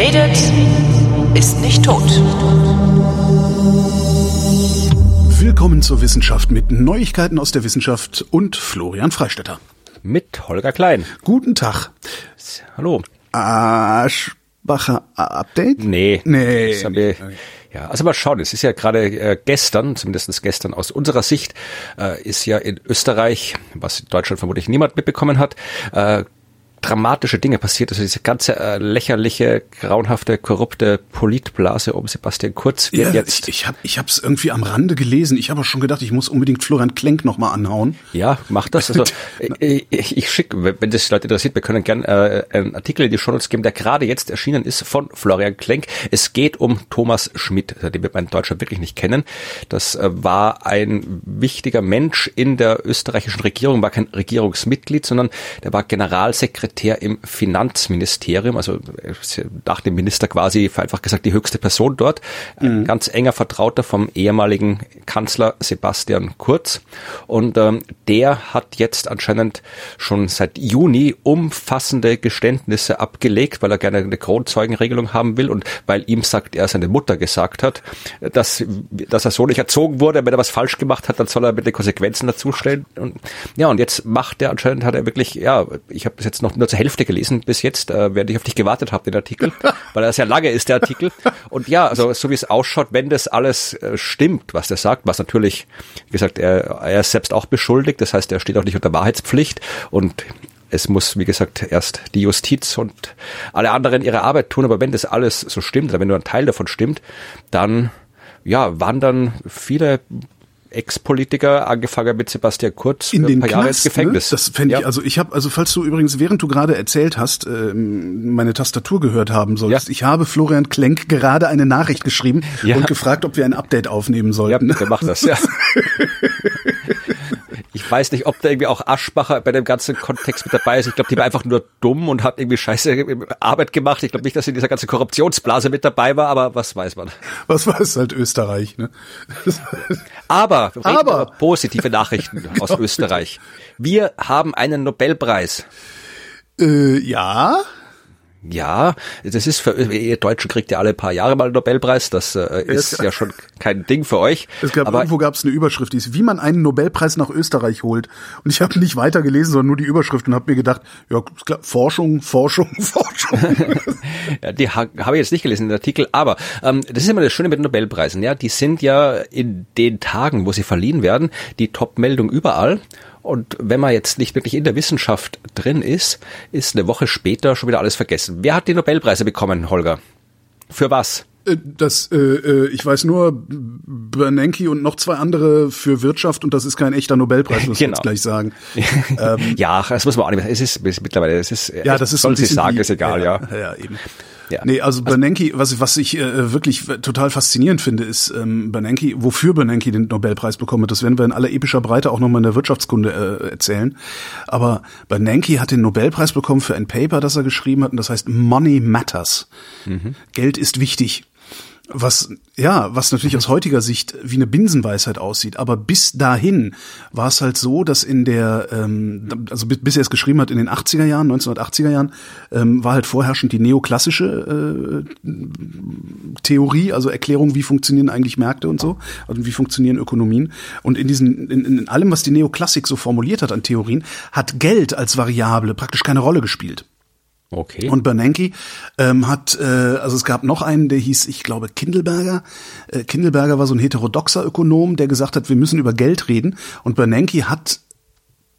redet, ist nicht tot. Willkommen zur Wissenschaft mit Neuigkeiten aus der Wissenschaft und Florian Freistetter. Mit Holger Klein. Guten Tag. Hallo. Aschbacher Update? Nee. Nee. Das haben wir, ja, also mal schauen, es ist ja gerade äh, gestern, zumindest gestern aus unserer Sicht, äh, ist ja in Österreich, was in Deutschland vermutlich niemand mitbekommen hat, äh, dramatische Dinge passiert. Also diese ganze äh, lächerliche, grauenhafte, korrupte Politblase um Sebastian Kurz wird Ja, jetzt. ich, ich habe ich hab's irgendwie am Rande gelesen. Ich habe auch schon gedacht, ich muss unbedingt Florian Klenk nochmal anhauen. Ja, macht das. Also ich, ich, ich schicke, wenn das Leute interessiert, wir können gerne äh, einen Artikel in die Show Notes geben, der gerade jetzt erschienen ist von Florian Klenk. Es geht um Thomas Schmidt, den wir in Deutschland wirklich nicht kennen. Das äh, war ein wichtiger Mensch in der österreichischen Regierung, war kein Regierungsmitglied, sondern der war Generalsekretär im Finanzministerium, also äh, nach dem Minister quasi vereinfacht gesagt die höchste Person dort. Ein ganz enger Vertrauter vom ehemaligen Kanzler Sebastian Kurz. Und ähm, der hat jetzt anscheinend schon seit Juni umfassende Geständnisse abgelegt, weil er gerne eine Kronzeugenregelung haben will und weil ihm sagt er seine Mutter gesagt hat, dass, dass er so nicht erzogen wurde, wenn er was falsch gemacht hat, dann soll er bitte Konsequenzen dazustellen. Und ja, und jetzt macht er anscheinend, hat er wirklich, ja, ich habe das jetzt noch nur zur Hälfte gelesen bis jetzt, äh, während ich auf dich gewartet habe, den Artikel, weil er sehr lange ist, der Artikel. Und ja, also so wie es ausschaut, wenn das alles äh, stimmt, was der sagt, was natürlich, wie gesagt, er, er ist selbst auch beschuldigt, das heißt, er steht auch nicht unter Wahrheitspflicht und es muss, wie gesagt, erst die Justiz und alle anderen ihre Arbeit tun, aber wenn das alles so stimmt, oder wenn nur ein Teil davon stimmt, dann ja, wandern viele Ex-Politiker, angefangen mit Sebastian Kurz, in den ein paar Jahre Knast, ins Gefängnis. Ne? Das fände ich, Ja. also ich habe, also falls du übrigens, während du gerade erzählt hast, ähm, meine Tastatur gehört haben solltest, Ja. ich habe Florian Klenk gerade eine Nachricht geschrieben Ja. und gefragt, ob wir ein Update aufnehmen Ja, sollten. der macht das, ja. Ich weiß nicht, ob da irgendwie auch Aschbacher bei dem ganzen Kontext mit dabei ist. Ich glaube, die war einfach nur dumm und hat irgendwie scheiße Arbeit gemacht. Ich glaube nicht, dass sie in dieser ganzen Korruptionsblase mit dabei war, aber was weiß man. Was es halt Österreich, ne? Aber, Aber. positive Nachrichten aus Österreich. Wir haben einen Nobelpreis. äh, ja. Ja, das ist für ihr Deutschen kriegt ja alle paar Jahre mal einen Nobelpreis. Das äh, ist ja schon kein Ding für euch. Es gab aber irgendwo gab es eine Überschrift, die ist, wie man einen Nobelpreis nach Österreich holt. Und ich habe nicht weiter gelesen, sondern nur die Überschrift und habe mir gedacht, ja, klar, Forschung, Forschung, Forschung. Ja, die ha habe ich jetzt nicht gelesen, den Artikel, aber ähm, das ist immer das Schöne mit den Nobelpreisen, ja, die sind ja in den Tagen, wo sie verliehen werden, die Top-Meldung überall. Und wenn man jetzt nicht wirklich in der Wissenschaft drin ist, ist eine Woche später schon wieder alles vergessen. Wer hat die Nobelpreise bekommen, Holger? Für was? Äh, Das, äh, äh, ich weiß nur, Bernanke und noch zwei andere für Wirtschaft und das ist kein echter Nobelpreis, muss ich Genau. jetzt gleich sagen. ja, das muss man auch nicht mehr. Es ist mittlerweile, es ist, Ja, das ist so soll bisschen sagen, ist egal, ja. Ja, ja eben. Ja. Nee, also Bernanke, was, was ich äh, wirklich total faszinierend finde, ist ähm, Bernanke, wofür Bernanke den Nobelpreis bekommen hat. Das werden wir in aller epischer Breite auch nochmal in der Wirtschaftskunde äh, erzählen. Aber Bernanke hat den Nobelpreis bekommen für ein Paper, das er geschrieben hat, und das heißt Money Matters. Geld ist wichtig. Was, ja, was natürlich aus heutiger Sicht wie eine Binsenweisheit aussieht. Aber bis dahin war es halt so, dass in der, ähm, also bis, er es geschrieben hat in den 80er Jahren, 1980er Jahren, ähm, war halt vorherrschend die neoklassische äh, Theorie, also Erklärung, wie funktionieren eigentlich Märkte und so, also wie funktionieren Ökonomien. Und in diesen, in, in allem, was die Neoklassik so formuliert hat an Theorien, hat Geld als Variable praktisch keine Rolle gespielt. Okay. Und Bernanke ähm, hat, äh, also es gab noch einen, der hieß, ich glaube, Kindelberger. Äh, Kindelberger war so ein heterodoxer Ökonom, der gesagt hat, wir müssen über Geld reden. Und Bernanke hat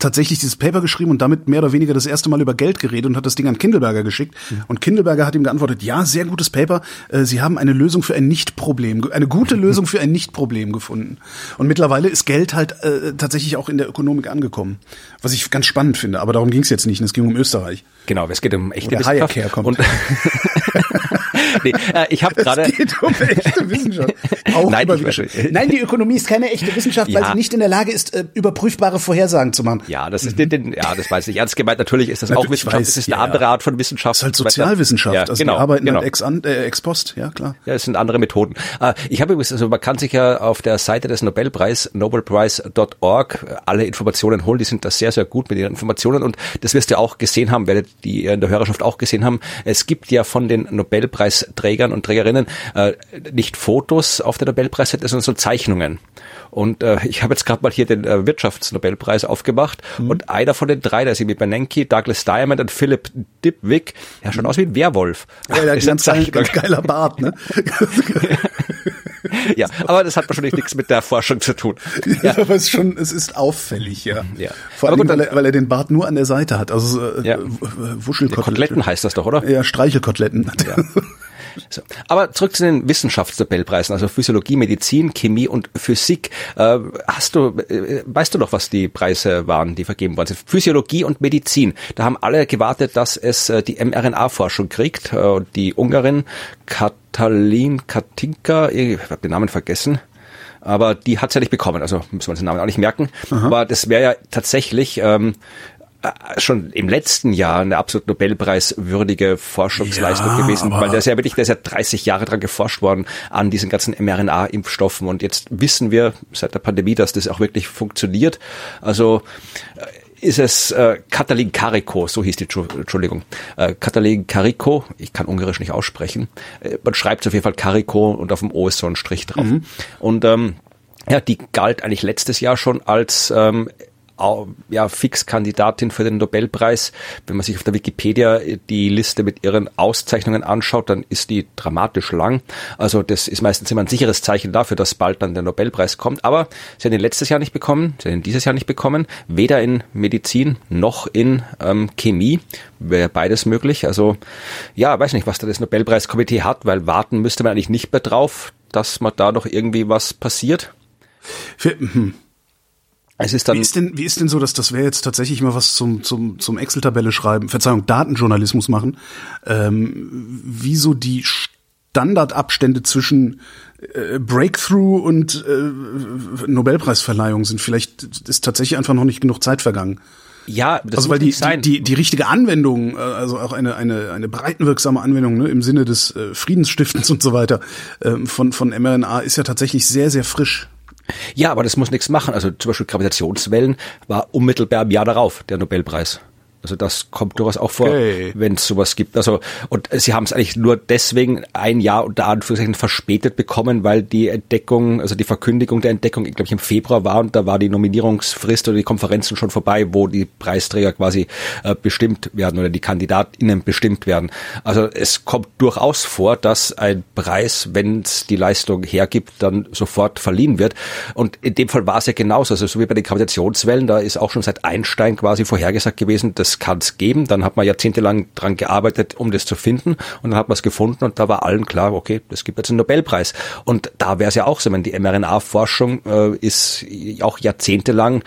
tatsächlich dieses Paper geschrieben und damit mehr oder weniger das erste Mal über Geld geredet und hat das Ding an Kindelberger geschickt. Und Kindelberger hat ihm geantwortet, ja, sehr gutes Paper, äh, Sie haben eine Lösung für ein Nicht-Problem, eine gute Lösung für ein Nicht-Problem gefunden. Und mittlerweile ist Geld halt äh, tatsächlich auch in der Ökonomik angekommen, was ich ganz spannend finde. Aber darum ging es jetzt nicht, es ging um Österreich. Genau, es geht um echte Wissenschaft. Herkommt. Und nee, äh, ich habe gerade Es geht um echte Wissenschaft. Auch Nein. Nein, die Ökonomie ist keine echte Wissenschaft, weil Ja. sie nicht in der Lage ist, äh, überprüfbare Vorhersagen zu machen. Ja, das ist, mhm. den, ja, das weiß ich ernst gemeint. Natürlich ist das Natürlich auch Wissenschaft. Weiß, es ist eine ja. andere Art von Wissenschaft. Es ist halt Sozialwissenschaft. Ja, also genau, wir arbeiten genau. halt ex, an, äh, ex post, ja klar. Ja, es sind andere Methoden. Äh, ich habe übrigens, also man kann sich ja auf der Seite des Nobelpreis, nobelprice.org, alle Informationen holen. Die sind da sehr, sehr gut mit ihren Informationen. Und das wirst du auch gesehen haben, werdet die in der Hörerschaft auch gesehen haben. Es gibt ja von den Nobelpreisträgern und Trägerinnen äh, nicht Fotos auf der Nobelpreisseite, sondern so Zeichnungen. Und äh, ich habe jetzt gerade mal hier den äh, Wirtschaftsnobelpreis aufgemacht mhm. und einer von den drei, der ist irgendwie Bernanke, Douglas Diamond und Philip Dipwick, ja schon aus wie ein Werwolf. Ja, ja ganz, ganz geiler Bart, ne? ja, aber das hat wahrscheinlich nichts mit der Forschung zu tun. Ja, aber es ist schon, es ist auffällig, ja. ja. Vor allem, weil, er, weil er den Bart nur an der Seite hat. Also äh, ja. Wuschelkoteletten. Koteletten heißt das doch, oder? Ja, Streichelkoteletten. Ja. So. Aber zurück zu den Wissenschaftsnobelpreisen, also Physiologie, Medizin, Chemie und Physik. Äh, hast du, äh, weißt du noch, was die Preise waren, die vergeben worden sind? Physiologie und Medizin. Da haben alle gewartet, dass es äh, die mRNA-Forschung kriegt. Die Ungarin Katalin Katinka, ich habe den Namen vergessen aber die hat es ja nicht bekommen, also müssen wir uns den Namen auch nicht merken. Aha. Aber das wäre ja tatsächlich ähm, äh, schon im letzten Jahr eine absolut Nobelpreiswürdige Forschungsleistung ja, gewesen, weil der ist ja wirklich, der ist ja 30 Jahre dran geforscht worden an diesen ganzen mRNA-Impfstoffen und jetzt wissen wir seit der Pandemie, dass das auch wirklich funktioniert. Also äh, ist es äh, Katalin Kariko, so hieß die, Entschuldigung, äh, Katalin Kariko, ich kann Ungarisch nicht aussprechen, äh, man schreibt auf jeden Fall Kariko und auf dem O ist so ein Strich drauf. Mhm. Und ähm, ja, die galt eigentlich letztes Jahr schon als ähm, ja, Fixkandidatin für den Nobelpreis. Wenn man sich auf der Wikipedia die Liste mit ihren Auszeichnungen anschaut, dann ist die dramatisch lang. Also das ist meistens immer ein sicheres Zeichen dafür, dass bald dann der Nobelpreis kommt. Aber sie hat ihn letztes Jahr nicht bekommen, sie hat ihn dieses Jahr nicht bekommen, weder in Medizin noch in ähm, Chemie. Wäre beides möglich. Also ja, weiß nicht, was da das Nobelpreiskomitee hat, weil warten müsste man eigentlich nicht mehr drauf, dass man da noch irgendwie was passiert. Für, hm. Es ist dann wie ist denn, wie ist denn so, dass das wäre jetzt tatsächlich mal was zum, zum, zum Excel-Tabelle schreiben, Verzeihung, Datenjournalismus machen, ähm, wie so die Standardabstände zwischen äh, Breakthrough und äh, Nobelpreisverleihung sind. Vielleicht ist tatsächlich einfach noch nicht genug Zeit vergangen. Ja, das also weil die, die, die, die richtige Anwendung, äh, also auch eine, eine, eine breitenwirksame Anwendung ne, im Sinne des äh, Friedensstiftens und so weiter äh, von, von mRNA ist ja tatsächlich sehr, sehr frisch. Ja, aber das muss nichts machen. Also zum Beispiel Gravitationswellen war unmittelbar im Jahr darauf der Nobelpreis. Also das kommt durchaus auch vor, okay. wenn es sowas gibt. Also und sie haben es eigentlich nur deswegen ein Jahr unter Anführungszeichen verspätet bekommen, weil die Entdeckung, also die Verkündigung der Entdeckung, glaube ich, im Februar war und da war die Nominierungsfrist oder die Konferenzen schon vorbei, wo die Preisträger quasi äh, bestimmt werden oder die KandidatInnen bestimmt werden. Also es kommt durchaus vor, dass ein Preis, wenn es die Leistung hergibt, dann sofort verliehen wird. Und in dem Fall war es ja genauso. Also so wie bei den Gravitationswellen, da ist auch schon seit Einstein quasi vorhergesagt gewesen, dass kann es geben. Dann hat man jahrzehntelang dran gearbeitet, um das zu finden. Und dann hat man es gefunden und da war allen klar, okay, das gibt jetzt einen Nobelpreis. Und da wäre es ja auch so, wenn die mRNA-Forschung äh, ist auch jahrzehntelang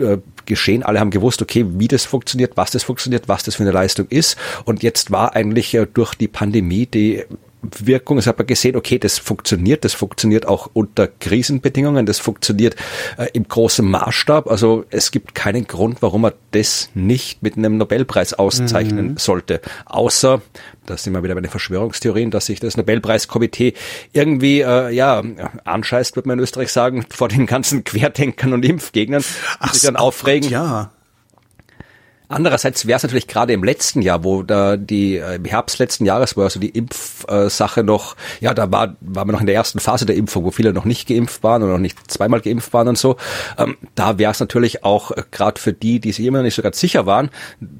äh, geschehen. Alle haben gewusst, okay, wie das funktioniert, was das funktioniert, was das für eine Leistung ist. Und jetzt war eigentlich äh, durch die Pandemie die Wirkung. Es hat man gesehen, okay, das funktioniert, das funktioniert auch unter Krisenbedingungen, das funktioniert äh, im großen Maßstab. Also es gibt keinen Grund, warum man das nicht mit einem Nobelpreis auszeichnen mhm. sollte. Außer, da sind wir wieder bei den Verschwörungstheorien, dass sich das Nobelpreiskomitee irgendwie äh, ja anscheißt, wird man in Österreich sagen, vor den ganzen Querdenkern und Impfgegnern, die Ach, sich dann aufregen. Ja. Andererseits wäre es natürlich gerade im letzten Jahr, wo da die äh, im Herbst letzten Jahres, wo also die Impfsache noch, ja, da war war man noch in der ersten Phase der Impfung, wo viele noch nicht geimpft waren oder noch nicht zweimal geimpft waren und so. Ähm, da wäre es natürlich auch äh, gerade für die, die sich immer noch nicht so ganz sicher waren,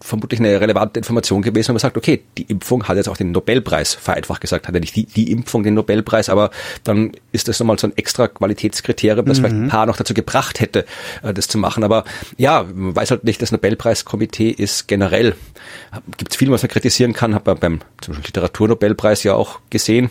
vermutlich eine relevante Information gewesen, wenn man sagt, okay, die Impfung hat jetzt auch den Nobelpreis, vereinfacht gesagt, hat ja nicht die, die Impfung den Nobelpreis, aber dann ist das nochmal so ein extra Qualitätskriterium, das mhm. vielleicht ein paar noch dazu gebracht hätte, äh, das zu machen. Aber ja, man weiß halt nicht, das Nobelpreiskomitee Komitee ist generell, gibt es viel, was man kritisieren kann, hat man beim zum Beispiel Literaturnobelpreis ja auch gesehen.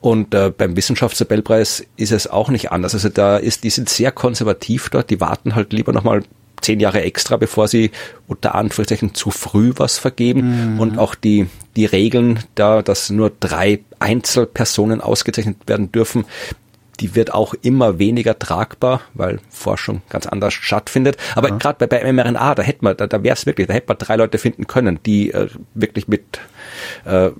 Und äh, beim Wissenschaftsnobelpreis ist es auch nicht anders. Also da ist, die sind sehr konservativ dort, die warten halt lieber nochmal zehn Jahre extra, bevor sie unter Anführungszeichen zu früh was vergeben. Mhm. Und auch die, die Regeln da, dass nur drei Einzelpersonen ausgezeichnet werden dürfen, die wird auch immer weniger tragbar, weil Forschung ganz anders stattfindet. Aber ja. gerade bei, bei mRNA, da hätte man, da, da wäre es wirklich, da hätte man drei Leute finden können, die äh, wirklich mit äh,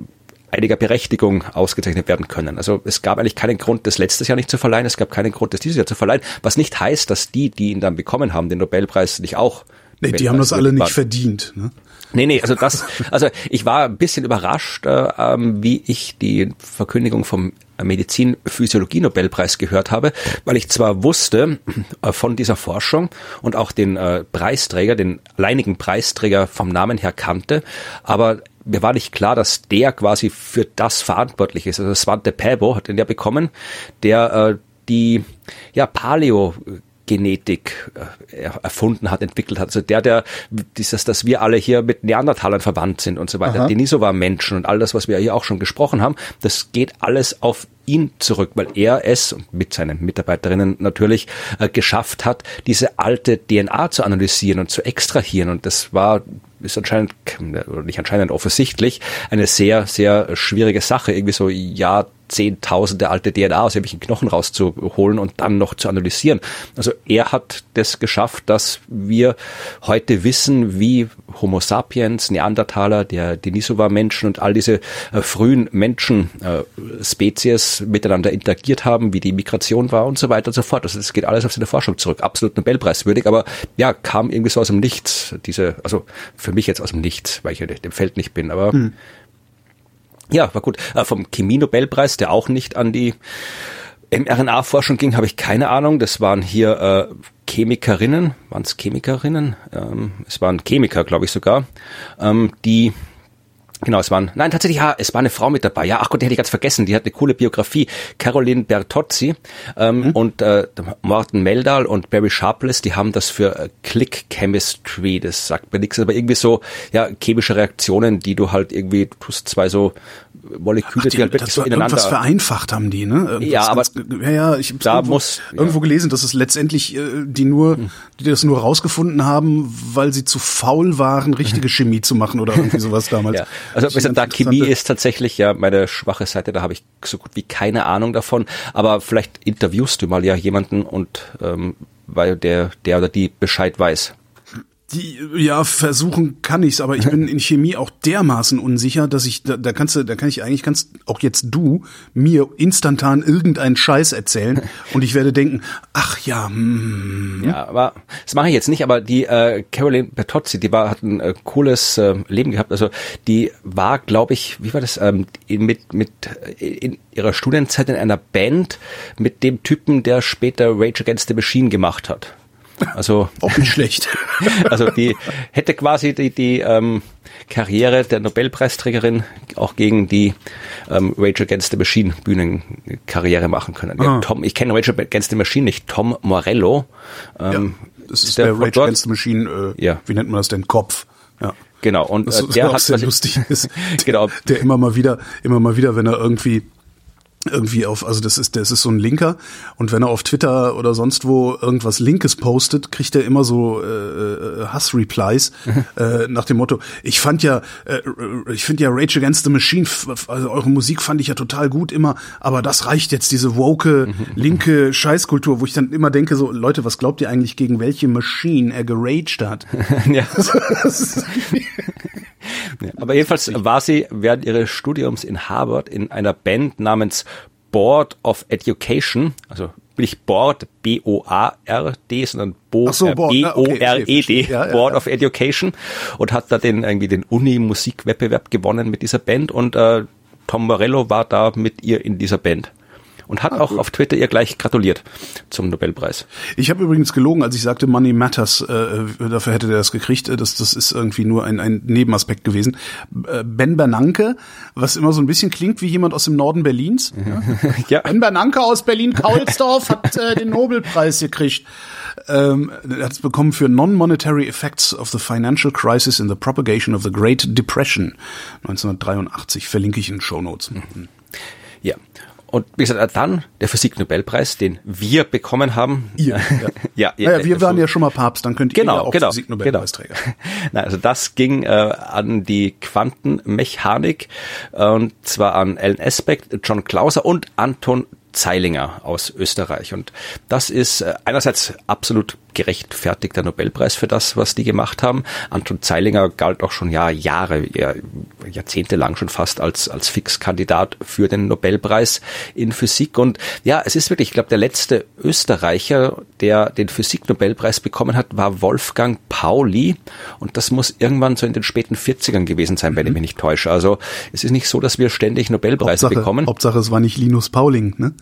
einiger Berechtigung ausgezeichnet werden können. Also es gab eigentlich keinen Grund, das letztes Jahr nicht zu verleihen, es gab keinen Grund, das dieses Jahr zu verleihen, was nicht heißt, dass die, die ihn dann bekommen haben, den Nobelpreis nicht auch. Nee, die haben das alle nicht verdient. Ne? Nee, nee, also das, also ich war ein bisschen überrascht, äh, ähm, wie ich die Verkündigung vom Medizin-Physiologie-Nobelpreis gehört habe, weil ich zwar wusste äh, von dieser Forschung und auch den äh, Preisträger, den alleinigen Preisträger vom Namen her kannte, aber mir war nicht klar, dass der quasi für das verantwortlich ist. Also Svante Pääbo hat den ja bekommen, der äh, die ja Paleo Genetik äh, erfunden hat, entwickelt hat. Also der, der dieses, dass wir alle hier mit Neandertalern verwandt sind und so weiter. Aha. Denisova Menschen und all das, was wir hier auch schon gesprochen haben, das geht alles auf ihn zurück, weil er es mit seinen Mitarbeiterinnen natürlich äh, geschafft hat, diese alte DNA zu analysieren und zu extrahieren. Und das war ist anscheinend, oder nicht anscheinend offensichtlich, eine sehr, sehr schwierige Sache, irgendwie so Jahrzehntausende alte DNA aus irgendwelchen Knochen rauszuholen und dann noch zu analysieren. Also er hat das geschafft, dass wir heute wissen, wie Homo sapiens, Neandertaler, der Denisova-Menschen und all diese äh, frühen Menschen-Spezies äh, miteinander interagiert haben, wie die Migration war und so weiter und so fort. Also das geht alles auf seine Forschung zurück. Absolut Nobelpreiswürdig, aber ja, kam irgendwie so aus dem Nichts. Diese, also für mich jetzt aus dem Nichts, weil ich ja dem Feld nicht bin, aber hm. Ja, war gut. Äh, vom Chemie-Nobelpreis, der auch nicht an die mRNA-Forschung ging, habe ich keine Ahnung. Das waren hier äh, Chemikerinnen, waren es Chemikerinnen? Ähm, es waren Chemiker, glaube ich sogar, ähm, die Genau, es waren, nein, tatsächlich, ja, es war eine Frau mit dabei. Ja, ach Gott, die hätte ich ganz vergessen. Die hat eine coole Biografie. Caroline Bertozzi ähm, mhm. und äh, Morten Meldal und Barry Sharpless, die haben das für äh, Click Chemistry, das sagt mir nichts, aber irgendwie so, ja, chemische Reaktionen, die du halt irgendwie, du tust zwei so Moleküle, Ach, die, die halt wirklich so ineinander. Irgendwas vereinfacht haben die, ne? Irgendwas ja, aber ganz, ja, ja, ich habe irgendwo, muss, irgendwo ja. gelesen, dass es letztendlich äh, die nur, hm. die das nur rausgefunden haben, weil sie zu faul waren, richtige Chemie zu machen oder irgendwie sowas damals. ja. Also gesagt, da Chemie ist tatsächlich ja meine schwache Seite, da habe ich so gut wie keine Ahnung davon. Aber vielleicht interviewst du mal ja jemanden und ähm, weil der, der oder die Bescheid weiß. Die, ja, versuchen kann ich's, aber ich bin in Chemie auch dermaßen unsicher, dass ich, da, da kannst du, da kann ich eigentlich, kannst auch jetzt du mir instantan irgendeinen Scheiß erzählen und ich werde denken, ach ja, mm. Ja, aber das mache ich jetzt nicht, aber die äh, Caroline Bertozzi, die war, hat ein äh, cooles äh, Leben gehabt, also die war, glaube ich, wie war das, ähm, mit, mit in ihrer Studienzeit in einer Band mit dem Typen, der später Rage Against the Machine gemacht hat. Also auch nicht schlecht. Also die hätte quasi die, die ähm, Karriere der Nobelpreisträgerin auch gegen die ähm, Rachel Against the Machine Bühnenkarriere machen können. Ah. Tom, ich kenne Rachel Against the Machine nicht, Tom Morello. Ähm, ja, das ist, der, der Rage Against the Machine, äh, ja. wie nennt man das denn, Kopf. Ja. Genau, und das, äh, der hat sehr lustig ist. genau. Der immer mal wieder, immer mal wieder, wenn er irgendwie irgendwie auf, also das ist, das ist so ein Linker und wenn er auf Twitter oder sonst wo irgendwas Linkes postet, kriegt er immer so äh, äh Hass-Replies äh, nach dem Motto, ich fand ja, äh, ich finde ja Rage Against the Machine, also eure Musik fand ich ja total gut immer, aber das reicht jetzt, diese woke, linke Scheißkultur, wo ich dann immer denke, so, Leute, was glaubt ihr eigentlich, gegen welche Machine er geraged hat? ja. Ja, aber jedenfalls war sie während ihres Studiums in Harvard in einer Band namens Board of Education, also nicht Board, B-O-A-R-D, sondern so, B-O-R-E-D, Board of Education und hat da den irgendwie den Uni-Musikwettbewerb gewonnen mit dieser Band und äh, Tom Morello war da mit ihr in dieser Band und hat ah, auch cool. auf Twitter ihr gleich gratuliert zum Nobelpreis. Ich habe übrigens gelogen, als ich sagte, Money Matters, äh, dafür hätte der das gekriegt. Äh, das, das ist irgendwie nur ein, ein Nebenaspekt gewesen. Äh, ben Bernanke, was immer so ein bisschen klingt wie jemand aus dem Norden Berlins. ja. Ben Bernanke aus Berlin-Kaulsdorf hat äh, den Nobelpreis gekriegt. Ähm, er hat es bekommen für Non-Monetary Effects of the Financial Crisis in the Propagation of the Great Depression 1983. Verlinke ich in Show Notes. Ja, und wie gesagt, dann der Physiknobelpreis, den wir bekommen haben. Ihr, ja. ja, ja, ja, wir waren ja schon mal Papst, dann könnt ihr genau, ja auch genau, Physiknobelpreisträger. Genau. Also das ging äh, an die Quantenmechanik und zwar an Alan Aspect, John Clauser und Anton Zeilinger aus Österreich. Und das ist äh, einerseits absolut gerechtfertigter Nobelpreis für das, was die gemacht haben. Anton Zeilinger galt auch schon ja, Jahre, ja, Jahrzehnte lang schon fast als, als Fixkandidat für den Nobelpreis in Physik. Und ja, es ist wirklich, ich glaube, der letzte Österreicher, der den Physik-Nobelpreis bekommen hat, war Wolfgang Pauli. Und das muss irgendwann so in den späten 40ern gewesen sein, wenn mhm. ich mich nicht täusche. Also es ist nicht so, dass wir ständig Nobelpreise Hauptsache, bekommen. Hauptsache, es war nicht Linus Pauling, ne?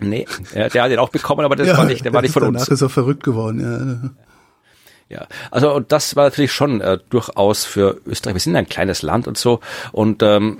Nee, der hat ihn auch bekommen, aber das ja, war nicht, der war nicht von danach uns. Danach ist er verrückt geworden, ja. Ja, also und das war natürlich schon äh, durchaus für Österreich. Wir sind ein kleines Land und so. Und ähm,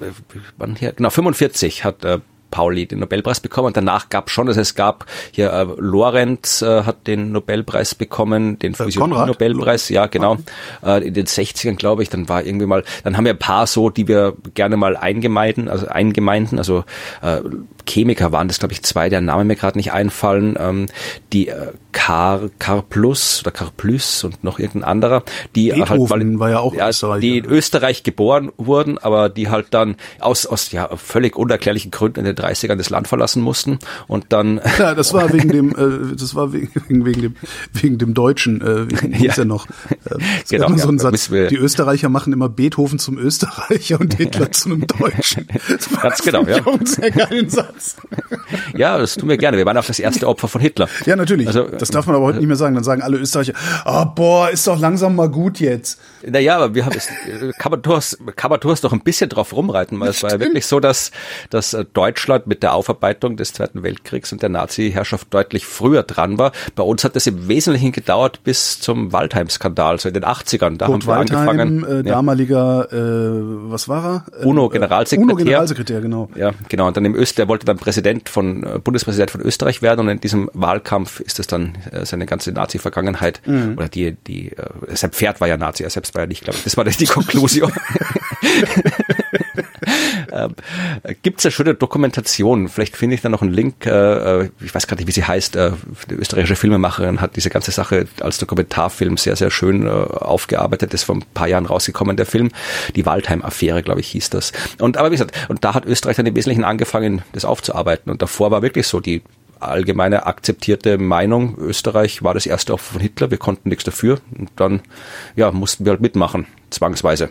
wann hier, genau 45 hat äh, Pauli den Nobelpreis bekommen. Und danach gab schon, also es gab hier äh, Lorenz äh, hat den Nobelpreis bekommen, den äh, Physiologie-Nobelpreis, ja genau, äh, in den 60ern glaube ich. Dann war irgendwie mal, dann haben wir ein paar so, die wir gerne mal eingemeinden, also eingemeinden, also äh, Chemiker waren das glaube ich zwei, der Name mir gerade nicht einfallen, ähm, die äh, Car, Car Plus oder Car Plus und noch irgendein anderer, die Beethoven halt weil, war ja auch ja, Österreich, die in Österreich geboren wurden, aber die halt dann aus aus ja völlig unerklärlichen Gründen in den 30ern das Land verlassen mussten und dann ja das war wegen dem äh, das war wegen, wegen dem wegen dem Deutschen äh, wie ja. ja noch äh, genau, so ein Satz, die Österreicher machen immer Beethoven zum Österreicher und Hitler ja. zu einem Deutschen ganz genau ja sehr geilen Satz ja das tun wir gerne wir waren auch das erste Opfer von Hitler ja natürlich also das darf man aber heute nicht mehr sagen. Dann sagen alle Österreicher, oh, boah, ist doch langsam mal gut jetzt. Naja, aber wir haben es, kann man, durchaus, kann man durchaus doch ein bisschen drauf rumreiten, weil es war ja wirklich so, dass, dass äh, Deutschland mit der Aufarbeitung des Zweiten Weltkriegs und der Nazi-Herrschaft deutlich früher dran war. Bei uns hat es im Wesentlichen gedauert bis zum Waldheim-Skandal, so in den 80ern. Da Kurt haben wir Waldheim, angefangen. Äh, damaliger, äh, was war er? Äh, UNO-Generalsekretär. UNO-Generalsekretär, genau. Ja, genau. Und dann im Öst, der wollte dann Präsident von, äh, Bundespräsident von Österreich werden und in diesem Wahlkampf ist es dann äh, seine ganze Nazi-Vergangenheit mhm. oder die, die, äh, sein Pferd war ja Nazi, er selbst war ja nicht, glaube ich. Das war die Konklusion. ähm, Gibt es eine schöne Dokumentation? Vielleicht finde ich da noch einen Link. Äh, äh, ich weiß gar nicht, wie sie heißt. Äh, die österreichische Filmemacherin hat diese ganze Sache als Dokumentarfilm sehr, sehr schön äh, aufgearbeitet. Ist vor ein paar Jahren rausgekommen, der Film. Die Waldheim-Affäre, glaube ich, hieß das. Und aber wie gesagt, und da hat Österreich dann im Wesentlichen angefangen, das aufzuarbeiten. Und davor war wirklich so die allgemeine akzeptierte Meinung, Österreich war das erste Opfer von Hitler, wir konnten nichts dafür und dann ja, mussten wir halt mitmachen, zwangsweise.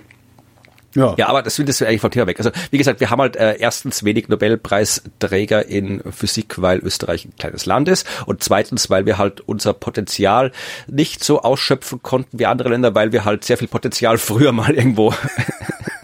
Ja. ja, aber das will das eigentlich vom Thema weg. Also wie gesagt, wir haben halt äh, erstens wenig Nobelpreisträger in Physik, weil Österreich ein kleines Land ist und zweitens, weil wir halt unser Potenzial nicht so ausschöpfen konnten wie andere Länder, weil wir halt sehr viel Potenzial früher mal irgendwo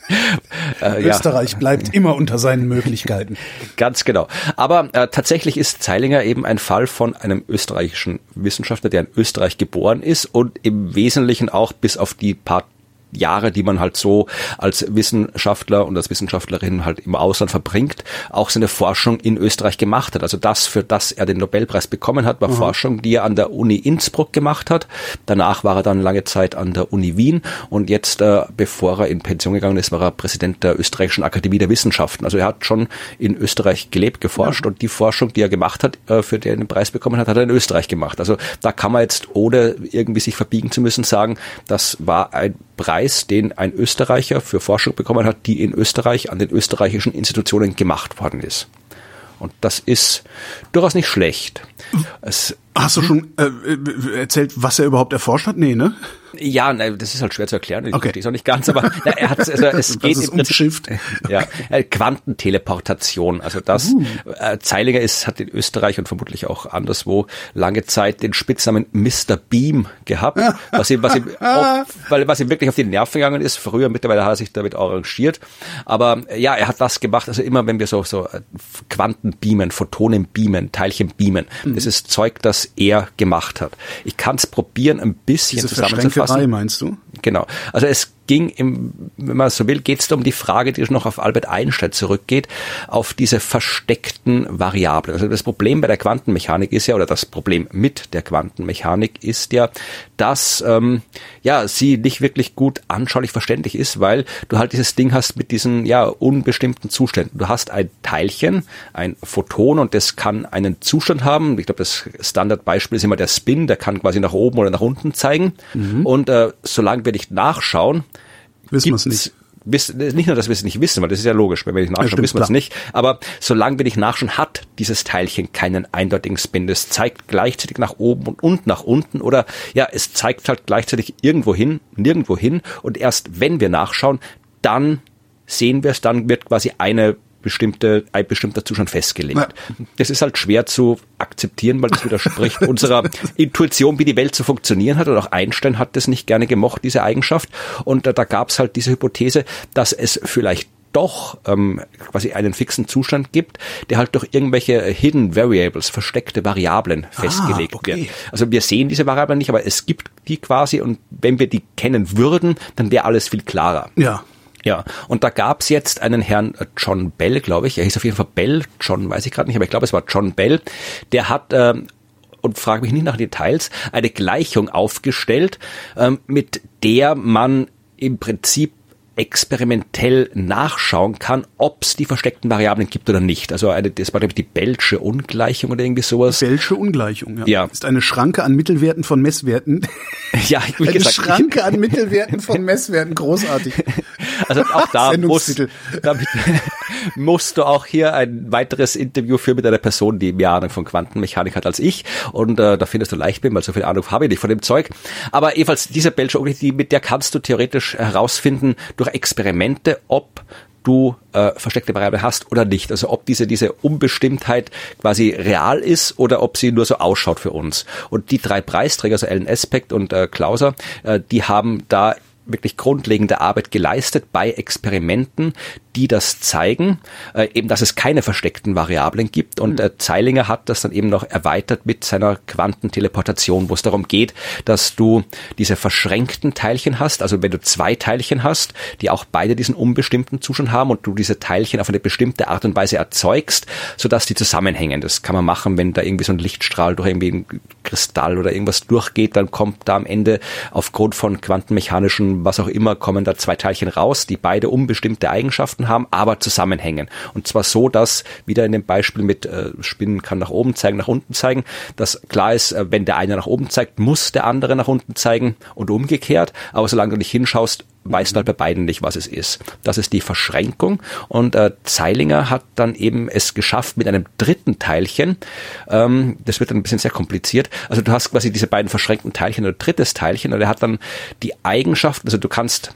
äh, Österreich ja. bleibt immer unter seinen Möglichkeiten. Ganz genau. Aber äh, tatsächlich ist Zeilinger eben ein Fall von einem österreichischen Wissenschaftler, der in Österreich geboren ist und im Wesentlichen auch bis auf die paar Jahre, die man halt so als Wissenschaftler und als Wissenschaftlerin halt im Ausland verbringt, auch seine Forschung in Österreich gemacht hat. Also das, für das er den Nobelpreis bekommen hat, war mhm. Forschung, die er an der Uni Innsbruck gemacht hat. Danach war er dann lange Zeit an der Uni Wien und jetzt, äh, bevor er in Pension gegangen ist, war er Präsident der Österreichischen Akademie der Wissenschaften. Also er hat schon in Österreich gelebt, geforscht ja. und die Forschung, die er gemacht hat, äh, für die er den Preis bekommen hat, hat er in Österreich gemacht. Also da kann man jetzt, ohne irgendwie sich verbiegen zu müssen, sagen, das war ein Preis, den ein Österreicher für Forschung bekommen hat, die in Österreich an den österreichischen Institutionen gemacht worden ist. Und das ist durchaus nicht schlecht. Es, Hast du schon äh, äh erzählt, was er überhaupt erforscht hat? Nee, ne? Ja, ne, das ist halt schwer zu erklären. Ich okay. verstehe es auch nicht ganz, aber na, er hat also es geht im Prinzip, ja, äh, Quantenteleportation. Also das uh. äh, Zeilinger ist hat in Österreich und vermutlich auch anderswo lange Zeit den Spitznamen Mr. Beam gehabt, was ihm was ihm auf, weil was ihm wirklich auf die Nerven gegangen ist. Früher mittlerweile hat er sich damit arrangiert, aber ja, er hat das gemacht. Also immer wenn wir so so äh, Quanten beamen, Photonen beamen, Teilchen beamen, mhm. das ist Zeug, das er gemacht hat. Ich kann es probieren, ein bisschen Diese zusammenzufassen. Verschränkerei meinst du? Genau. Also es ging, im, wenn man so will, geht es um die Frage, die noch auf Albert Einstein zurückgeht, auf diese versteckten Variablen. Also das Problem bei der Quantenmechanik ist ja, oder das Problem mit der Quantenmechanik ist ja, dass ähm, ja sie nicht wirklich gut anschaulich verständlich ist, weil du halt dieses Ding hast mit diesen ja unbestimmten Zuständen. Du hast ein Teilchen, ein Photon und das kann einen Zustand haben. Ich glaube, das Standardbeispiel ist immer der Spin, der kann quasi nach oben oder nach unten zeigen. Mhm. Und äh, solange wir nicht nachschauen, wissen wir es nicht. Wissen, nicht nur, dass wir es nicht wissen, weil das ist ja logisch, wenn wir nicht nachschauen, ja, wissen wir es nicht, aber solange wir nicht nachschauen, hat dieses Teilchen keinen eindeutigen Spin. Es zeigt gleichzeitig nach oben und, und nach unten oder ja, es zeigt halt gleichzeitig irgendwo hin, nirgendwo hin. Und erst wenn wir nachschauen, dann sehen wir es, dann wird quasi eine bestimmte, ein bestimmter Zustand festgelegt. Ja. Das ist halt schwer zu akzeptieren, weil das widerspricht unserer Intuition, wie die Welt zu funktionieren hat. Und auch Einstein hat das nicht gerne gemocht, diese Eigenschaft. Und äh, da gab es halt diese Hypothese, dass es vielleicht doch ähm, quasi einen fixen Zustand gibt, der halt durch irgendwelche Hidden Variables, versteckte Variablen ah, festgelegt ah, okay. wird. Also wir sehen diese Variablen nicht, aber es gibt die quasi und wenn wir die kennen würden, dann wäre alles viel klarer. Ja. Ja, und da gab's jetzt einen Herrn äh, John Bell, glaube ich. Er hieß auf jeden Fall Bell, John weiß ich gerade nicht, aber ich glaube, es war John Bell. Der hat äh, und frage mich nicht nach Details, eine Gleichung aufgestellt, ähm, mit der man im Prinzip experimentell nachschauen kann, ob es die versteckten Variablen gibt oder nicht. Also eine, das war glaube ich die Bellsche Ungleichung oder irgendwie sowas. Bellsche Ungleichung, ja. ja. Ist eine Schranke an Mittelwerten von Messwerten. Ja, ich eine gesagt, Schranke an Mittelwerten von Messwerten, großartig. Also auch da musst, damit musst du auch hier ein weiteres Interview führen mit einer Person, die mehr Ahnung von Quantenmechanik hat als ich. Und äh, da findest du leicht bin, weil so viel Ahnung habe ich nicht von dem Zeug. Aber jedenfalls diese Bellsche Ungleichung, mit der kannst du theoretisch herausfinden, durch Experimente, ob du äh, versteckte Variable hast oder nicht. Also ob diese, diese Unbestimmtheit quasi real ist oder ob sie nur so ausschaut für uns. Und die drei Preisträger, also Alan Aspect und äh, Klauser, äh, die haben da wirklich grundlegende Arbeit geleistet bei Experimenten, die das zeigen, äh, eben dass es keine versteckten Variablen gibt. Und äh, Zeilinger hat das dann eben noch erweitert mit seiner Quantenteleportation, wo es darum geht, dass du diese verschränkten Teilchen hast, also wenn du zwei Teilchen hast, die auch beide diesen unbestimmten Zustand haben und du diese Teilchen auf eine bestimmte Art und Weise erzeugst, sodass die zusammenhängen. Das kann man machen, wenn da irgendwie so ein Lichtstrahl durch irgendwie ein Kristall oder irgendwas durchgeht, dann kommt da am Ende aufgrund von quantenmechanischen, was auch immer, kommen da zwei Teilchen raus, die beide unbestimmte Eigenschaften Eigenschaften haben, aber zusammenhängen. Und zwar so, dass wieder in dem Beispiel mit äh, Spinnen kann nach oben zeigen, nach unten zeigen, dass klar ist, äh, wenn der eine nach oben zeigt, muss der andere nach unten zeigen und umgekehrt. Aber solange du nicht hinschaust, weißt du halt bei beiden nicht, was es ist. Das ist die Verschränkung. Und äh, Zeilinger hat dann eben es geschafft mit einem dritten Teilchen. Ähm, das wird dann ein bisschen sehr kompliziert. Also du hast quasi diese beiden verschränkten Teilchen oder drittes Teilchen und er hat dann die Eigenschaft, also du kannst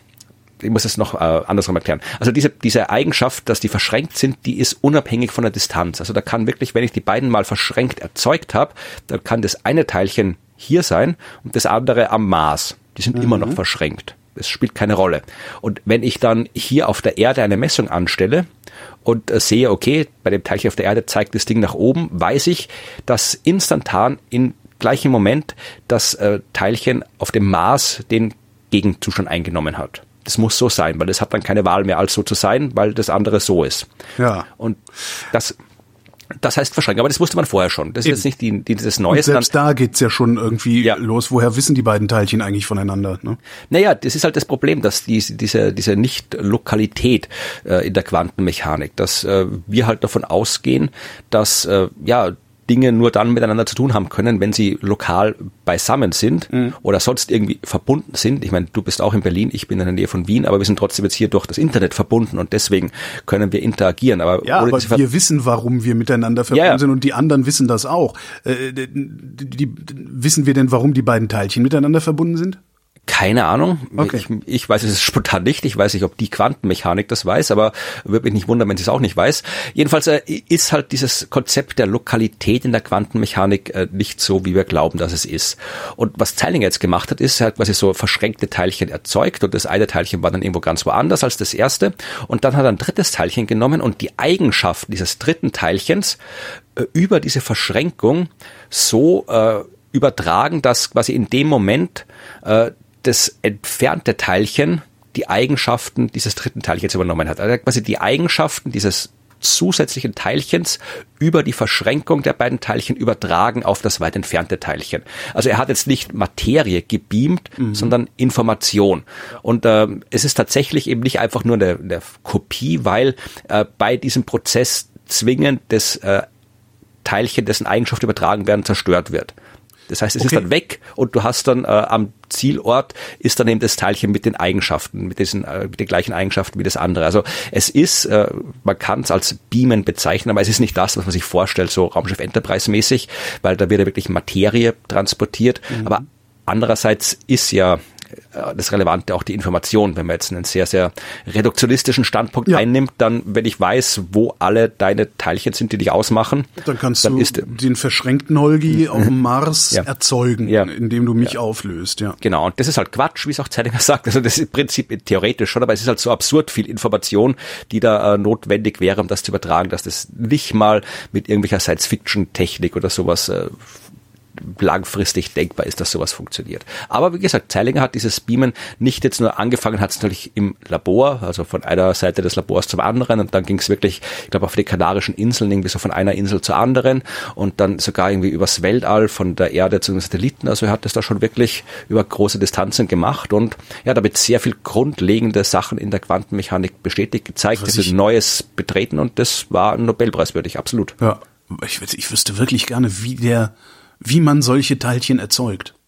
ich muss es noch äh, andersrum erklären. Also diese, diese Eigenschaft, dass die verschränkt sind, die ist unabhängig von der Distanz. Also da kann wirklich, wenn ich die beiden mal verschränkt erzeugt habe, dann kann das eine Teilchen hier sein und das andere am Mars. Die sind mhm. immer noch mhm. verschränkt. Es spielt keine Rolle. Und wenn ich dann hier auf der Erde eine Messung anstelle und äh, sehe, okay, bei dem Teilchen auf der Erde zeigt das Ding nach oben, weiß ich, dass instantan in gleichem Moment das äh, Teilchen auf dem Mars den Gegenzustand eingenommen hat das muss so sein, weil es hat dann keine Wahl mehr, als so zu sein, weil das andere so ist. Ja. Und das, das heißt wahrscheinlich, aber das wusste man vorher schon. Das ist jetzt nicht die, die, das Neue. Und selbst da geht's ja schon irgendwie ja. los. Woher wissen die beiden Teilchen eigentlich voneinander? Ne? Naja, das ist halt das Problem, dass die, diese, diese Nicht-Lokalität äh, in der Quantenmechanik, dass äh, wir halt davon ausgehen, dass äh, ja Dinge nur dann miteinander zu tun haben können, wenn sie lokal beisammen sind mhm. oder sonst irgendwie verbunden sind. Ich meine, du bist auch in Berlin, ich bin in der Nähe von Wien, aber wir sind trotzdem jetzt hier durch das Internet verbunden und deswegen können wir interagieren. Aber, ja, aber wir wissen, warum wir miteinander verbunden ja, ja. sind und die anderen wissen das auch. Äh, die, die, wissen wir denn, warum die beiden Teilchen miteinander verbunden sind? Keine Ahnung. Okay. Ich, ich weiß es spontan nicht. Ich weiß nicht, ob die Quantenmechanik das weiß, aber würde mich nicht wundern, wenn sie es auch nicht weiß. Jedenfalls äh, ist halt dieses Konzept der Lokalität in der Quantenmechanik äh, nicht so, wie wir glauben, dass es ist. Und was Zeilinger jetzt gemacht hat, ist, er hat quasi so verschränkte Teilchen erzeugt und das eine Teilchen war dann irgendwo ganz woanders als das erste. Und dann hat er ein drittes Teilchen genommen und die Eigenschaften dieses dritten Teilchens äh, über diese Verschränkung so äh, übertragen, dass quasi in dem Moment äh, das entfernte Teilchen die Eigenschaften dieses dritten Teilchens übernommen hat. Also quasi die Eigenschaften dieses zusätzlichen Teilchens über die Verschränkung der beiden Teilchen übertragen auf das weit entfernte Teilchen. Also er hat jetzt nicht Materie gebeamt, mhm. sondern Information. Und äh, es ist tatsächlich eben nicht einfach nur eine, eine Kopie, weil äh, bei diesem Prozess zwingend das äh, Teilchen, dessen Eigenschaften übertragen werden, zerstört wird. Das heißt, es okay. ist dann weg und du hast dann äh, am Zielort ist dann eben das Teilchen mit den Eigenschaften, mit diesen äh, mit den gleichen Eigenschaften wie das andere. Also es ist, äh, man kann es als Beamen bezeichnen, aber es ist nicht das, was man sich vorstellt, so Raumschiff Enterprise mäßig, weil da wird ja wirklich Materie transportiert. Mhm. Aber andererseits ist ja das Relevante auch die Information. Wenn man jetzt einen sehr, sehr reduktionistischen Standpunkt ja. einnimmt, dann, wenn ich weiß, wo alle deine Teilchen sind, die dich ausmachen, dann kannst dann du ist, den verschränkten Holgi mhm. auf dem Mars ja. erzeugen, ja. indem du mich auflöst. Ja. Genau. Und das ist halt Quatsch, wie es auch Zeilinger sagt. Also das ist im Prinzip theoretisch schon, aber es ist halt so absurd viel Information, die da äh, notwendig wäre, um das zu übertragen, dass das nicht mal mit irgendwelcher Science-Fiction-Technik oder sowas äh, langfristig denkbar ist, dass sowas funktioniert. Aber wie gesagt, Zeilinger hat dieses Beamen nicht jetzt nur angefangen, hat es natürlich im Labor, also von einer Seite des Labors zum anderen und dann ging es wirklich, ich glaube, auf die Kanarischen Inseln irgendwie so von einer Insel zur anderen und dann sogar irgendwie übers Weltall von der Erde zu den Satelliten. Also er hat es da schon wirklich über große Distanzen gemacht und ja, damit sehr viel grundlegende Sachen in der Quantenmechanik bestätigt, gezeigt, das ist Neues betreten und das war Nobelpreiswürdig, absolut. Ja, ich, ich wüsste wirklich gerne, wie der wie man solche Teilchen erzeugt.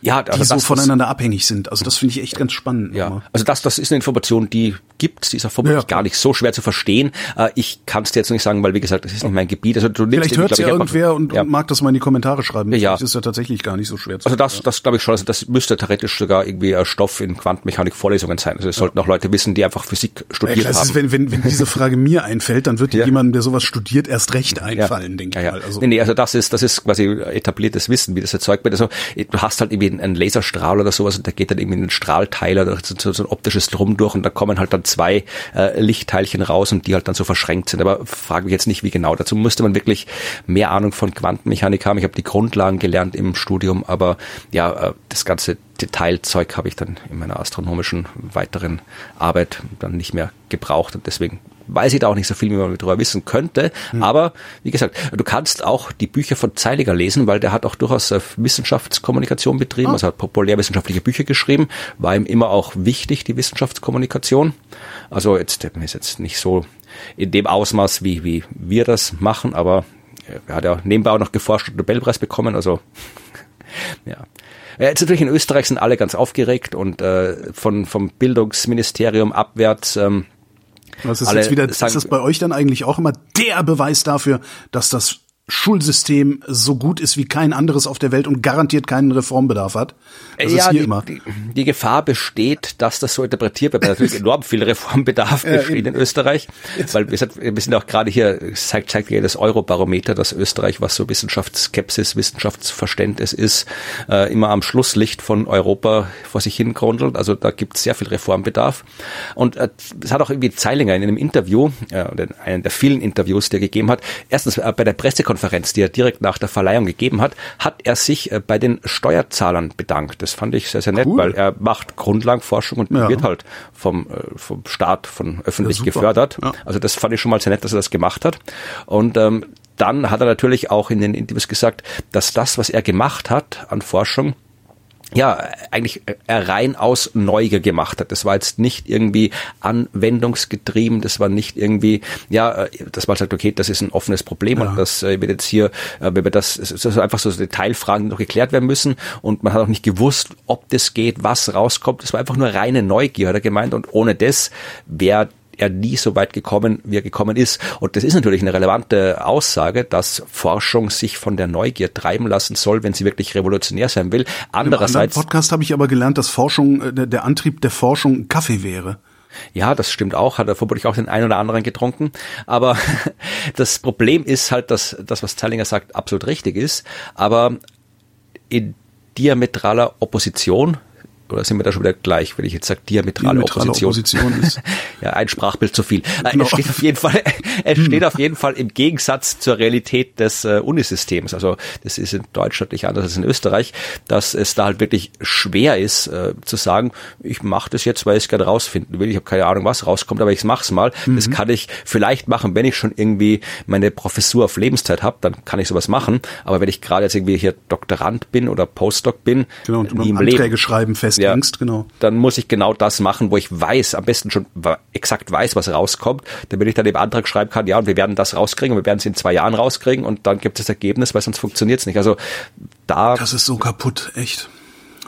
Ja, also die so das, voneinander das, abhängig sind. Also das finde ich echt ganz spannend. Ja, immer. also das, das ist eine Information, die gibt. Die ist auch vermutlich ja. gar nicht so schwer zu verstehen. Äh, ich kann es dir jetzt nicht sagen, weil wie gesagt, das ist nicht mein Gebiet. Also du nimmst Vielleicht hört es ja irgendwer und, ja. mag das mal in die Kommentare schreiben. Ja, Das ist ja tatsächlich gar nicht so schwer zu Also das, das glaube ich schon. Also das müsste theoretisch sogar irgendwie ein Stoff in Quantenmechanik Vorlesungen sein. Also es ja. sollten auch Leute wissen, die einfach Physik studiert ja, haben. Ist, wenn, wenn, wenn diese Frage mir einfällt, dann wird ja. jemandem, der sowas studiert, erst recht einfallen, denke ich mal. Also. Nee, nee, also das ist, das ist quasi etabliertes Wissen, wie das erzeugt wird. Also du hast halt irgendwie einen Laserstrahl oder sowas und der geht dann irgendwie in den Strahlteiler, so, so ein optisches Drum durch und da kommen halt dann zwei äh, Lichtteilchen raus und die halt dann so verschränkt sind. Aber frage mich jetzt nicht, wie genau. Dazu müsste man wirklich mehr Ahnung von Quantenmechanik haben. Ich habe die Grundlagen gelernt im Studium, aber ja, äh, das ganze Detailzeug habe ich dann in meiner astronomischen weiteren Arbeit dann nicht mehr gebraucht und deswegen weiß ich da auch nicht so viel, wie man darüber wissen könnte. Mhm. Aber wie gesagt, du kannst auch die Bücher von Zeiliger lesen, weil der hat auch durchaus äh, Wissenschaftskommunikation betrieben, oh. also hat populärwissenschaftliche Bücher geschrieben, war ihm immer auch wichtig, die Wissenschaftskommunikation. Also jetzt ist jetzt nicht so in dem Ausmaß, wie, wie wir das machen, aber er hat ja nebenbei auch noch geforscht und Nobelpreis bekommen, also ja. Jetzt natürlich in Österreich sind alle ganz aufgeregt und äh, von vom Bildungsministerium abwärts ähm, was ist jetzt wieder, ist das bei euch dann eigentlich auch immer der Beweis dafür, dass das Schulsystem so gut ist wie kein anderes auf der Welt und garantiert keinen Reformbedarf hat. Das ja, ist hier die, immer. Die, die, Gefahr besteht, dass das so interpretiert wird, weil natürlich enorm viel Reformbedarf besteht in Österreich. Weil wir sind, wir sind auch gerade hier, zeigt, zeigt ja das Eurobarometer, dass Österreich, was so Wissenschaftsskepsis, Wissenschaftsverständnis ist, äh, immer am Schlusslicht von Europa vor sich hin grundelt. Also da gibt es sehr viel Reformbedarf. Und äh, es hat auch irgendwie Zeilinger in einem Interview, äh, in einem der vielen Interviews, die er gegeben hat, erstens äh, bei der Pressekonferenz Pressekonferenz, die er direkt nach der Verleihung gegeben hat, hat er sich äh, bei den Steuerzahlern bedankt. Das fand ich sehr, sehr nett, cool. weil er macht Grundlagenforschung und ja. wird halt vom, äh, vom Staat, von öffentlich ja, gefördert. Ja. Also das fand ich schon mal sehr nett, dass er das gemacht hat. Und ähm, dann hat er natürlich auch in den Interviews gesagt, dass das, was er gemacht hat an Forschung, ja, eigentlich rein aus Neugier gemacht hat. Das war jetzt nicht irgendwie anwendungsgetrieben, das war nicht irgendwie, ja, dass man sagt, okay, das ist ein offenes Problem ja. und das äh, wird jetzt hier, äh, wenn wir das, es ist einfach so Detailfragen, die noch geklärt werden müssen und man hat auch nicht gewusst, ob das geht, was rauskommt. Das war einfach nur reine Neugier, hat er gemeint und ohne das wäre er nie so weit gekommen, wie er gekommen ist. Und das ist natürlich eine relevante Aussage, dass Forschung sich von der Neugier treiben lassen soll, wenn sie wirklich revolutionär sein will. Andererseits. Im Podcast habe ich aber gelernt, dass Forschung, äh, der Antrieb der Forschung Kaffee wäre. Ja, das stimmt auch. Hat er vermutlich auch den einen oder anderen getrunken. Aber das Problem ist halt, dass das, was Zeilinger sagt, absolut richtig ist. Aber in diametraler Opposition oder sind wir da schon wieder gleich, wenn ich jetzt sage diametrale, diametrale Opposition? Opposition ist ja, ein Sprachbild zu viel. Äh, genau. Es steht auf jeden Fall, es steht auf jeden Fall im Gegensatz zur Realität des äh, Unisystems. Also das ist in Deutschland nicht anders als in Österreich, dass es da halt wirklich schwer ist äh, zu sagen, ich mache das jetzt, weil ich es gerne rausfinden will. Ich habe keine Ahnung, was rauskommt, aber ich mach's mal. Mhm. Das kann ich vielleicht machen, wenn ich schon irgendwie meine Professur auf Lebenszeit habe, dann kann ich sowas machen. Aber wenn ich gerade jetzt irgendwie hier Doktorand bin oder Postdoc bin, genau, und nie im Anträge Leben, schreiben fest ja, denkst, genau. Dann muss ich genau das machen, wo ich weiß, am besten schon exakt weiß, was rauskommt, damit ich dann den Antrag schreiben kann, ja, und wir werden das rauskriegen und wir werden es in zwei Jahren rauskriegen und dann gibt es das Ergebnis, weil sonst funktioniert es nicht. Also da. Das ist so kaputt, echt.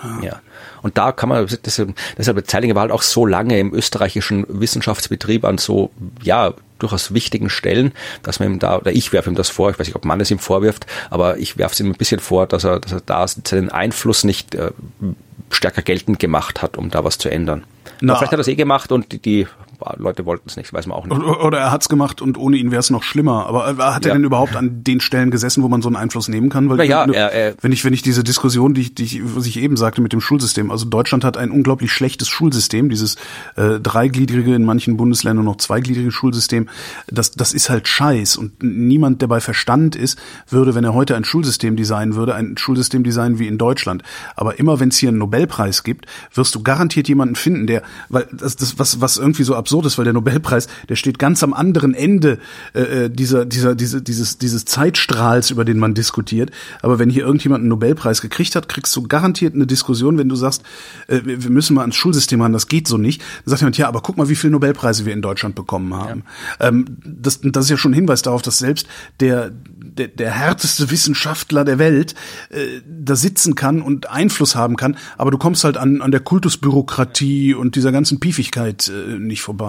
Ja. ja. Und da kann man, deshalb, deshalb Zeilinger war halt auch so lange im österreichischen Wissenschaftsbetrieb an so, ja, durchaus wichtigen Stellen, dass man ihm da, oder ich werfe ihm das vor, ich weiß nicht, ob man es ihm vorwirft, aber ich werfe es ihm ein bisschen vor, dass er, dass er da seinen Einfluss nicht äh, stärker geltend gemacht hat, um da was zu ändern. Na, vielleicht hat er es eh gemacht und die, die Leute wollten es nicht, weiß man auch nicht. Oder er hat es gemacht und ohne ihn wäre es noch schlimmer. Aber äh, hat ja. er denn überhaupt an den Stellen gesessen, wo man so einen Einfluss nehmen kann? Weil naja, ne, er, er, wenn ich wenn ich diese Diskussion, die ich, die ich, was ich eben sagte mit dem Schulsystem, also Deutschland hat ein unglaublich schlechtes Schulsystem, dieses äh, dreigliedrige in manchen Bundesländern noch zweigliedrige Schulsystem. Das das ist halt Scheiß und niemand, der bei Verstand ist, würde, wenn er heute ein Schulsystem designen würde, ein Schulsystem designen wie in Deutschland. Aber immer wenn es hier einen Nobelpreis gibt, wirst du garantiert jemanden finden, der, weil das, das was was irgendwie so absurd ist, weil der Nobelpreis, der steht ganz am anderen Ende äh, äh, dieser, dieser, diese, dieses, dieses Zeitstrahls, über den man diskutiert. Aber wenn hier irgendjemand einen Nobelpreis gekriegt hat, kriegst du garantiert eine Diskussion, wenn du sagst, äh, wir müssen mal ans Schulsystem ran, das geht so nicht. Dann sagt jemand, ja, aber guck mal, wie viele Nobelpreise wir in Deutschland bekommen haben. Ja. Ähm, das, das ist ja schon ein Hinweis darauf, dass selbst der, der, der härteste Wissenschaftler der Welt äh, da sitzen kann und Einfluss haben kann, aber du kommst halt an, an der Kultusbürokratie und dieser ganzen Piefigkeit äh, nicht vorbei.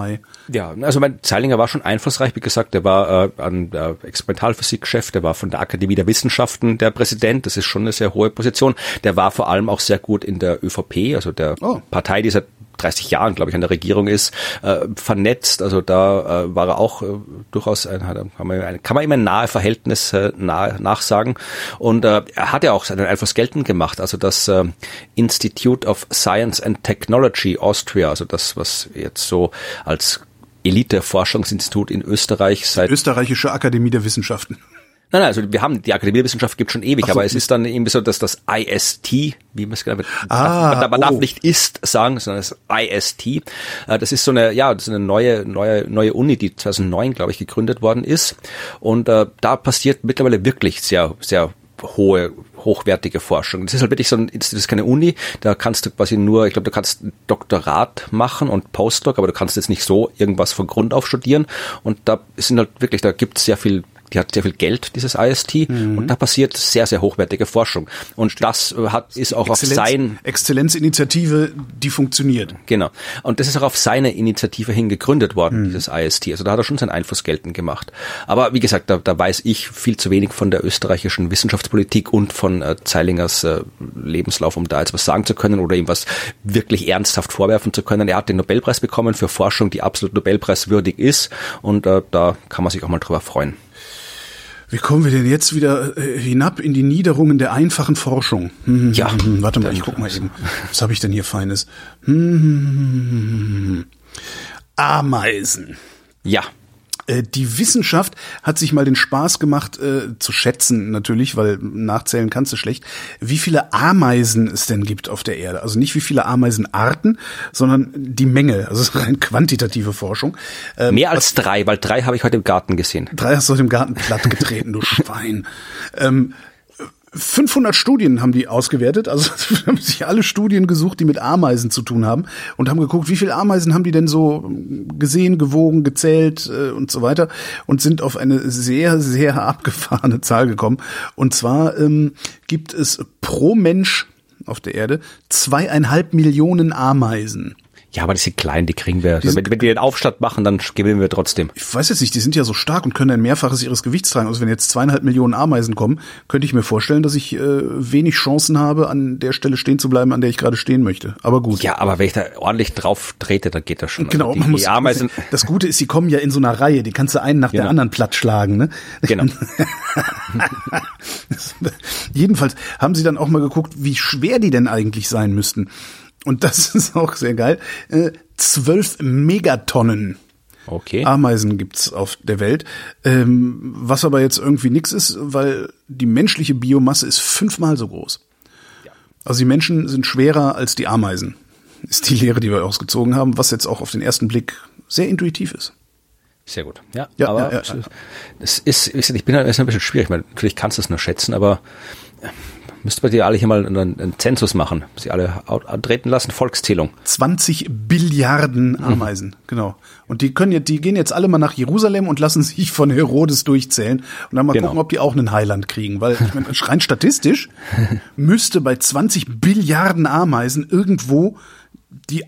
Ja, also mein Zeilinger war schon einflussreich, wie gesagt, der war äh, an der Experimentalphysik-Chef, der war von der Akademie der Wissenschaften der Präsident, das ist schon eine sehr hohe Position. Der war vor allem auch sehr gut in der ÖVP, also der oh. Partei, die seit 30 Jahren, glaube ich, an der Regierung ist, äh, vernetzt. Also da äh, war er auch äh, durchaus ein, kann man, kann man ihm ein nahe Verhältnis äh, nahe, nachsagen. Und äh, er hat ja auch seinen Einfluss geltend gemacht. Also das äh, Institute of Science and Technology Austria, also das, was jetzt so als Elite-Forschungsinstitut in Österreich seit. Österreichische Akademie der Wissenschaften. Nein, nein, also wir haben die Akademie der Wissenschaft gibt schon ewig, so, aber es ist dann eben so, dass das IST, wie man es genannt wird, ah, man, man oh. darf nicht ist sagen, sondern das IST. Äh, das ist so eine, ja, das ist eine neue, neue, neue Uni, die 2009, glaube ich, gegründet worden ist. Und äh, da passiert mittlerweile wirklich sehr, sehr hohe, hochwertige Forschung. Das ist halt wirklich so ein, das ist keine Uni, da kannst du quasi nur, ich glaube, du kannst Doktorat machen und Postdoc, aber du kannst jetzt nicht so irgendwas von Grund auf studieren. Und da sind halt wirklich, da gibt es sehr viel die hat sehr viel Geld, dieses IST, mhm. und da passiert sehr, sehr hochwertige Forschung. Und das äh, hat, ist auch Exzellenz, auf sein... Exzellenzinitiative, die funktioniert. Genau. Und das ist auch auf seine Initiative hin gegründet worden, mhm. dieses IST. Also da hat er schon seinen Einfluss geltend gemacht. Aber wie gesagt, da, da weiß ich viel zu wenig von der österreichischen Wissenschaftspolitik und von äh, Zeilingers äh, Lebenslauf, um da jetzt was sagen zu können oder ihm was wirklich ernsthaft vorwerfen zu können. Er hat den Nobelpreis bekommen für Forschung, die absolut Nobelpreiswürdig ist. Und äh, da kann man sich auch mal drüber freuen. Wie kommen wir denn jetzt wieder äh, hinab in die Niederungen der einfachen Forschung? Hm, ja. Hm, warte mal, ich guck mal eben. Was habe ich denn hier Feines? Hm, Ameisen. Ja. Äh, die Wissenschaft hat sich mal den Spaß gemacht, äh, zu schätzen natürlich, weil nachzählen kannst du schlecht, wie viele Ameisen es denn gibt auf der Erde. Also nicht wie viele Ameisenarten, sondern die Menge. Also rein quantitative Forschung. Ähm, Mehr als drei, weil drei habe ich heute im Garten gesehen. Drei hast du heute im Garten platt getreten, du Schwein. Ähm, 500 Studien haben die ausgewertet, also haben sich alle Studien gesucht, die mit Ameisen zu tun haben und haben geguckt, wie viele Ameisen haben die denn so gesehen, gewogen, gezählt äh, und so weiter und sind auf eine sehr, sehr abgefahrene Zahl gekommen. Und zwar ähm, gibt es pro Mensch auf der Erde zweieinhalb Millionen Ameisen. Ja, aber die sind klein, die kriegen wir. Die wenn, wenn, die den Aufstand machen, dann gewinnen wir trotzdem. Ich weiß jetzt nicht, die sind ja so stark und können ein Mehrfaches ihres Gewichts tragen. Also wenn jetzt zweieinhalb Millionen Ameisen kommen, könnte ich mir vorstellen, dass ich äh, wenig Chancen habe, an der Stelle stehen zu bleiben, an der ich gerade stehen möchte. Aber gut. Ja, aber wenn ich da ordentlich drauf trete, dann geht das schon. Genau, also die, man muss, die Ameisen. Das Gute ist, sie kommen ja in so einer Reihe, die kannst du einen nach genau. der anderen platt schlagen. Ne? Genau. Jedenfalls haben sie dann auch mal geguckt, wie schwer die denn eigentlich sein müssten und das ist auch sehr geil, äh, zwölf Megatonnen. Okay. Ameisen gibt's auf der Welt, ähm, was aber jetzt irgendwie nix ist, weil die menschliche Biomasse ist fünfmal so groß. Ja. Also die Menschen sind schwerer als die Ameisen, ist die Lehre, die wir ausgezogen haben, was jetzt auch auf den ersten Blick sehr intuitiv ist. Sehr gut. Ja, ja aber ja, ja, es ist, ich bin halt ein bisschen schwierig. Natürlich kannst du es nur schätzen, aber Müsste man die alle hier mal einen, einen Zensus machen. Sie alle treten lassen, Volkszählung. 20 Billiarden Ameisen, mhm. genau. Und die können jetzt, die gehen jetzt alle mal nach Jerusalem und lassen sich von Herodes durchzählen und dann mal genau. gucken, ob die auch einen Heiland kriegen. Weil ich meine, rein statistisch müsste bei 20 Billiarden Ameisen irgendwo die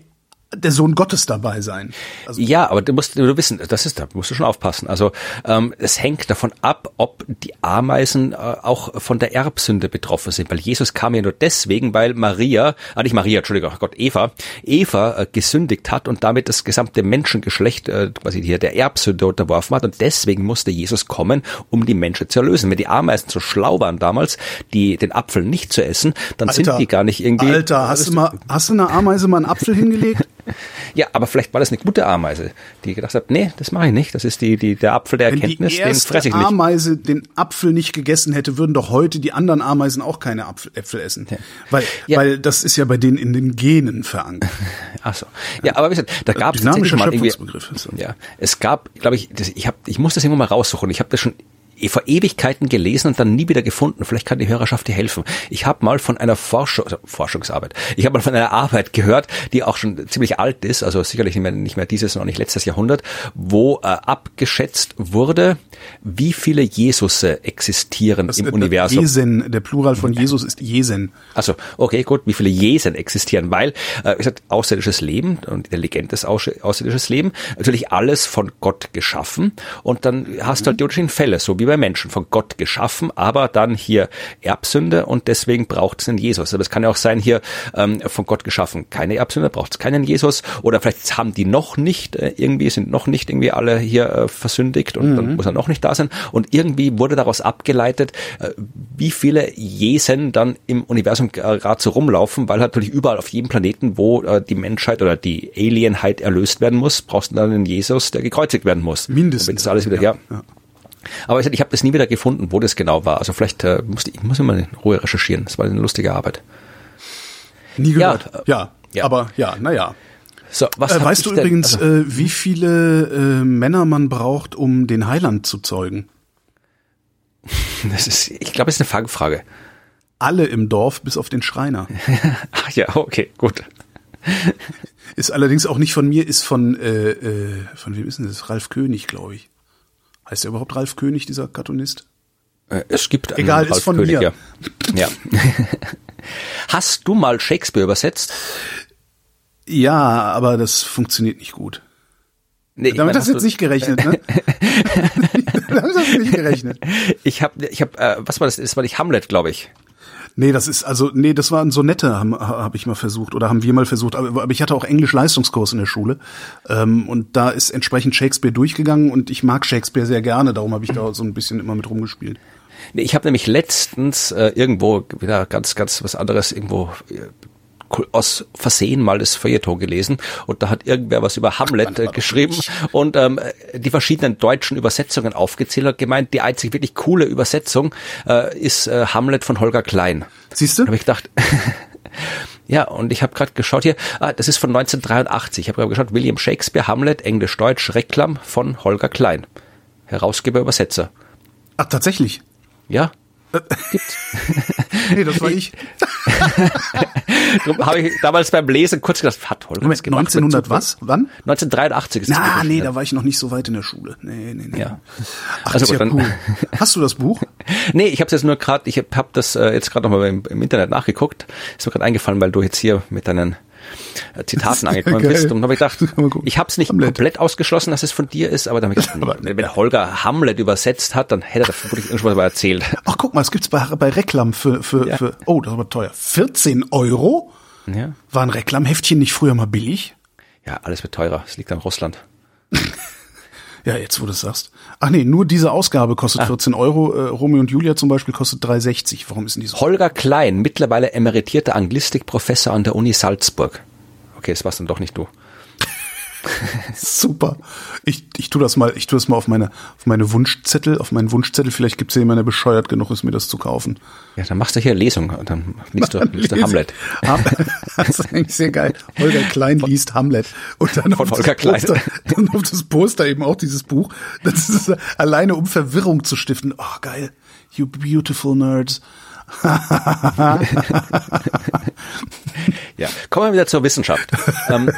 der Sohn Gottes dabei sein. Also ja, aber du musst du wissen, das ist da musst du schon aufpassen. Also ähm, es hängt davon ab, ob die Ameisen äh, auch von der Erbsünde betroffen sind, weil Jesus kam ja nur deswegen, weil Maria, ah nicht Maria, Entschuldigung, oh Gott, Eva, Eva äh, gesündigt hat und damit das gesamte Menschengeschlecht äh, quasi hier der Erbsünde unterworfen hat und deswegen musste Jesus kommen, um die Menschen zu erlösen. Wenn die Ameisen so schlau waren damals, die den Apfel nicht zu essen, dann Alter, sind die gar nicht irgendwie. Alter, hast du mal hast du einer Ameise mal einen Apfel hingelegt? Ja, aber vielleicht war das eine gute Ameise, die gedacht hat, nee, das mache ich nicht. Das ist die, die, der Apfel der Erkenntnis, den fresse ich nicht. Wenn die Ameise den Apfel nicht gegessen hätte, würden doch heute die anderen Ameisen auch keine Apfel, Äpfel essen. Ja. Weil, ja. weil das ist ja bei denen in den Genen verankert. Ach so. Ja, aber wie gesagt, da gab es mal irgendwie, ja, es gab, glaube ich, das, ich, hab, ich muss das irgendwo mal raussuchen. Ich habe das schon vor Ewigkeiten gelesen und dann nie wieder gefunden. Vielleicht kann die Hörerschaft dir helfen. Ich habe mal von einer Forschung, also Forschungsarbeit, ich habe mal von einer Arbeit gehört, die auch schon ziemlich alt ist, also sicherlich nicht mehr, nicht mehr dieses und nicht letztes Jahrhundert, wo äh, abgeschätzt wurde, wie viele Jesusse existieren das im Universum. Jesen, der Plural von Jesus ist Jesen. Also okay, gut, wie viele Jesen existieren, weil äh, es hat außerirdisches Leben und intelligentes außerirdisches Leben, natürlich alles von Gott geschaffen und dann hast du halt die unterschiedlichen Fälle, so wie bei Menschen, von Gott geschaffen, aber dann hier Erbsünde und deswegen braucht es einen Jesus. Aber es kann ja auch sein, hier ähm, von Gott geschaffen, keine Erbsünde, braucht es keinen Jesus oder vielleicht haben die noch nicht, äh, irgendwie sind noch nicht irgendwie alle hier äh, versündigt und mhm. dann muss er noch nicht da sein und irgendwie wurde daraus abgeleitet, äh, wie viele Jesen dann im Universum gerade so rumlaufen, weil halt natürlich überall auf jedem Planeten, wo äh, die Menschheit oder die Alienheit erlöst werden muss, brauchst du dann einen Jesus, der gekreuzigt werden muss. Mindestens. Damit das alles wieder, ja. ja. Aber ich, ich habe das nie wieder gefunden, wo das genau war. Also vielleicht äh, musste ich muss immer in Ruhe recherchieren. Das war eine lustige Arbeit. Nie gehört. Ja, ja, ja. aber ja, naja. So, was äh, weißt du denn, übrigens, also, äh, wie viele äh, Männer man braucht, um den Heiland zu zeugen? Das ist, ich glaube, es ist eine Fangfrage. Alle im Dorf, bis auf den Schreiner. Ach ja, okay, gut. Ist allerdings auch nicht von mir, ist von, äh, äh, von wem ist denn das? Ralf König, glaube ich. Heißt er überhaupt Ralf König, dieser Cartoonist? Äh, es gibt einen Egal, Ralf ist von König, mir. Ja. ja. Hast du mal Shakespeare übersetzt? Ja, aber das funktioniert nicht gut. Nee, Damit hast du jetzt nicht gerechnet, ne? Damit hast du nicht gerechnet. Ich habe, ich hab, äh, was war das? Das war nicht Hamlet, glaube ich. Nee, das ist also nee, das waren Sonette, haben hab ich mal versucht oder haben wir mal versucht, aber, aber ich hatte auch Englisch Leistungskurs in der Schule. Ähm, und da ist entsprechend Shakespeare durchgegangen und ich mag Shakespeare sehr gerne, darum habe ich da so ein bisschen immer mit rumgespielt. Nee, ich habe nämlich letztens äh, irgendwo wieder ganz ganz was anderes irgendwo äh, aus Versehen mal das Feuilleton gelesen und da hat irgendwer was über Hamlet äh, geschrieben und ähm, die verschiedenen deutschen Übersetzungen aufgezählt hat gemeint, die einzig wirklich coole Übersetzung äh, ist äh, Hamlet von Holger Klein. Siehst du? Habe ich gedacht. ja, und ich habe gerade geschaut hier, ah, das ist von 1983. Ich habe gerade geschaut, William Shakespeare, Hamlet, Englisch-Deutsch, Reklam von Holger Klein. Herausgeber, Übersetzer. Ach, tatsächlich? Ja, Gibt's. nee, das war ich. Darum habe ich damals beim Lesen kurz gedacht, hat Holger gemacht, 1900 was? Wann? 1983 ist Na, nee, da war ich noch nicht so weit in der Schule. Nee, nee, nee. Ja. Ach, also gut, ja cool. Hast du das Buch? nee, ich habe es jetzt nur gerade, ich habe hab das äh, jetzt gerade nochmal im, im Internet nachgeguckt. Ist mir gerade eingefallen, weil du jetzt hier mit deinen Zitaten angekommen bist. Und habe ich gedacht, ich habe es nicht Hamlet. komplett ausgeschlossen, dass es von dir ist, aber ich gedacht, wenn Holger Hamlet übersetzt hat, dann hätte er vermutlich irgendwas mal erzählt. Ach, guck mal, es gibt's bei, bei Reklam für, für, ja. für, oh, das war teuer. 14 Euro? Ja. War ein Reklamheftchen nicht früher mal billig? Ja, alles wird teurer. Es liegt an Russland. Ja, jetzt wo du es sagst. Ach nee, nur diese Ausgabe kostet ah. 14 Euro. Äh, Romeo und Julia zum Beispiel kostet 3,60. Warum ist denn die so? Holger Klein, mittlerweile emeritierter Anglistikprofessor an der Uni Salzburg. Okay, das war's dann doch nicht du. Super. Ich, ich tu das mal, ich tu das mal auf meine, auf meine Wunschzettel, auf meinen Wunschzettel. Vielleicht gibt's ja jemanden, der bescheuert genug ist, mir das zu kaufen. Ja, dann machst du hier Lesung und dann liest du, liest du Hamlet. das ist eigentlich sehr geil. Holger Klein liest Hamlet. Und dann Von auf, Holger das Poster, dann auf das Poster eben auch dieses Buch. Das ist alleine um Verwirrung zu stiften. Oh, geil. You beautiful nerds. ja, kommen wir wieder zur Wissenschaft. ähm,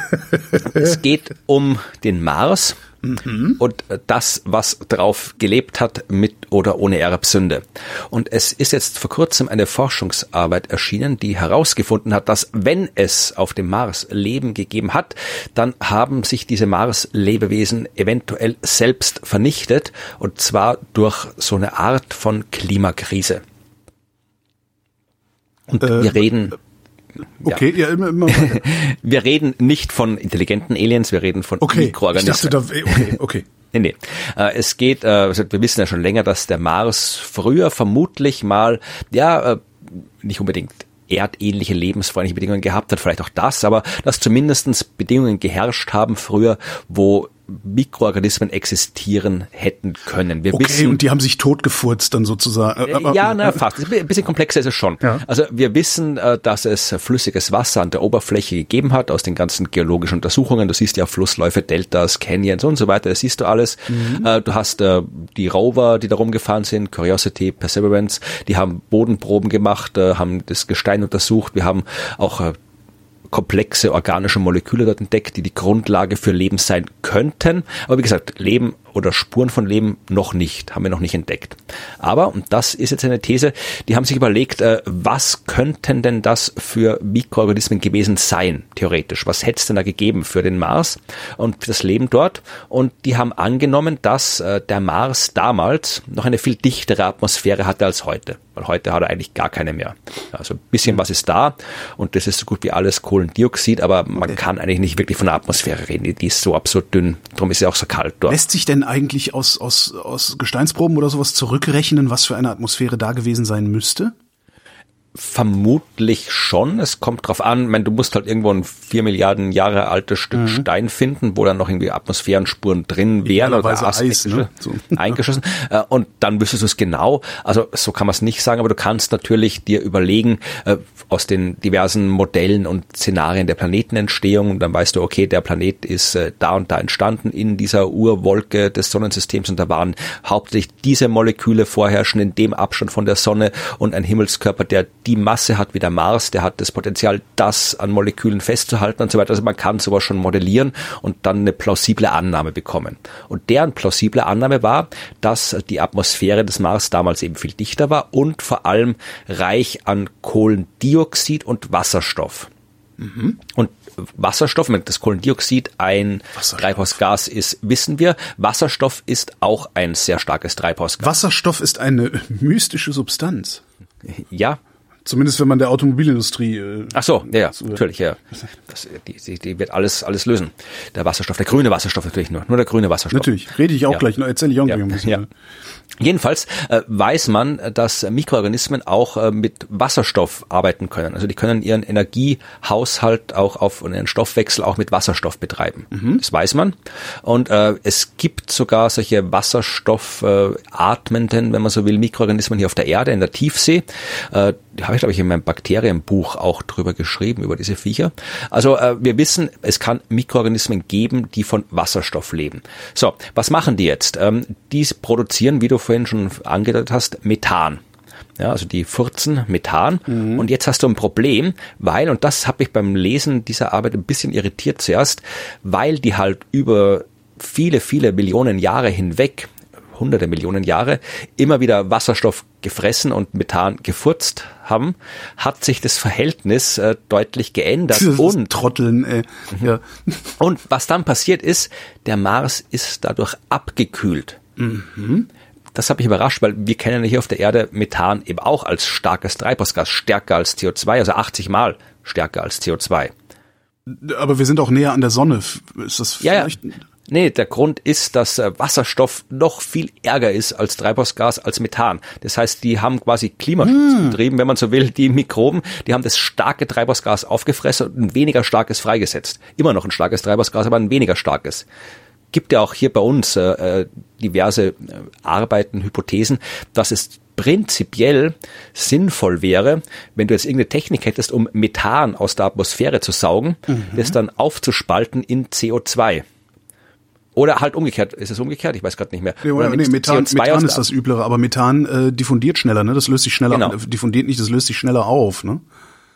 es geht um den Mars Mhm. Und das, was drauf gelebt hat, mit oder ohne Erbsünde. Und es ist jetzt vor kurzem eine Forschungsarbeit erschienen, die herausgefunden hat, dass wenn es auf dem Mars Leben gegeben hat, dann haben sich diese Mars-Lebewesen eventuell selbst vernichtet. Und zwar durch so eine Art von Klimakrise. Und äh, wir reden Okay, ja, immer, immer wir reden nicht von intelligenten Aliens, wir reden von okay, Mikroorganismen. Ich dachte, da, okay, okay. Nee, nee. Äh, es geht, äh, also wir wissen ja schon länger, dass der Mars früher vermutlich mal, ja, äh, nicht unbedingt erdähnliche lebensfreundliche Bedingungen gehabt hat, vielleicht auch das, aber dass zumindestens Bedingungen geherrscht haben früher, wo Mikroorganismen existieren hätten können. Wir okay, wissen, und die haben sich totgefurzt dann sozusagen. Aber, ja, na fast. Ein bisschen komplexer ist es schon. Ja. Also wir wissen, äh, dass es flüssiges Wasser an der Oberfläche gegeben hat aus den ganzen geologischen Untersuchungen. Du siehst ja Flussläufe, Deltas, Canyons und so weiter. Das siehst du alles. Mhm. Äh, du hast äh, die Rover, die da rumgefahren sind, Curiosity, Perseverance, die haben Bodenproben gemacht, haben das Gestein untersucht. Wir haben auch komplexe organische Moleküle dort entdeckt, die die Grundlage für Leben sein könnten. Aber wie gesagt, Leben oder Spuren von Leben noch nicht, haben wir noch nicht entdeckt. Aber, und das ist jetzt eine These, die haben sich überlegt, äh, was könnten denn das für Mikroorganismen gewesen sein, theoretisch? Was hätte es denn da gegeben für den Mars und für das Leben dort? Und die haben angenommen, dass äh, der Mars damals noch eine viel dichtere Atmosphäre hatte als heute. Weil heute hat er eigentlich gar keine mehr. Also ein bisschen was ist da und das ist so gut wie alles Kohlendioxid, aber man kann eigentlich nicht wirklich von der Atmosphäre reden. Die ist so absurd dünn, darum ist sie auch so kalt dort. Lässt sich denn eigentlich aus, aus, aus Gesteinsproben oder sowas zurückrechnen, was für eine Atmosphäre da gewesen sein müsste? Vermutlich schon. Es kommt drauf an, ich meine, du musst halt irgendwo ein vier Milliarden Jahre altes Stück mhm. Stein finden, wo dann noch irgendwie Atmosphärenspuren drin wären oder Eis, ne? so. eingeschossen. Äh, und dann wüsstest du es genau. Also so kann man es nicht sagen, aber du kannst natürlich dir überlegen, äh, aus den diversen Modellen und Szenarien der Planetenentstehung, dann weißt du, okay, der Planet ist äh, da und da entstanden in dieser Urwolke des Sonnensystems und da waren hauptsächlich diese Moleküle vorherrschen in dem Abstand von der Sonne und ein Himmelskörper, der die Masse hat wie der Mars, der hat das Potenzial, das an Molekülen festzuhalten und so weiter. Also man kann sowas schon modellieren und dann eine plausible Annahme bekommen. Und deren plausible Annahme war, dass die Atmosphäre des Mars damals eben viel dichter war und vor allem reich an Kohlendioxid und Wasserstoff. Mhm. Und Wasserstoff, das Kohlendioxid ein Treibhausgas ist, wissen wir. Wasserstoff ist auch ein sehr starkes Treibhausgas. Wasserstoff ist eine mystische Substanz. Ja, Zumindest wenn man der Automobilindustrie. Äh, Ach so, ja, ja natürlich, ja. Das, die, die, die wird alles alles lösen. Der Wasserstoff, der grüne Wasserstoff natürlich nur, nur der grüne Wasserstoff. Natürlich, rede ich auch ja. gleich, erzähle ich auch ja. gleich ein bisschen. Ja. Jedenfalls äh, weiß man, dass Mikroorganismen auch äh, mit Wasserstoff arbeiten können. Also die können ihren Energiehaushalt auch auf und ihren Stoffwechsel auch mit Wasserstoff betreiben. Mhm. Das weiß man. Und äh, es gibt sogar solche Wasserstoffatmenden, äh, wenn man so will, Mikroorganismen hier auf der Erde, in der Tiefsee. Äh, habe ich, glaube ich, in meinem Bakterienbuch auch drüber geschrieben, über diese Viecher. Also äh, wir wissen, es kann Mikroorganismen geben, die von Wasserstoff leben. So, was machen die jetzt? Ähm, die produzieren, wie du vorhin schon angedeutet hast, Methan. Ja, also die furzen Methan. Mhm. Und jetzt hast du ein Problem, weil, und das habe ich beim Lesen dieser Arbeit ein bisschen irritiert zuerst, weil die halt über viele, viele Millionen Jahre hinweg hunderte Millionen Jahre immer wieder Wasserstoff gefressen und Methan gefurzt haben, hat sich das Verhältnis äh, deutlich geändert. Das und Trotteln, ey. Mhm. Ja. Und was dann passiert ist, der Mars ist dadurch abgekühlt. Mhm. Das hat mich überrascht, weil wir kennen hier auf der Erde Methan eben auch als starkes Treibhausgas, stärker als CO2, also 80 Mal stärker als CO2. Aber wir sind auch näher an der Sonne. Ist das vielleicht? Ja, ja. Nee, der Grund ist, dass äh, Wasserstoff noch viel ärger ist als Treibhausgas, als Methan. Das heißt, die haben quasi Klimaschutz hm. betrieben, wenn man so will. Die Mikroben, die haben das starke Treibhausgas aufgefressen und ein weniger starkes freigesetzt. Immer noch ein starkes Treibhausgas, aber ein weniger starkes gibt ja auch hier bei uns äh, äh diverse äh, Arbeiten, Hypothesen, dass es prinzipiell sinnvoll wäre, wenn du jetzt irgendeine Technik hättest, um Methan aus der Atmosphäre zu saugen, mhm. das dann aufzuspalten in CO2 Oder halt umgekehrt. Ist es umgekehrt? Ich weiß gerade nicht mehr. Nee, oder, nee, Methan, Methan ist das Üblere, aber Methan äh, diffundiert schneller, ne? Das löst sich schneller, genau. diffundiert nicht, das löst sich schneller auf, ne?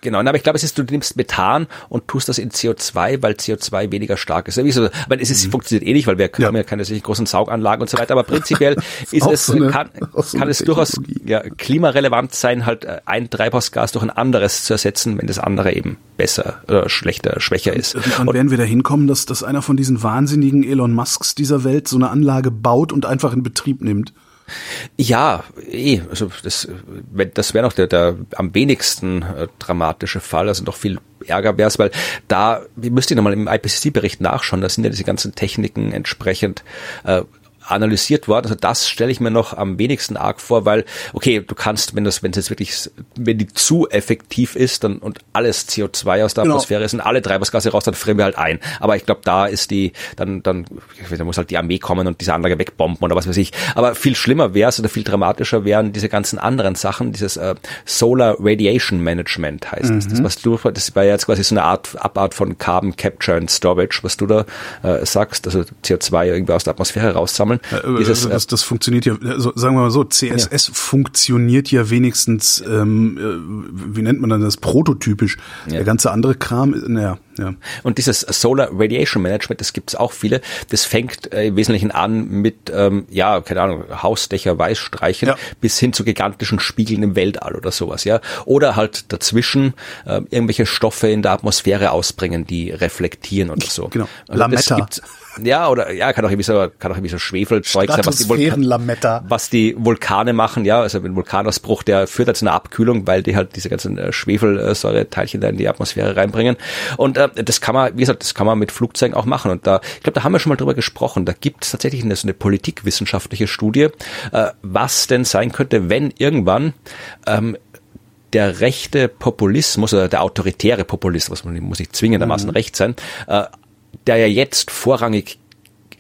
Genau, aber ich glaube, es ist, du nimmst Methan und tust das in CO2, weil CO2 weniger stark ist. Sowieso, weil es ist, mhm. funktioniert eh nicht, weil wir ja. haben ja keine solchen großen Sauganlagen und so weiter, aber prinzipiell ist es, so eine, kann, so kann es durchaus ja, klimarelevant sein, halt äh, ein Treibhausgas durch ein anderes zu ersetzen, wenn das andere eben besser oder schlechter, schwächer ist. Und dann werden wir da hinkommen, dass, dass einer von diesen wahnsinnigen Elon Musks dieser Welt so eine Anlage baut und einfach in Betrieb nimmt. Ja, eh, also das, das wäre noch der, der am wenigsten äh, dramatische Fall, also noch viel ärger wäre es, weil da, wir müsst ihr nochmal im IPCC-Bericht nachschauen, da sind ja diese ganzen Techniken entsprechend äh, analysiert worden. Also das stelle ich mir noch am wenigsten arg vor, weil, okay, du kannst, wenn das, wenn es jetzt wirklich, wenn die zu effektiv ist dann, und alles CO2 aus der genau. Atmosphäre ist und alle Treibhausgase raus, dann frieren wir halt ein. Aber ich glaube, da ist die, dann, dann, da muss halt die Armee kommen und diese Anlage wegbomben oder was weiß ich. Aber viel schlimmer wäre es oder viel dramatischer wären diese ganzen anderen Sachen, dieses äh, Solar Radiation Management heißt mhm. das. Das, was du, das war jetzt quasi so eine Art, Abart von Carbon Capture and Storage, was du da äh, sagst, also CO2 irgendwie aus der Atmosphäre raussammeln Dieses, das, das funktioniert ja, also sagen wir mal so, CSS ja. funktioniert ja wenigstens, ähm, äh, wie nennt man dann das, prototypisch. Ja. Der ganze andere Kram, naja, ja. Und dieses Solar Radiation Management, das gibt es auch viele. Das fängt äh, im Wesentlichen an mit, ähm, ja, keine Ahnung, Hausdächer weiß streichen ja. bis hin zu gigantischen Spiegeln im Weltall oder sowas, ja. Oder halt dazwischen äh, irgendwelche Stoffe in der Atmosphäre ausbringen, die reflektieren oder so. Genau. Also Lametta. Ja, oder ja, kann auch irgendwie so, kann auch irgendwie so Schwefelzeug sein, was die, Vulkan, was die Vulkane machen, ja, also ein Vulkanausbruch, der führt halt zu einer Abkühlung, weil die halt diese ganzen äh, Schwefelsäureteilchen da in die Atmosphäre reinbringen. Und äh, das kann man, wie gesagt, das kann man mit Flugzeugen auch machen. Und da, ich glaube, da haben wir schon mal drüber gesprochen. Da gibt es tatsächlich eine, so eine politikwissenschaftliche Studie, äh, was denn sein könnte, wenn irgendwann ähm, der rechte Populismus oder der autoritäre Populismus, muss nicht zwingendermaßen mhm. recht sein, äh, der ja jetzt vorrangig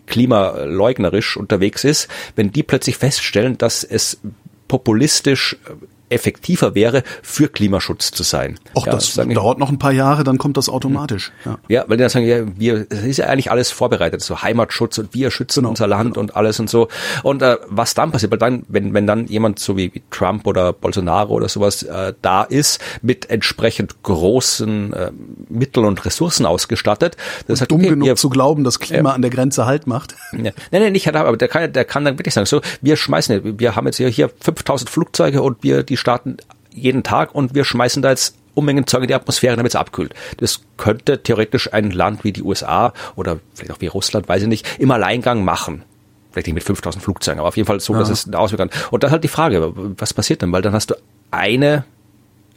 klimaleugnerisch unterwegs ist, wenn die plötzlich feststellen, dass es populistisch effektiver wäre, für Klimaschutz zu sein. Ach, ja, das dauert noch ein paar Jahre, dann kommt das automatisch. Ja, ja weil die dann sagen, ja, wir, es ist ja eigentlich alles vorbereitet, so Heimatschutz und wir schützen genau. unser Land und alles und so. Und äh, was dann passiert, weil dann, wenn, wenn dann jemand so wie, wie Trump oder Bolsonaro oder sowas äh, da ist, mit entsprechend großen äh, Mitteln und Ressourcen ausgestattet, das ist dumm okay, genug wir, zu glauben, dass Klima ja. an der Grenze Halt macht. Ja. Nein, nein, nicht, aber der kann, der kann dann wirklich sagen, so, wir schmeißen, wir haben jetzt hier, hier 5000 Flugzeuge und wir, die starten jeden Tag und wir schmeißen da jetzt Unmengen Zeug in die Atmosphäre, damit es abkühlt. Das könnte theoretisch ein Land wie die USA oder vielleicht auch wie Russland, weiß ich nicht, im Alleingang machen. Vielleicht nicht mit 5000 Flugzeugen, aber auf jeden Fall so, dass ja. es eine Auswirkung hat. Und dann halt die Frage, was passiert denn? Weil dann hast du eine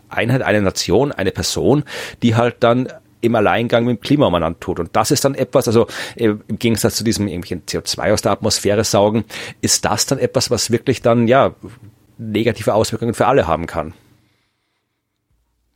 Einheit, eine Nation, eine Person, die halt dann im Alleingang mit dem Klima umeinander tut. Und das ist dann etwas, also äh, im Gegensatz zu diesem irgendwelchen CO2 aus der Atmosphäre saugen, ist das dann etwas, was wirklich dann, ja, negative Auswirkungen für alle haben kann.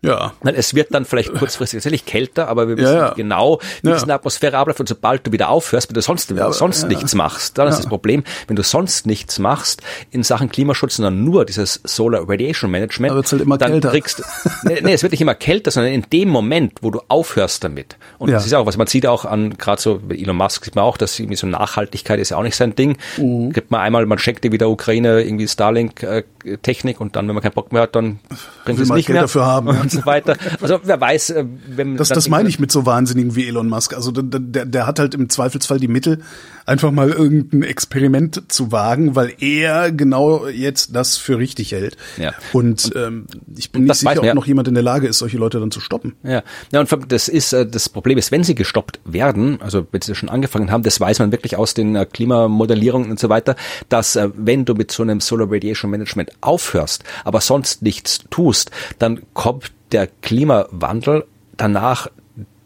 Ja. Es wird dann vielleicht kurzfristig tatsächlich kälter, aber wir wissen ja, ja. genau, wie ja. es in der Atmosphäre abläuft. Und sobald du wieder aufhörst, wenn du sonst, wenn du sonst nichts machst, dann ist das Problem, wenn du sonst nichts machst in Sachen Klimaschutz, sondern nur dieses Solar Radiation Management, halt immer dann kälter. kriegst nee, nee, es wird nicht immer kälter, sondern in dem Moment, wo du aufhörst damit. Und das ist auch, was man sieht auch an, gerade so bei Elon Musk sieht man auch, dass irgendwie so Nachhaltigkeit ist ja auch nicht sein Ding. Mhm. Gibt man einmal, man schenkt dir wieder Ukraine irgendwie Starlink-Technik äh, und dann, wenn man keinen Bock mehr hat, dann bringt es nicht Geld mehr. Dafür haben und so weiter. Also wer weiß, äh, wenn das, das meine ich mit so Wahnsinnigen wie Elon Musk. Also der, der, der hat halt im Zweifelsfall die Mittel, einfach mal irgendein Experiment zu wagen, weil er genau jetzt das für richtig hält. Ja. Und ähm, ich bin nicht sicher, weiß, ob ja. noch jemand in der Lage ist, solche Leute dann zu stoppen. Ja, ja und das ist äh, das Problem ist, wenn sie gestoppt werden, also wenn sie schon angefangen haben, das weiß man wirklich aus den äh, Klimamodellierungen und so weiter, dass äh, wenn du mit so einem Solar Radiation Management aufhörst, aber sonst nichts tust, dann kommt der Klimawandel danach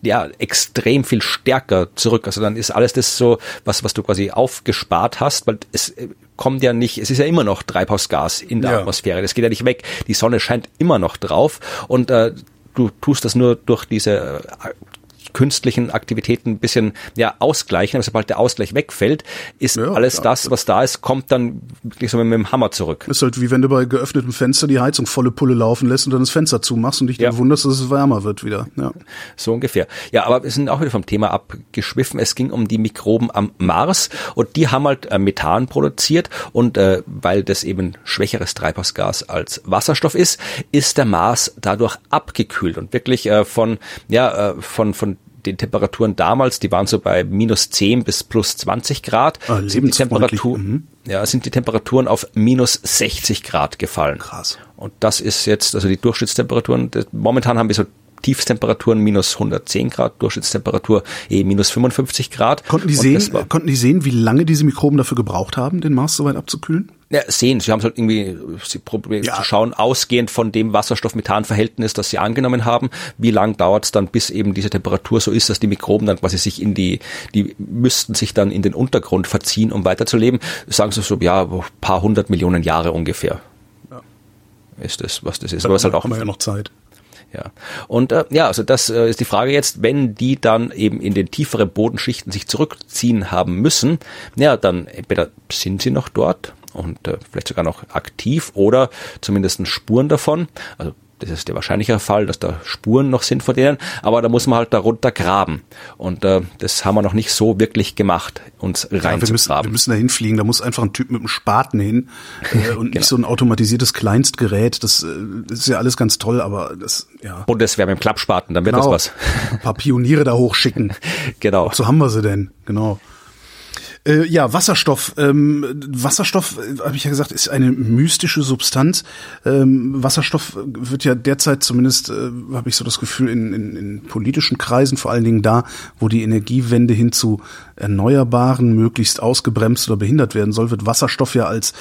ja extrem viel stärker zurück. Also dann ist alles das so, was was du quasi aufgespart hast, weil es äh, kommt ja nicht, es ist ja immer noch Treibhausgas in der ja. Atmosphäre. Das geht ja nicht weg. Die Sonne scheint immer noch drauf und äh, du tust das nur durch diese äh, künstlichen Aktivitäten ein bisschen ja ausgleichen, aber sobald der Ausgleich wegfällt, ist ja, alles klar. das, was da ist, kommt dann wirklich so mit dem Hammer zurück. Ist halt wie wenn du bei geöffnetem Fenster die Heizung volle Pulle laufen lässt und dann das Fenster zumachst und dich ja. dann wunderst, dass es wärmer wird wieder. Ja. So ungefähr. Ja, aber wir sind auch wieder vom Thema abgeschwiffen. Es ging um die Mikroben am Mars und die haben halt äh, Methan produziert und äh, weil das eben schwächeres Treibhausgas als Wasserstoff ist, ist der Mars dadurch abgekühlt und wirklich äh, von ja äh, von von den Temperaturen damals, die waren so bei minus 10 bis plus 20 Grad, ah, sind die Temperatur, mhm. ja, sind die Temperaturen auf minus 60 Grad gefallen. Krass. Und das ist jetzt, also die Durchschnittstemperaturen, momentan haben wir so Tiefstemperaturen minus 110 Grad, Durchschnittstemperatur eh minus 55 Grad. Konnten die sehen, konnten die sehen, wie lange diese Mikroben dafür gebraucht haben, den Mars so weit abzukühlen? Ja, sehen. Sie haben es halt irgendwie, sie probieren ja. zu schauen, ausgehend von dem Wasserstoff-Methan-Verhältnis, das sie angenommen haben, wie lang dauert es dann, bis eben diese Temperatur so ist, dass die Mikroben dann quasi sich in die, die müssten sich dann in den Untergrund verziehen, um weiterzuleben. Sagen sie so, ja, paar hundert Millionen Jahre ungefähr. Ja. Ist das, was das ist. Aber es halt auch. Haben wir ja noch Zeit. Ja. Und äh, ja, also das äh, ist die Frage jetzt, wenn die dann eben in den tieferen Bodenschichten sich zurückziehen haben müssen, ja, dann entweder sind sie noch dort und äh, vielleicht sogar noch aktiv oder zumindest Spuren davon. Also das ist der wahrscheinlichere Fall, dass da Spuren noch sind von denen, aber da muss man halt darunter graben. Und äh, das haben wir noch nicht so wirklich gemacht, uns reinzugraben. Ja, wir, müssen, wir müssen da hinfliegen, da muss einfach ein Typ mit einem Spaten hin äh, und genau. nicht so ein automatisiertes Kleinstgerät. Das, äh, das ist ja alles ganz toll, aber das, ja. Und das wäre mit dem Klappspaten, dann wird genau. das was. Ein paar Pioniere da hochschicken. genau. So haben wir sie denn, genau. Äh, ja, Wasserstoff. Ähm, Wasserstoff, äh, habe ich ja gesagt, ist eine mystische Substanz. Ähm, Wasserstoff wird ja derzeit zumindest, äh, habe ich so das Gefühl, in, in, in politischen Kreisen, vor allen Dingen da, wo die Energiewende hin zu Erneuerbaren möglichst ausgebremst oder behindert werden soll, wird Wasserstoff ja als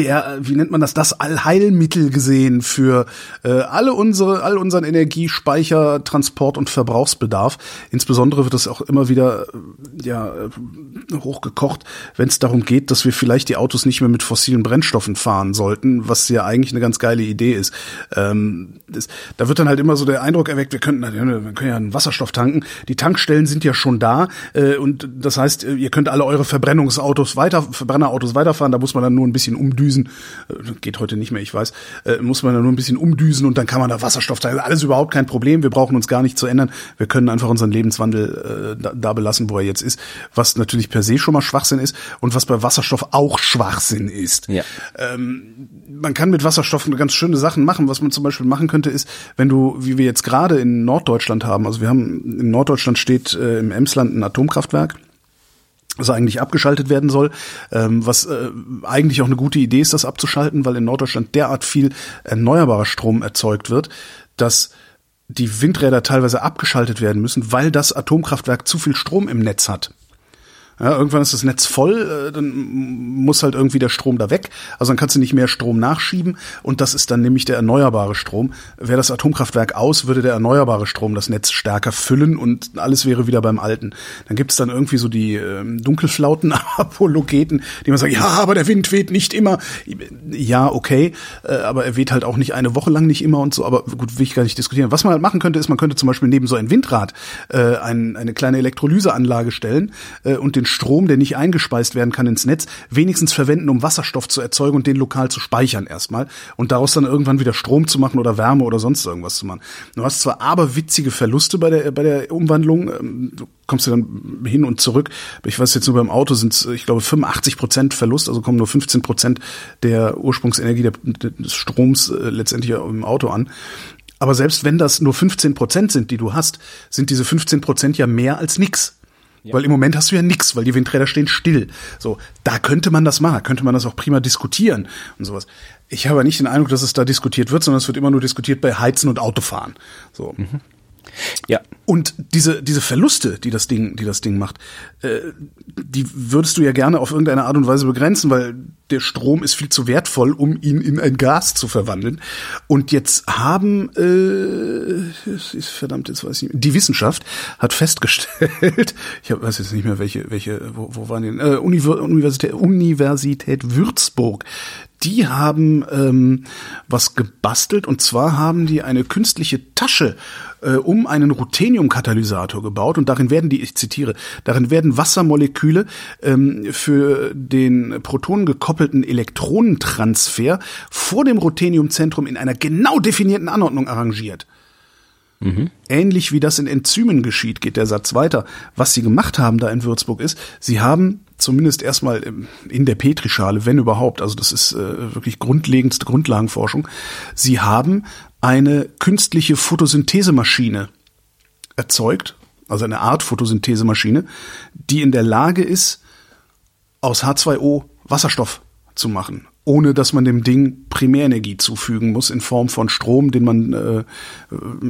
der, wie nennt man das, das Allheilmittel gesehen für äh, alle unsere, all unseren Energiespeicher, Transport und Verbrauchsbedarf. Insbesondere wird es auch immer wieder äh, ja äh, hochgekocht, wenn es darum geht, dass wir vielleicht die Autos nicht mehr mit fossilen Brennstoffen fahren sollten, was ja eigentlich eine ganz geile Idee ist. Ähm, das, da wird dann halt immer so der Eindruck erweckt, wir könnten, wir können ja einen Wasserstoff tanken. Die Tankstellen sind ja schon da äh, und das heißt, ihr könnt alle eure Verbrennungsautos weiter, Verbrennerautos weiterfahren. Da muss man dann nur ein bisschen umdüsen umdüsen, äh, geht heute nicht mehr, ich weiß, äh, muss man da nur ein bisschen umdüsen und dann kann man da Wasserstoff teilen. Alles überhaupt kein Problem. Wir brauchen uns gar nicht zu ändern. Wir können einfach unseren Lebenswandel äh, da, da belassen, wo er jetzt ist. Was natürlich per se schon mal Schwachsinn ist und was bei Wasserstoff auch Schwachsinn ist. Ja. Ähm, man kann mit Wasserstoff ganz schöne Sachen machen. Was man zum Beispiel machen könnte, ist, wenn du, wie wir jetzt gerade in Norddeutschland haben, also wir haben in Norddeutschland steht äh, im Emsland ein Atomkraftwerk was eigentlich abgeschaltet werden soll, ähm, was äh, eigentlich auch eine gute Idee ist, das abzuschalten, weil in Norddeutschland derart viel erneuerbarer Strom erzeugt wird, dass die Windräder teilweise abgeschaltet werden müssen, weil das Atomkraftwerk zu viel Strom im Netz hat. Ja, irgendwann ist das Netz voll, äh, dann muss halt irgendwie der Strom da weg. Also dann kannst du nicht mehr Strom nachschieben und das ist dann nämlich der erneuerbare Strom. Wäre das Atomkraftwerk aus, würde der erneuerbare Strom das Netz stärker füllen und alles wäre wieder beim Alten. Dann gibt es dann irgendwie so die ähm, dunkelflauten Apologeten, die man sagen, ja, aber der Wind weht nicht immer. Ja, okay, äh, aber er weht halt auch nicht eine Woche lang nicht immer und so. Aber gut, will ich gar nicht diskutieren. Was man halt machen könnte, ist, man könnte zum Beispiel neben so ein Windrad äh, ein, eine kleine Elektrolyseanlage stellen äh, und den Strom, der nicht eingespeist werden kann ins Netz, wenigstens verwenden, um Wasserstoff zu erzeugen und den lokal zu speichern erstmal und daraus dann irgendwann wieder Strom zu machen oder Wärme oder sonst irgendwas zu machen. Du hast zwar aber witzige Verluste bei der bei der Umwandlung, ähm, du kommst du dann hin und zurück. Ich weiß jetzt nur beim Auto sind ich glaube 85 Prozent Verlust, also kommen nur 15 Prozent der Ursprungsenergie des Stroms äh, letztendlich im Auto an. Aber selbst wenn das nur 15 Prozent sind, die du hast, sind diese 15 Prozent ja mehr als nix. Ja. Weil im Moment hast du ja nix, weil die Windräder stehen still. So, da könnte man das machen, könnte man das auch prima diskutieren und sowas. Ich habe nicht den Eindruck, dass es da diskutiert wird, sondern es wird immer nur diskutiert bei Heizen und Autofahren. So. Mhm. Ja. Und diese, diese Verluste, die das Ding, die das Ding macht, äh, die würdest du ja gerne auf irgendeine Art und Weise begrenzen, weil der Strom ist viel zu wertvoll, um ihn in ein Gas zu verwandeln. Und jetzt haben, äh, verdammt, jetzt weiß ich nicht, die Wissenschaft hat festgestellt, ich weiß jetzt nicht mehr, welche, welche, wo, wo waren die, äh, Universität, Universität Würzburg, die haben ähm, was gebastelt und zwar haben die eine künstliche Tasche äh, um einen Ruthenium-Katalysator gebaut und darin werden die, ich zitiere, darin werden Wassermoleküle ähm, für den Protonen gekoppelten Elektronentransfer vor dem Rutheniumzentrum in einer genau definierten Anordnung arrangiert. Mhm. Ähnlich wie das in Enzymen geschieht, geht der Satz weiter. Was sie gemacht haben da in Würzburg ist, sie haben zumindest erstmal in der Petrischale, wenn überhaupt, also das ist äh, wirklich grundlegendste Grundlagenforschung, sie haben eine künstliche Photosynthesemaschine erzeugt, also eine Art Photosynthesemaschine, die in der Lage ist, aus H2O Wasserstoff zu machen ohne dass man dem Ding Primärenergie zufügen muss in Form von Strom, den man äh, äh,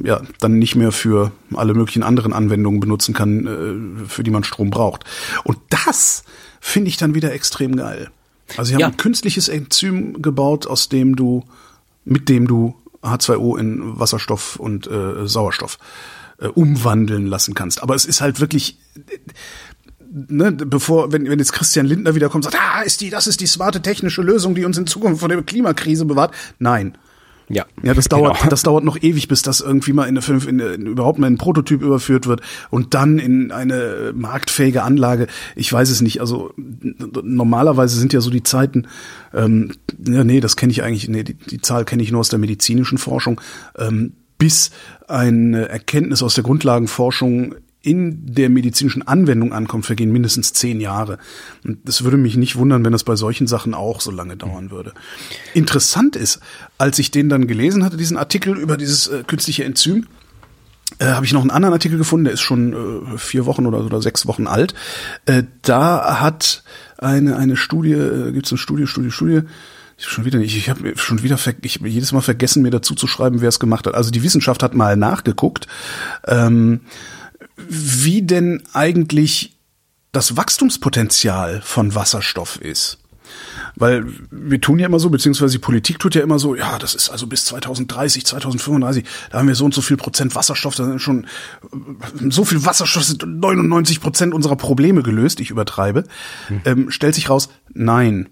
ja dann nicht mehr für alle möglichen anderen Anwendungen benutzen kann, äh, für die man Strom braucht. Und das finde ich dann wieder extrem geil. Also sie haben ja. ein künstliches Enzym gebaut, aus dem du, mit dem du H2O in Wasserstoff und äh, Sauerstoff äh, umwandeln lassen kannst. Aber es ist halt wirklich ne, bevor, wenn, wenn jetzt Christian Lindner wiederkommt und sagt, ah, ist die, das ist die smarte technische Lösung, die uns in Zukunft vor der Klimakrise bewahrt. Nein. Ja, ja, das dauert, genau. das dauert noch ewig, bis das irgendwie mal in eine fünf, in, eine, in überhaupt mal in einen Prototyp überführt wird und dann in eine marktfähige Anlage. Ich weiß es nicht. Also normalerweise sind ja so die Zeiten. Ähm, ja, nee, das kenne ich eigentlich. Nee, die, die Zahl kenne ich nur aus der medizinischen Forschung. Ähm, bis eine Erkenntnis aus der Grundlagenforschung in der medizinischen Anwendung ankommt, vergehen mindestens zehn Jahre. Und es würde mich nicht wundern, wenn das bei solchen Sachen auch so lange dauern würde. Interessant ist, als ich den dann gelesen hatte, diesen Artikel über dieses äh, künstliche Enzym, äh, habe ich noch einen anderen Artikel gefunden, der ist schon äh, vier Wochen oder, oder sechs Wochen alt. Äh, da hat eine, eine Studie, äh, gibt es eine Studie, Studie, Studie, ich schon wieder nicht, ich habe schon wieder ich hab jedes Mal vergessen, mir dazu zu schreiben, wer es gemacht hat. Also die Wissenschaft hat mal nachgeguckt. Ähm, wie denn eigentlich das Wachstumspotenzial von Wasserstoff ist. Weil wir tun ja immer so, beziehungsweise die Politik tut ja immer so, ja, das ist also bis 2030, 2035, da haben wir so und so viel Prozent Wasserstoff, da sind schon so viel Wasserstoff sind 99 Prozent unserer Probleme gelöst, ich übertreibe. Hm. Ähm, stellt sich raus, nein.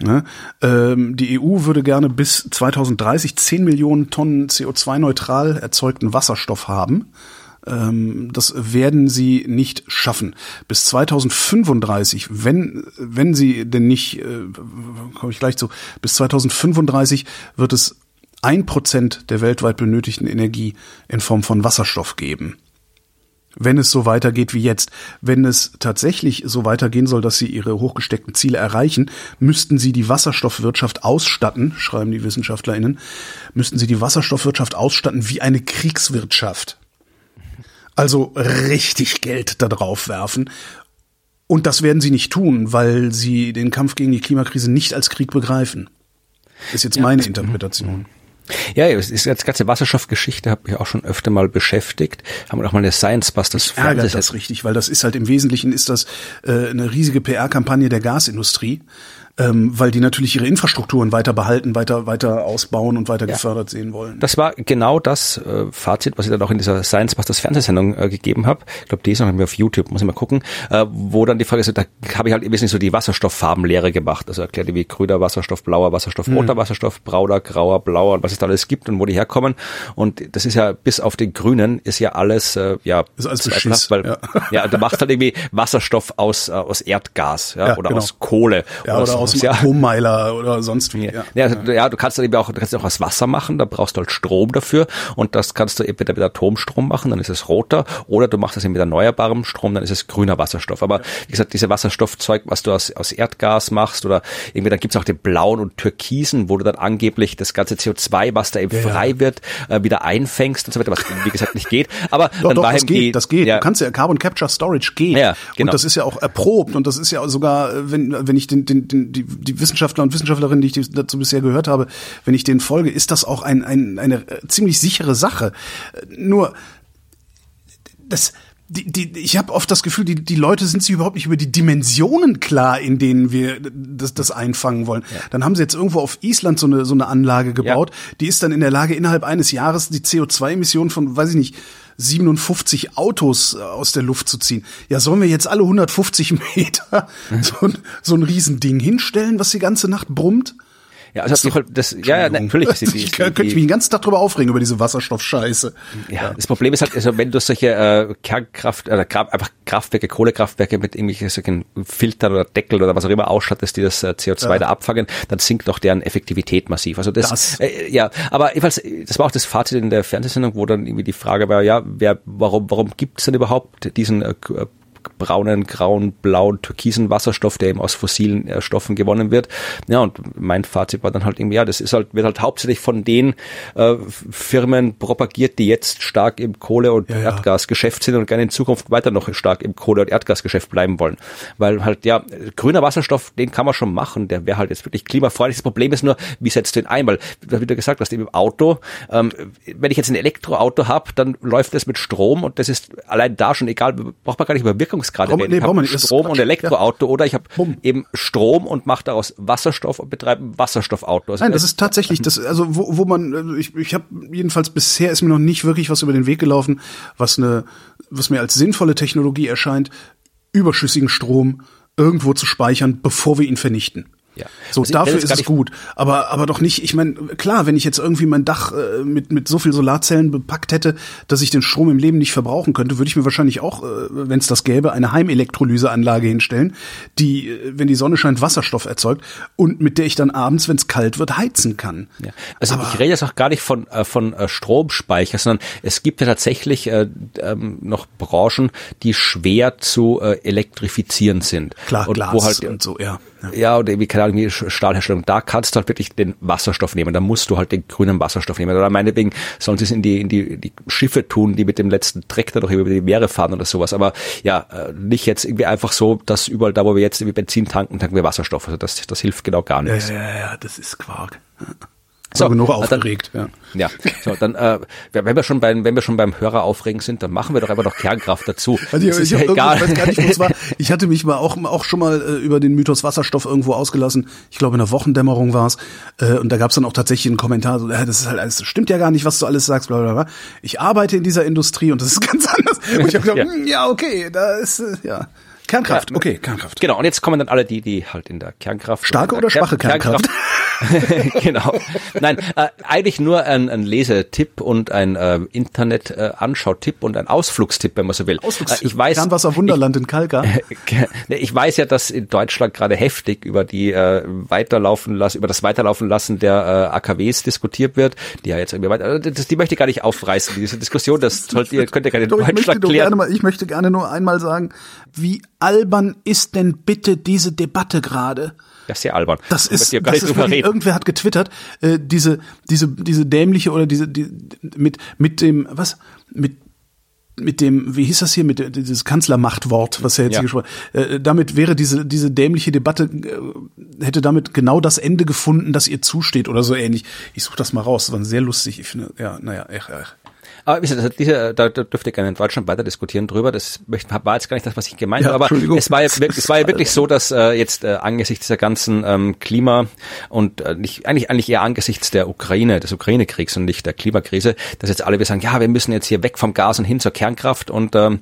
Ne? Ähm, die EU würde gerne bis 2030 10 Millionen Tonnen CO2-neutral erzeugten Wasserstoff haben. Ähm, das werden sie nicht schaffen. Bis 2035, wenn, wenn sie denn nicht, äh, komme ich gleich zu, bis 2035 wird es ein Prozent der weltweit benötigten Energie in Form von Wasserstoff geben. Wenn es so weitergeht wie jetzt, wenn es tatsächlich so weitergehen soll, dass sie ihre hochgesteckten Ziele erreichen, müssten sie die Wasserstoffwirtschaft ausstatten, schreiben die WissenschaftlerInnen, müssten sie die Wasserstoffwirtschaft ausstatten wie eine Kriegswirtschaft. Also richtig Geld da drauf werfen. Und das werden sie nicht tun, weil sie den Kampf gegen die Klimakrise nicht als Krieg begreifen. Ist jetzt ja, meine Interpretation. Ja, es ist jetzt ganze Wasserstoffgeschichte habe ich auch schon öfter mal beschäftigt. Haben wir auch mal eine Science Busters Ärgert das richtig, weil das ist halt im Wesentlichen ist das äh, eine riesige PR-Kampagne der Gasindustrie ähm, weil die natürlich ihre Infrastrukturen weiter behalten, weiter, weiter ausbauen und weiter ja. gefördert sehen wollen. Das war genau das äh, Fazit, was ich dann auch in dieser Science Busters Fernsehsendung äh, gegeben habe. Ich glaube, die ist noch nicht mehr auf YouTube, muss ich mal gucken, äh, wo dann die Frage ist, da habe ich halt wesentlich so die Wasserstofffarbenlehre gemacht. Also erklärt wie grüner Wasserstoff, blauer Wasserstoff, mhm. roter Wasserstoff, brauner, grauer, blauer und was es da alles gibt und wo die herkommen. Und das ist ja bis auf den grünen ist ja alles äh, ja ist alles Beschiss, weil ja. ja, da macht halt irgendwie Wasserstoff aus äh, aus Erdgas, ja, ja oder genau. aus Kohle ja, oder, oder aus dem ja. Atommeiler oder sonst wie. Ja. Ja, ja, du kannst dann eben auch, du kannst auch aus Wasser machen, da brauchst du halt Strom dafür und das kannst du entweder mit Atomstrom machen, dann ist es roter, oder du machst das eben mit erneuerbarem Strom, dann ist es grüner Wasserstoff. Aber wie gesagt, diese Wasserstoffzeug, was du aus, aus Erdgas machst oder irgendwie, dann gibt's auch den blauen und türkisen, wo du dann angeblich das ganze CO2, was da eben frei wird, äh, wieder einfängst und so weiter, was wie gesagt nicht geht. Aber doch, dann doch, war das geht, die, das geht. Du kannst ja Carbon Capture Storage geht. Ja, genau. Und das ist ja auch erprobt und das ist ja sogar, wenn, wenn ich den, den, den, die, die Wissenschaftler und Wissenschaftlerinnen, die ich dazu bisher gehört habe, wenn ich denen folge, ist das auch ein, ein, eine ziemlich sichere Sache. Nur das die, die, ich habe oft das Gefühl, die, die Leute sind sich überhaupt nicht über die Dimensionen klar, in denen wir das, das einfangen wollen. Ja. Dann haben sie jetzt irgendwo auf Island so eine, so eine Anlage gebaut, ja. die ist dann in der Lage, innerhalb eines Jahres die CO2-Emissionen von, weiß ich nicht, 57 Autos äh, aus der Luft zu ziehen. Ja, sollen wir jetzt alle 150 Meter so ein, so ein Riesending hinstellen, was die ganze Nacht brummt? Ja, also das, das ja, ja, natürlich. Die, die, ich könnte mich den ganzen Tag drüber aufregen über diese Wasserstoffscheiße. Ja, ja, das Problem ist halt, also wenn du solche äh, Kernkraft oder äh, einfach Kraftwerke, Kohlekraftwerke mit irgendwelchen solchen Filtern oder Deckel oder was auch immer ausstattest, die das äh, CO2 ja. da abfangen, dann sinkt doch deren Effektivität massiv. Also das, das. Äh, ja, aber jedenfalls, das war auch das Fazit in der Fernsehsendung, wo dann irgendwie die Frage war, ja, wer, warum, warum gibt es denn überhaupt diesen äh, braunen, grauen, blauen, türkisen Wasserstoff, der eben aus fossilen äh, Stoffen gewonnen wird. Ja, und mein Fazit war dann halt irgendwie, ja, das ist halt, wird halt hauptsächlich von den äh, Firmen propagiert, die jetzt stark im Kohle- und ja, Erdgasgeschäft sind und gerne in Zukunft weiter noch stark im Kohle- und Erdgasgeschäft bleiben wollen. Weil halt, ja, grüner Wasserstoff, den kann man schon machen, der wäre halt jetzt wirklich klimafreundlich. Das Problem ist nur, wie setzt du den ein? Weil, wie du gesagt hast, eben im Auto, ähm, wenn ich jetzt ein Elektroauto habe, dann läuft das mit Strom und das ist allein da schon egal, braucht man gar nicht über Wirkung Wirkungsgrade Brauch, nee, ich habe Strom und Elektroauto ja. oder ich habe eben Strom und mache daraus Wasserstoff und betreibe ein Wasserstoffauto. Also Nein, das ist tatsächlich das, also wo, wo man, äh, ich, ich habe jedenfalls bisher ist mir noch nicht wirklich was über den Weg gelaufen, was eine, was mir als sinnvolle Technologie erscheint, überschüssigen Strom irgendwo zu speichern, bevor wir ihn vernichten. Ja. So, also dafür ist es gut. Aber, aber doch nicht, ich meine, klar, wenn ich jetzt irgendwie mein Dach äh, mit, mit so viel Solarzellen bepackt hätte, dass ich den Strom im Leben nicht verbrauchen könnte, würde ich mir wahrscheinlich auch, äh, wenn es das gäbe, eine Heimelektrolyseanlage hinstellen, die, äh, wenn die Sonne scheint, Wasserstoff erzeugt und mit der ich dann abends, wenn es kalt wird, heizen kann. Ja. Also aber, ich rede jetzt auch gar nicht von, äh, von äh, Stromspeicher, sondern es gibt ja tatsächlich äh, ähm, noch Branchen, die schwer zu äh, elektrifizieren sind. Klar, und Glas wo halt, und so, ja. Ja, oder wie, keine Ahnung, Stahlherstellung. Da kannst du halt wirklich den Wasserstoff nehmen. Da musst du halt den grünen Wasserstoff nehmen. Oder meinetwegen sollen sie es in die, in die, die Schiffe tun, die mit dem letzten Trecker noch über die Meere fahren oder sowas. Aber ja, äh, nicht jetzt irgendwie einfach so, dass überall da, wo wir jetzt irgendwie Benzin tanken, tanken wir Wasserstoff. Also das, das hilft genau gar nichts. Ja, ja, ja, das ist Quark. So, genug aufgeregt. Dann, ja. ja, so dann, äh, wenn wir schon beim, wenn wir schon beim Hörer aufregen sind, dann machen wir doch einfach noch Kernkraft dazu. Also ich, ich, ja egal. weiß gar nicht, wo es war. Ich hatte mich mal auch, auch schon mal äh, über den Mythos Wasserstoff irgendwo ausgelassen. Ich glaube in der Wochendämmerung war es. Äh, und da gab es dann auch tatsächlich einen Kommentar, so, äh, das ist halt alles, das stimmt ja gar nicht, was du alles sagst, bla bla bla. Ich arbeite in dieser Industrie und das ist ganz anders. Und ich habe gedacht, ja. Hm, ja, okay, da ist äh, ja. Kernkraft, okay, Kernkraft. Genau, und jetzt kommen dann alle die, die halt in der Kernkraft. Starke oder schwache Kernkraft? Kernkraft. genau. Nein, äh, eigentlich nur ein, ein Lesetipp und ein äh, Internet-Anschautipp äh, und ein Ausflugstipp, wenn man so will. Ausflugstipp. Äh, ich weiß, Kernwasser Wunderland ich, in Kalka. ich weiß ja, dass in Deutschland gerade heftig über die äh, weiterlaufen lassen, über das Weiterlaufen lassen der äh, AKWs diskutiert wird, die ja jetzt irgendwie weiter, also das, die möchte ich gar nicht aufreißen, diese Diskussion, das sollt ihr, könnt ihr gerne in Deutschland klären. Mal, ich möchte gerne nur einmal sagen, wie albern ist denn bitte diese Debatte gerade? Das ist sehr albern. Das ist, das ist wirklich, irgendwer hat getwittert, äh, diese, diese, diese dämliche oder diese, die, mit, mit dem, was, mit, mit dem, wie hieß das hier, mit dieses Kanzlermachtwort, was er jetzt ja. hier gesprochen äh, damit wäre diese, diese dämliche Debatte, äh, hätte damit genau das Ende gefunden, das ihr zusteht oder so ähnlich. Ich suche das mal raus, das war sehr lustig. Ich finde, ja, naja, ach, ach. Aber wie gesagt, diese, da, dürfte ich gerne in Deutschland weiter diskutieren drüber. Das war jetzt gar nicht das, was ich gemeint ja, habe. Aber es war, ja, es war ja wirklich so, dass äh, jetzt äh, angesichts der ganzen ähm, Klima und äh, nicht, eigentlich, eigentlich eher angesichts der Ukraine, des Ukraine-Kriegs und nicht der Klimakrise, dass jetzt alle wir sagen, ja, wir müssen jetzt hier weg vom Gas und hin zur Kernkraft. Und ähm,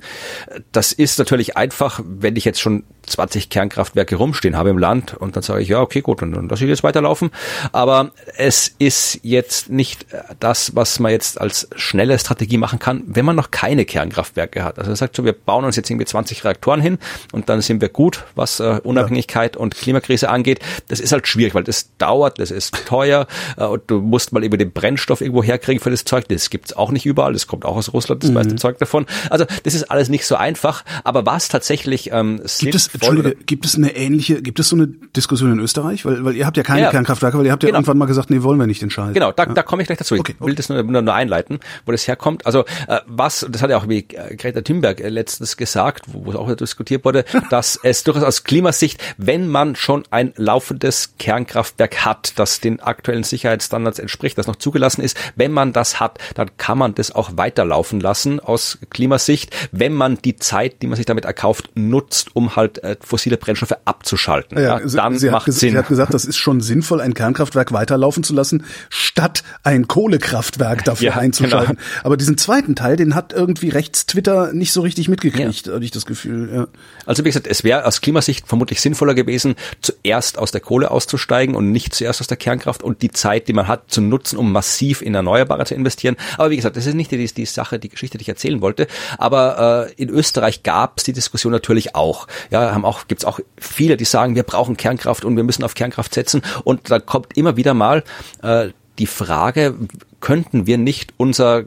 das ist natürlich einfach, wenn ich jetzt schon 20 Kernkraftwerke rumstehen habe im Land und dann sage ich, ja, okay, gut, und dann lasse ich jetzt weiterlaufen. Aber es ist jetzt nicht das, was man jetzt als schnelle Strategie machen kann, wenn man noch keine Kernkraftwerke hat. Also er sagt so, wir bauen uns jetzt irgendwie 20 Reaktoren hin und dann sind wir gut, was äh, Unabhängigkeit ja. und Klimakrise angeht. Das ist halt schwierig, weil das dauert, das ist teuer äh, und du musst mal über den Brennstoff irgendwo herkriegen für das Zeug. Das gibt's auch nicht überall, das kommt auch aus Russland, das mhm. meiste Zeug davon. Also das ist alles nicht so einfach. Aber was tatsächlich ähm, gibt es Entschuldige, gibt es eine ähnliche, gibt es so eine Diskussion in Österreich? Weil, weil ihr habt ja keine ja, Kernkraftwerke, weil ihr habt ja genau. irgendwann mal gesagt, nee, wollen wir nicht entscheiden. Genau, da, ja. da komme ich gleich dazu. Ich okay, will das nur, nur, einleiten, wo das herkommt. Also äh, was, das hat ja auch wie äh, Greta Thunberg äh, letztens gesagt, wo, wo auch diskutiert wurde, dass es durchaus aus Klimasicht, wenn man schon ein laufendes Kernkraftwerk hat, das den aktuellen Sicherheitsstandards entspricht, das noch zugelassen ist, wenn man das hat, dann kann man das auch weiterlaufen lassen aus Klimasicht, wenn man die Zeit, die man sich damit erkauft, nutzt, um halt äh, fossile Brennstoffe abzuschalten. Ja, ja dann sie macht hat, Sinn. Sie hat gesagt, das ist schon sinnvoll, ein Kernkraftwerk weiterlaufen zu lassen, statt ein Kohlekraftwerk dafür ja, einzuschalten. Genau. Aber diesen zweiten Teil, den hat irgendwie rechts Twitter nicht so richtig mitgekriegt, ja. hatte ich das Gefühl. Ja. Also wie gesagt, es wäre aus Klimasicht vermutlich sinnvoller gewesen, zuerst aus der Kohle auszusteigen und nicht zuerst aus der Kernkraft und die Zeit, die man hat, zu nutzen, um massiv in Erneuerbare zu investieren. Aber wie gesagt, das ist nicht die, die Sache, die Geschichte, die ich erzählen wollte. Aber äh, in Österreich gab es die Diskussion natürlich auch. Ja, haben auch gibt's auch viele, die sagen, wir brauchen Kernkraft und wir müssen auf Kernkraft setzen. Und da kommt immer wieder mal äh, die Frage, könnten wir nicht unser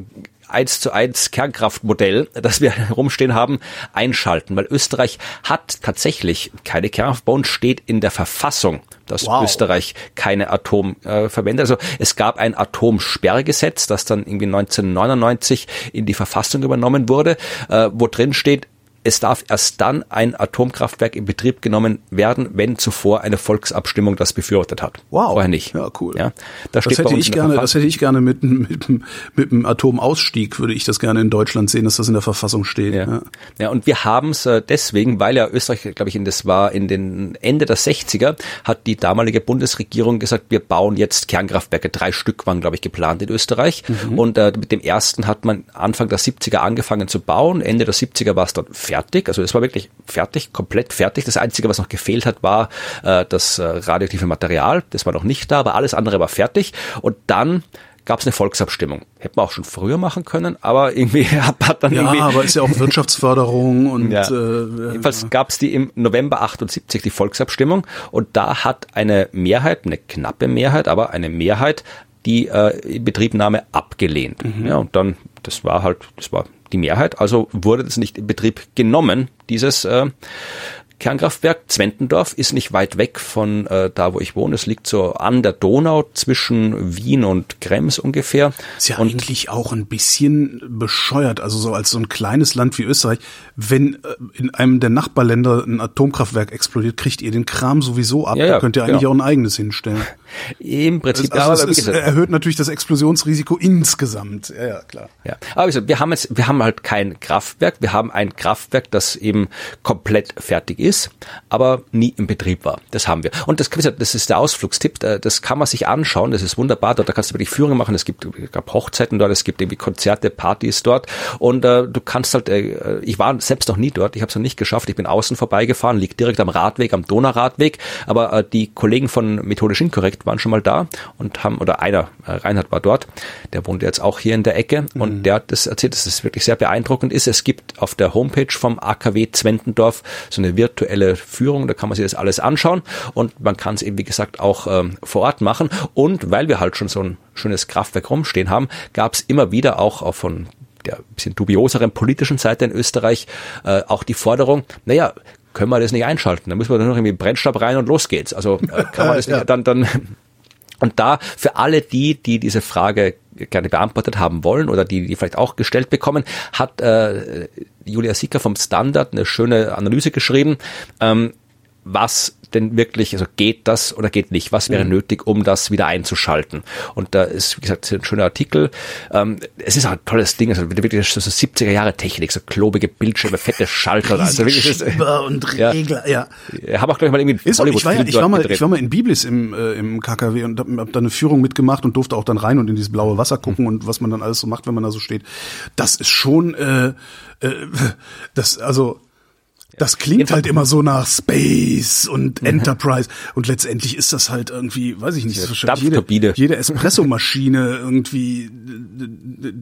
eins zu eins Kernkraftmodell, das wir herumstehen haben, einschalten, weil Österreich hat tatsächlich keine Kernkraft. Bei uns steht in der Verfassung, dass wow. Österreich keine Atom äh, verwendet. Also es gab ein Atomsperrgesetz, das dann irgendwie 1999 in die Verfassung übernommen wurde, äh, wo drin steht, es darf erst dann ein Atomkraftwerk in Betrieb genommen werden, wenn zuvor eine Volksabstimmung das befürwortet hat. Wow. Vorher nicht. Ja, cool. Ja, das, das hätte ich gerne, das hätte ich gerne mit, mit, mit dem Atomausstieg, würde ich das gerne in Deutschland sehen, dass das in der Verfassung steht. Ja, ja. ja und wir haben es äh, deswegen, weil ja Österreich, glaube ich, in das war in den Ende der 60er, hat die damalige Bundesregierung gesagt, wir bauen jetzt Kernkraftwerke. Drei Stück waren, glaube ich, geplant in Österreich. Mhm. Und äh, mit dem ersten hat man Anfang der 70er angefangen zu bauen. Ende der 70er war es dann fertig fertig. Also es war wirklich fertig, komplett fertig. Das Einzige, was noch gefehlt hat, war äh, das äh, radioaktive Material. Das war noch nicht da, aber alles andere war fertig. Und dann gab es eine Volksabstimmung. Hätte man auch schon früher machen können, aber irgendwie hat dann ja, irgendwie... Ja, aber ist ja auch Wirtschaftsförderung und... Ja. Äh, Jedenfalls ja. gab es die im November 78, die Volksabstimmung und da hat eine Mehrheit, eine knappe Mehrheit, aber eine Mehrheit die äh, Betriebnahme abgelehnt. Mhm. Ja, und dann, das war halt, das war die Mehrheit, also wurde das nicht in Betrieb genommen, dieses äh, Kernkraftwerk Zwentendorf ist nicht weit weg von äh, da, wo ich wohne. Es liegt so an der Donau zwischen Wien und Krems ungefähr. Ist ja und eigentlich auch ein bisschen bescheuert, also so als so ein kleines Land wie Österreich, wenn äh, in einem der Nachbarländer ein Atomkraftwerk explodiert, kriegt ihr den Kram sowieso ab. Ja, ja, da könnt ihr eigentlich genau. auch ein eigenes hinstellen. Im Prinzip. Also, also es, ist, erhöht natürlich das Explosionsrisiko insgesamt. Ja, ja, klar. Ja, aber wir haben jetzt, wir haben halt kein Kraftwerk. Wir haben ein Kraftwerk, das eben komplett fertig ist, aber nie im Betrieb war. Das haben wir. Und das, das ist der Ausflugstipp. Das kann man sich anschauen. Das ist wunderbar. Dort da kannst du wirklich Führungen machen. Es gibt, es gab Hochzeiten dort. Es gibt irgendwie Konzerte, Partys dort. Und äh, du kannst halt. Äh, ich war selbst noch nie dort. Ich habe es noch nicht geschafft. Ich bin außen vorbeigefahren. Liegt direkt am Radweg, am Donauradweg. Aber äh, die Kollegen von Methodisch Inkorrekt waren schon mal da und haben oder einer äh, Reinhard war dort. Der wohnt jetzt auch hier in der Ecke mhm. und der hat das erzählt, dass es wirklich sehr beeindruckend ist. Es gibt auf der Homepage vom AKW Zwentendorf so eine virtuelle virtuelle Führung, da kann man sich das alles anschauen und man kann es eben, wie gesagt, auch ähm, vor Ort machen. Und weil wir halt schon so ein schönes Kraftwerk rumstehen haben, gab es immer wieder auch, auch von der bisschen dubioseren politischen Seite in Österreich äh, auch die Forderung, naja, können wir das nicht einschalten? Da müssen wir dann noch irgendwie Brennstoff rein und los geht's. Also äh, kann man das nicht, dann, dann und da für alle die, die diese Frage gerne beantwortet haben wollen oder die, die vielleicht auch gestellt bekommen, hat äh, Julia Sicker vom Standard eine schöne Analyse geschrieben, ähm, was denn wirklich, also geht das oder geht nicht? Was wäre mhm. nötig, um das wieder einzuschalten? Und da ist, wie gesagt, ein schöner Artikel. Ähm, es ist auch ein tolles Ding, also wirklich so 70er Jahre Technik, so klobige Bildschirme, fette Schalter. Also wirklich das, und Regler, ja. ja. Haben auch gleich mal irgendwie ist, ich, war ja, ich, war mal, ich war mal in Biblis im, äh, im KKW und hab, hab da eine Führung mitgemacht und durfte auch dann rein und in dieses blaue Wasser gucken mhm. und was man dann alles so macht, wenn man da so steht. Das ist schon, äh, äh, das, also das klingt halt immer so nach Space und mhm. Enterprise und letztendlich ist das halt irgendwie, weiß ich nicht, wahrscheinlich jede, jede Espressomaschine irgendwie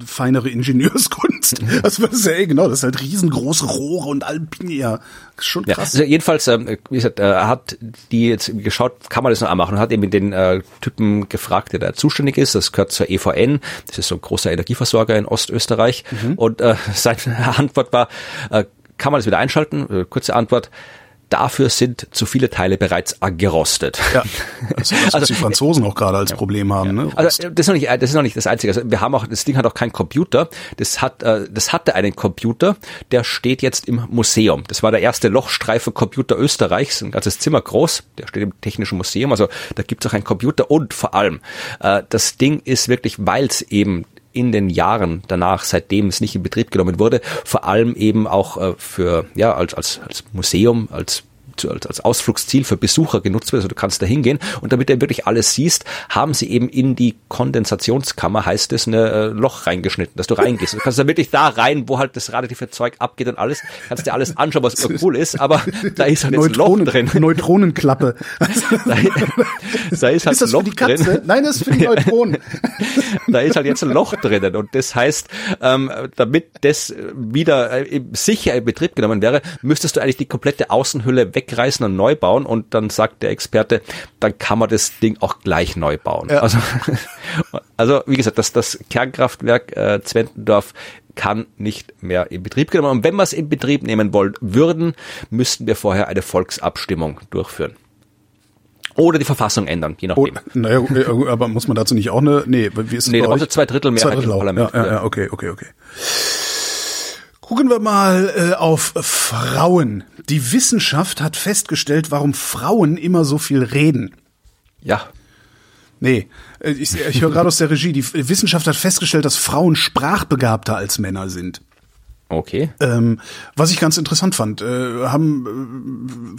feinere Ingenieurskunst. Mhm. Das ist ja, ey, genau, das ist halt riesengroße Rohre und Alpine, ja, schon krass. Ja, also jedenfalls, ähm, wie gesagt, äh, hat die jetzt geschaut, kann man das noch anmachen und hat eben den äh, Typen gefragt, der da zuständig ist. Das gehört zur EVN, das ist so ein großer Energieversorger in Ostösterreich mhm. und äh, seine Antwort war, äh, kann man das wieder einschalten? Äh, kurze Antwort. Dafür sind zu viele Teile bereits gerostet. Ja, also, das, was also, die Franzosen auch gerade als ja, Problem haben. Ja. Ne? Also das ist noch nicht, das ist noch nicht das Einzige. Also wir haben auch, das Ding hat auch keinen Computer. Das hat, äh, das hatte einen Computer, der steht jetzt im Museum. Das war der erste Lochstreifen-Computer Österreichs, ein ganzes Zimmer groß. Der steht im Technischen Museum. Also da gibt es auch einen Computer und vor allem äh, das Ding ist wirklich, weil es eben in den Jahren danach, seitdem es nicht in Betrieb genommen wurde, vor allem eben auch äh, für ja als als als Museum, als als, Ausflugsziel für Besucher genutzt wird. Also du kannst da hingehen und damit du wirklich alles siehst, haben sie eben in die Kondensationskammer, heißt es, ein äh, Loch reingeschnitten, dass du reingehst. Du kannst da wirklich da rein, wo halt das radioaktive Zeug abgeht und alles, kannst dir alles anschauen, was cool ist, aber da ist halt jetzt ein Loch drin. Neutronenklappe. da, da, ist halt ist das Loch für die Katze? drin. Nein, das ist für die Neutronen. da ist halt jetzt ein Loch drinnen und das heißt, ähm, damit das wieder äh, sicher in Betrieb genommen wäre, müsstest du eigentlich die komplette Außenhülle weg wegreißen und neu bauen und dann sagt der Experte, dann kann man das Ding auch gleich neu bauen. Ja. Also, also wie gesagt, das, das Kernkraftwerk äh, Zwentendorf kann nicht mehr in Betrieb genommen. Und wenn wir es in Betrieb nehmen wollen würden, müssten wir vorher eine Volksabstimmung durchführen. Oder die Verfassung ändern, je nachdem. Oh, naja, äh, aber muss man dazu nicht auch eine, nee, wie ist es Nee, da brauchst du zwei Drittel Mehrheit zwei Drittel im Parlament. Ja, ja, ja, okay, okay, okay. Gucken wir mal äh, auf Frauen. Die Wissenschaft hat festgestellt, warum Frauen immer so viel reden. Ja. Nee, äh, ich, ich höre gerade aus der Regie, die Wissenschaft hat festgestellt, dass Frauen sprachbegabter als Männer sind. Okay. Ähm, was ich ganz interessant fand, äh, haben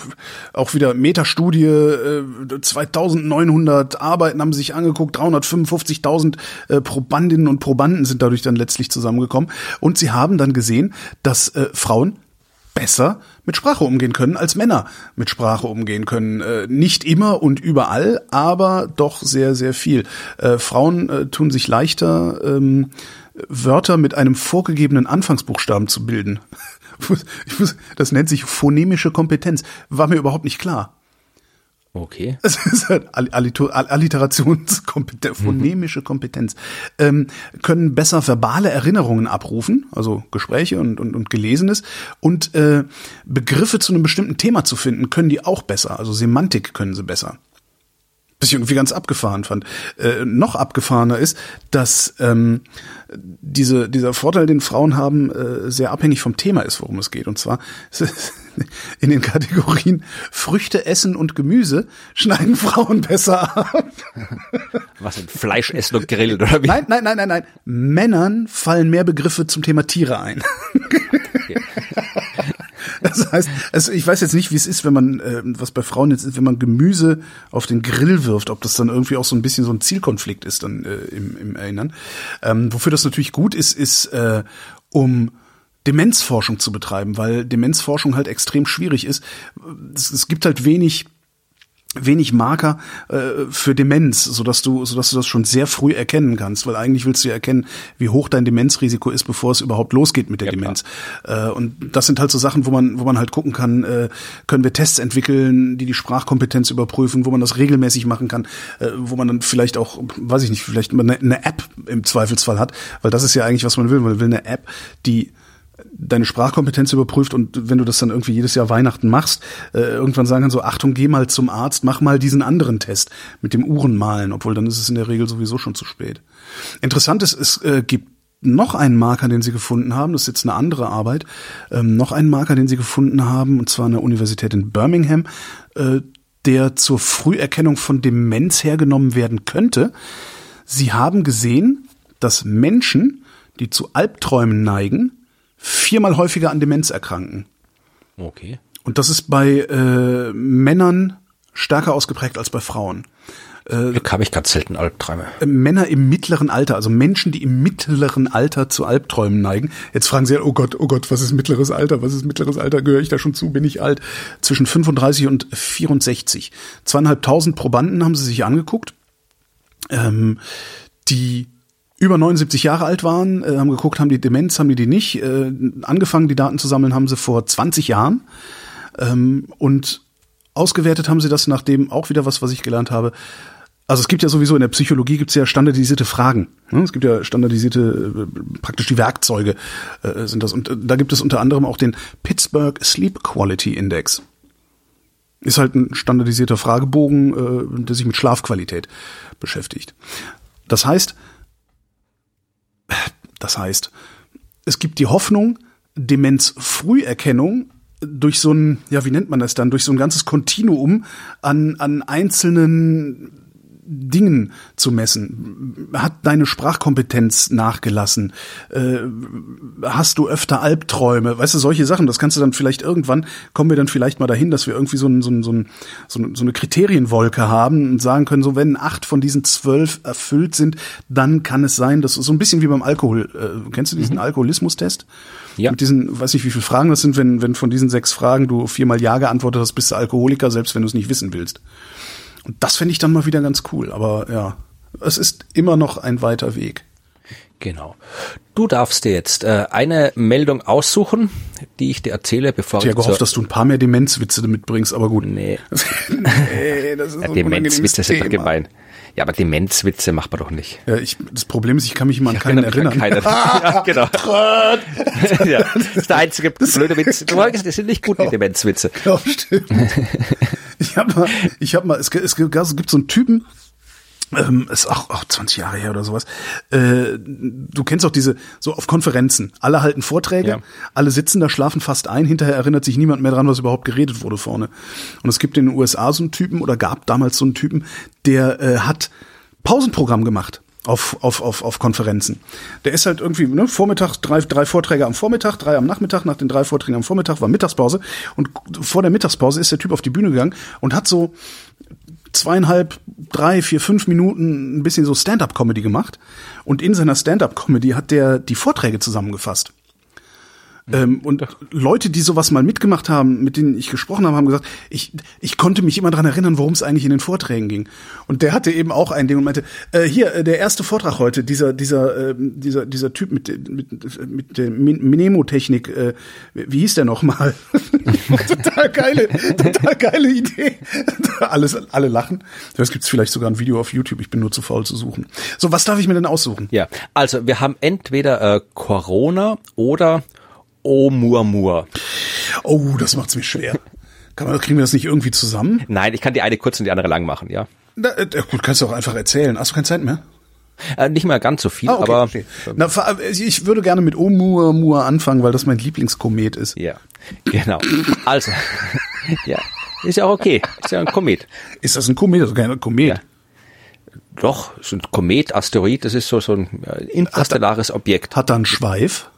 äh, auch wieder Metastudie, äh, 2900 Arbeiten haben sich angeguckt, 355.000 äh, Probandinnen und Probanden sind dadurch dann letztlich zusammengekommen und sie haben dann gesehen, dass äh, Frauen besser mit Sprache umgehen können, als Männer mit Sprache umgehen können. Äh, nicht immer und überall, aber doch sehr, sehr viel. Äh, Frauen äh, tun sich leichter, ähm, Wörter mit einem vorgegebenen Anfangsbuchstaben zu bilden. Das nennt sich phonemische Kompetenz. War mir überhaupt nicht klar. Okay. Das ist halt Alliterationskompetenz, mhm. phonemische Kompetenz. Ähm, können besser verbale Erinnerungen abrufen, also Gespräche und, und, und Gelesenes. Und äh, Begriffe zu einem bestimmten Thema zu finden, können die auch besser. Also Semantik können sie besser was ich irgendwie ganz abgefahren fand. Äh, noch abgefahrener ist, dass ähm, diese, dieser Vorteil, den Frauen haben, äh, sehr abhängig vom Thema ist, worum es geht. Und zwar in den Kategorien Früchte essen und Gemüse schneiden Frauen besser ab. Was sind Fleisch essen und grillen oder wie? Nein, nein, nein, nein, nein. Männern fallen mehr Begriffe zum Thema Tiere ein. Okay. Das heißt, also ich weiß jetzt nicht, wie es ist, wenn man, äh, was bei Frauen jetzt ist, wenn man Gemüse auf den Grill wirft, ob das dann irgendwie auch so ein bisschen so ein Zielkonflikt ist dann äh, im, im Erinnern. Ähm, wofür das natürlich gut ist, ist, äh, um Demenzforschung zu betreiben, weil Demenzforschung halt extrem schwierig ist. Es, es gibt halt wenig wenig Marker äh, für Demenz, so dass du, so dass du das schon sehr früh erkennen kannst, weil eigentlich willst du ja erkennen, wie hoch dein Demenzrisiko ist, bevor es überhaupt losgeht mit der ja, Demenz. Äh, und das sind halt so Sachen, wo man, wo man halt gucken kann, äh, können wir Tests entwickeln, die die Sprachkompetenz überprüfen, wo man das regelmäßig machen kann, äh, wo man dann vielleicht auch, weiß ich nicht, vielleicht eine, eine App im Zweifelsfall hat, weil das ist ja eigentlich, was man will, man will eine App, die deine Sprachkompetenz überprüft und wenn du das dann irgendwie jedes Jahr Weihnachten machst, äh, irgendwann sagen kann so, Achtung, geh mal zum Arzt, mach mal diesen anderen Test mit dem Uhrenmalen, obwohl dann ist es in der Regel sowieso schon zu spät. Interessant ist, es äh, gibt noch einen Marker, den sie gefunden haben, das ist jetzt eine andere Arbeit, ähm, noch einen Marker, den sie gefunden haben, und zwar an der Universität in Birmingham, äh, der zur Früherkennung von Demenz hergenommen werden könnte. Sie haben gesehen, dass Menschen, die zu Albträumen neigen, viermal häufiger an Demenz erkranken. Okay. Und das ist bei äh, Männern stärker ausgeprägt als bei Frauen. Äh, habe ich ganz selten Albträume. Äh, Männer im mittleren Alter, also Menschen, die im mittleren Alter zu Albträumen neigen. Jetzt fragen sie, oh Gott, oh Gott, was ist mittleres Alter? Was ist mittleres Alter? Gehöre ich da schon zu? Bin ich alt? Zwischen 35 und 64. Zweieinhalbtausend Probanden haben sie sich angeguckt. Ähm, die über 79 Jahre alt waren, äh, haben geguckt, haben die Demenz, haben die die nicht. Äh, angefangen, die Daten zu sammeln, haben sie vor 20 Jahren. Ähm, und ausgewertet haben sie das nachdem auch wieder was, was ich gelernt habe. Also es gibt ja sowieso in der Psychologie gibt es ja standardisierte Fragen. Ne? Es gibt ja standardisierte, äh, praktisch die Werkzeuge äh, sind das. Und äh, da gibt es unter anderem auch den Pittsburgh Sleep Quality Index. Ist halt ein standardisierter Fragebogen, der sich mit Schlafqualität beschäftigt. Das heißt, das heißt, es gibt die Hoffnung, Demenzfrüherkennung durch so ein, ja, wie nennt man das dann, durch so ein ganzes Kontinuum an, an einzelnen Dingen zu messen. Hat deine Sprachkompetenz nachgelassen? Äh, hast du öfter Albträume? Weißt du, solche Sachen, das kannst du dann vielleicht irgendwann, kommen wir dann vielleicht mal dahin, dass wir irgendwie so, ein, so, ein, so, ein, so eine Kriterienwolke haben und sagen können, so wenn acht von diesen zwölf erfüllt sind, dann kann es sein, dass so ein bisschen wie beim Alkohol, äh, kennst du diesen mhm. Alkoholismus-Test? Ja. Mit diesen, weiß nicht, wie viele Fragen das sind, wenn, wenn von diesen sechs Fragen du viermal Ja geantwortet hast, bist du Alkoholiker, selbst wenn du es nicht wissen willst. Und das finde ich dann mal wieder ganz cool. Aber ja, es ist immer noch ein weiter Weg. Genau. Du darfst dir jetzt äh, eine Meldung aussuchen, die ich dir erzähle, bevor ich. Ich habe gehofft, dass du ein paar mehr Demenzwitze mitbringst, aber gut. Nee. nee das ist ja, Demenzwitze sind gemein. Ja, aber Demenzwitze macht man doch nicht. Ja, ich, das Problem ist, ich kann mich immer an keinen erinnern. Keiner. ja, genau. ja, das ist der einzige blöde Witz. Du gesagt, das sind nicht gut, die Demenzwitze. Ja, stimmt. Ich habe mal, ich habe mal, es, es, es gibt so einen Typen, ähm, ist auch, auch 20 Jahre her oder sowas. Äh, du kennst auch diese, so auf Konferenzen. Alle halten Vorträge, ja. alle sitzen da, schlafen fast ein, hinterher erinnert sich niemand mehr dran, was überhaupt geredet wurde vorne. Und es gibt in den USA so einen Typen oder gab damals so einen Typen, der äh, hat Pausenprogramm gemacht auf, auf, auf, auf Konferenzen. Der ist halt irgendwie, ne, Vormittag, drei, drei Vorträge am Vormittag, drei am Nachmittag, nach den drei Vorträgen am Vormittag war Mittagspause und vor der Mittagspause ist der Typ auf die Bühne gegangen und hat so zweieinhalb, drei, vier, fünf Minuten ein bisschen so Stand-up-Comedy gemacht und in seiner Stand-up-Comedy hat der die Vorträge zusammengefasst. Ähm, und Leute, die sowas mal mitgemacht haben, mit denen ich gesprochen habe, haben gesagt, ich, ich konnte mich immer dran erinnern, worum es eigentlich in den Vorträgen ging. Und der hatte eben auch ein Ding und meinte, äh, hier, äh, der erste Vortrag heute, dieser, dieser, äh, dieser, dieser Typ mit, mit, mit der Mnemotechnik, äh, wie hieß der nochmal? total geile, total geile Idee. Alles, alle lachen. Das gibt's vielleicht sogar ein Video auf YouTube, ich bin nur zu faul zu suchen. So, was darf ich mir denn aussuchen? Ja, also wir haben entweder äh, Corona oder Oumuamua. Oh, das macht's mir schwer. Kann man, kriegen wir das nicht irgendwie zusammen? Nein, ich kann die eine kurz und die andere lang machen, ja. Na, äh, gut, kannst du auch einfach erzählen. Hast du keine Zeit mehr? Äh, nicht mehr ganz so viel, ah, okay, aber okay. Na, ich würde gerne mit Oumuamua anfangen, weil das mein Lieblingskomet ist. Ja, genau. Also, ja, ist ja auch okay. Ist ja ein Komet. Ist das ein Komet? Das ist kein Komet. Ja. Doch, ist ein Komet, Asteroid, das ist so, so ein interstellares Objekt. Hat er einen Schweif?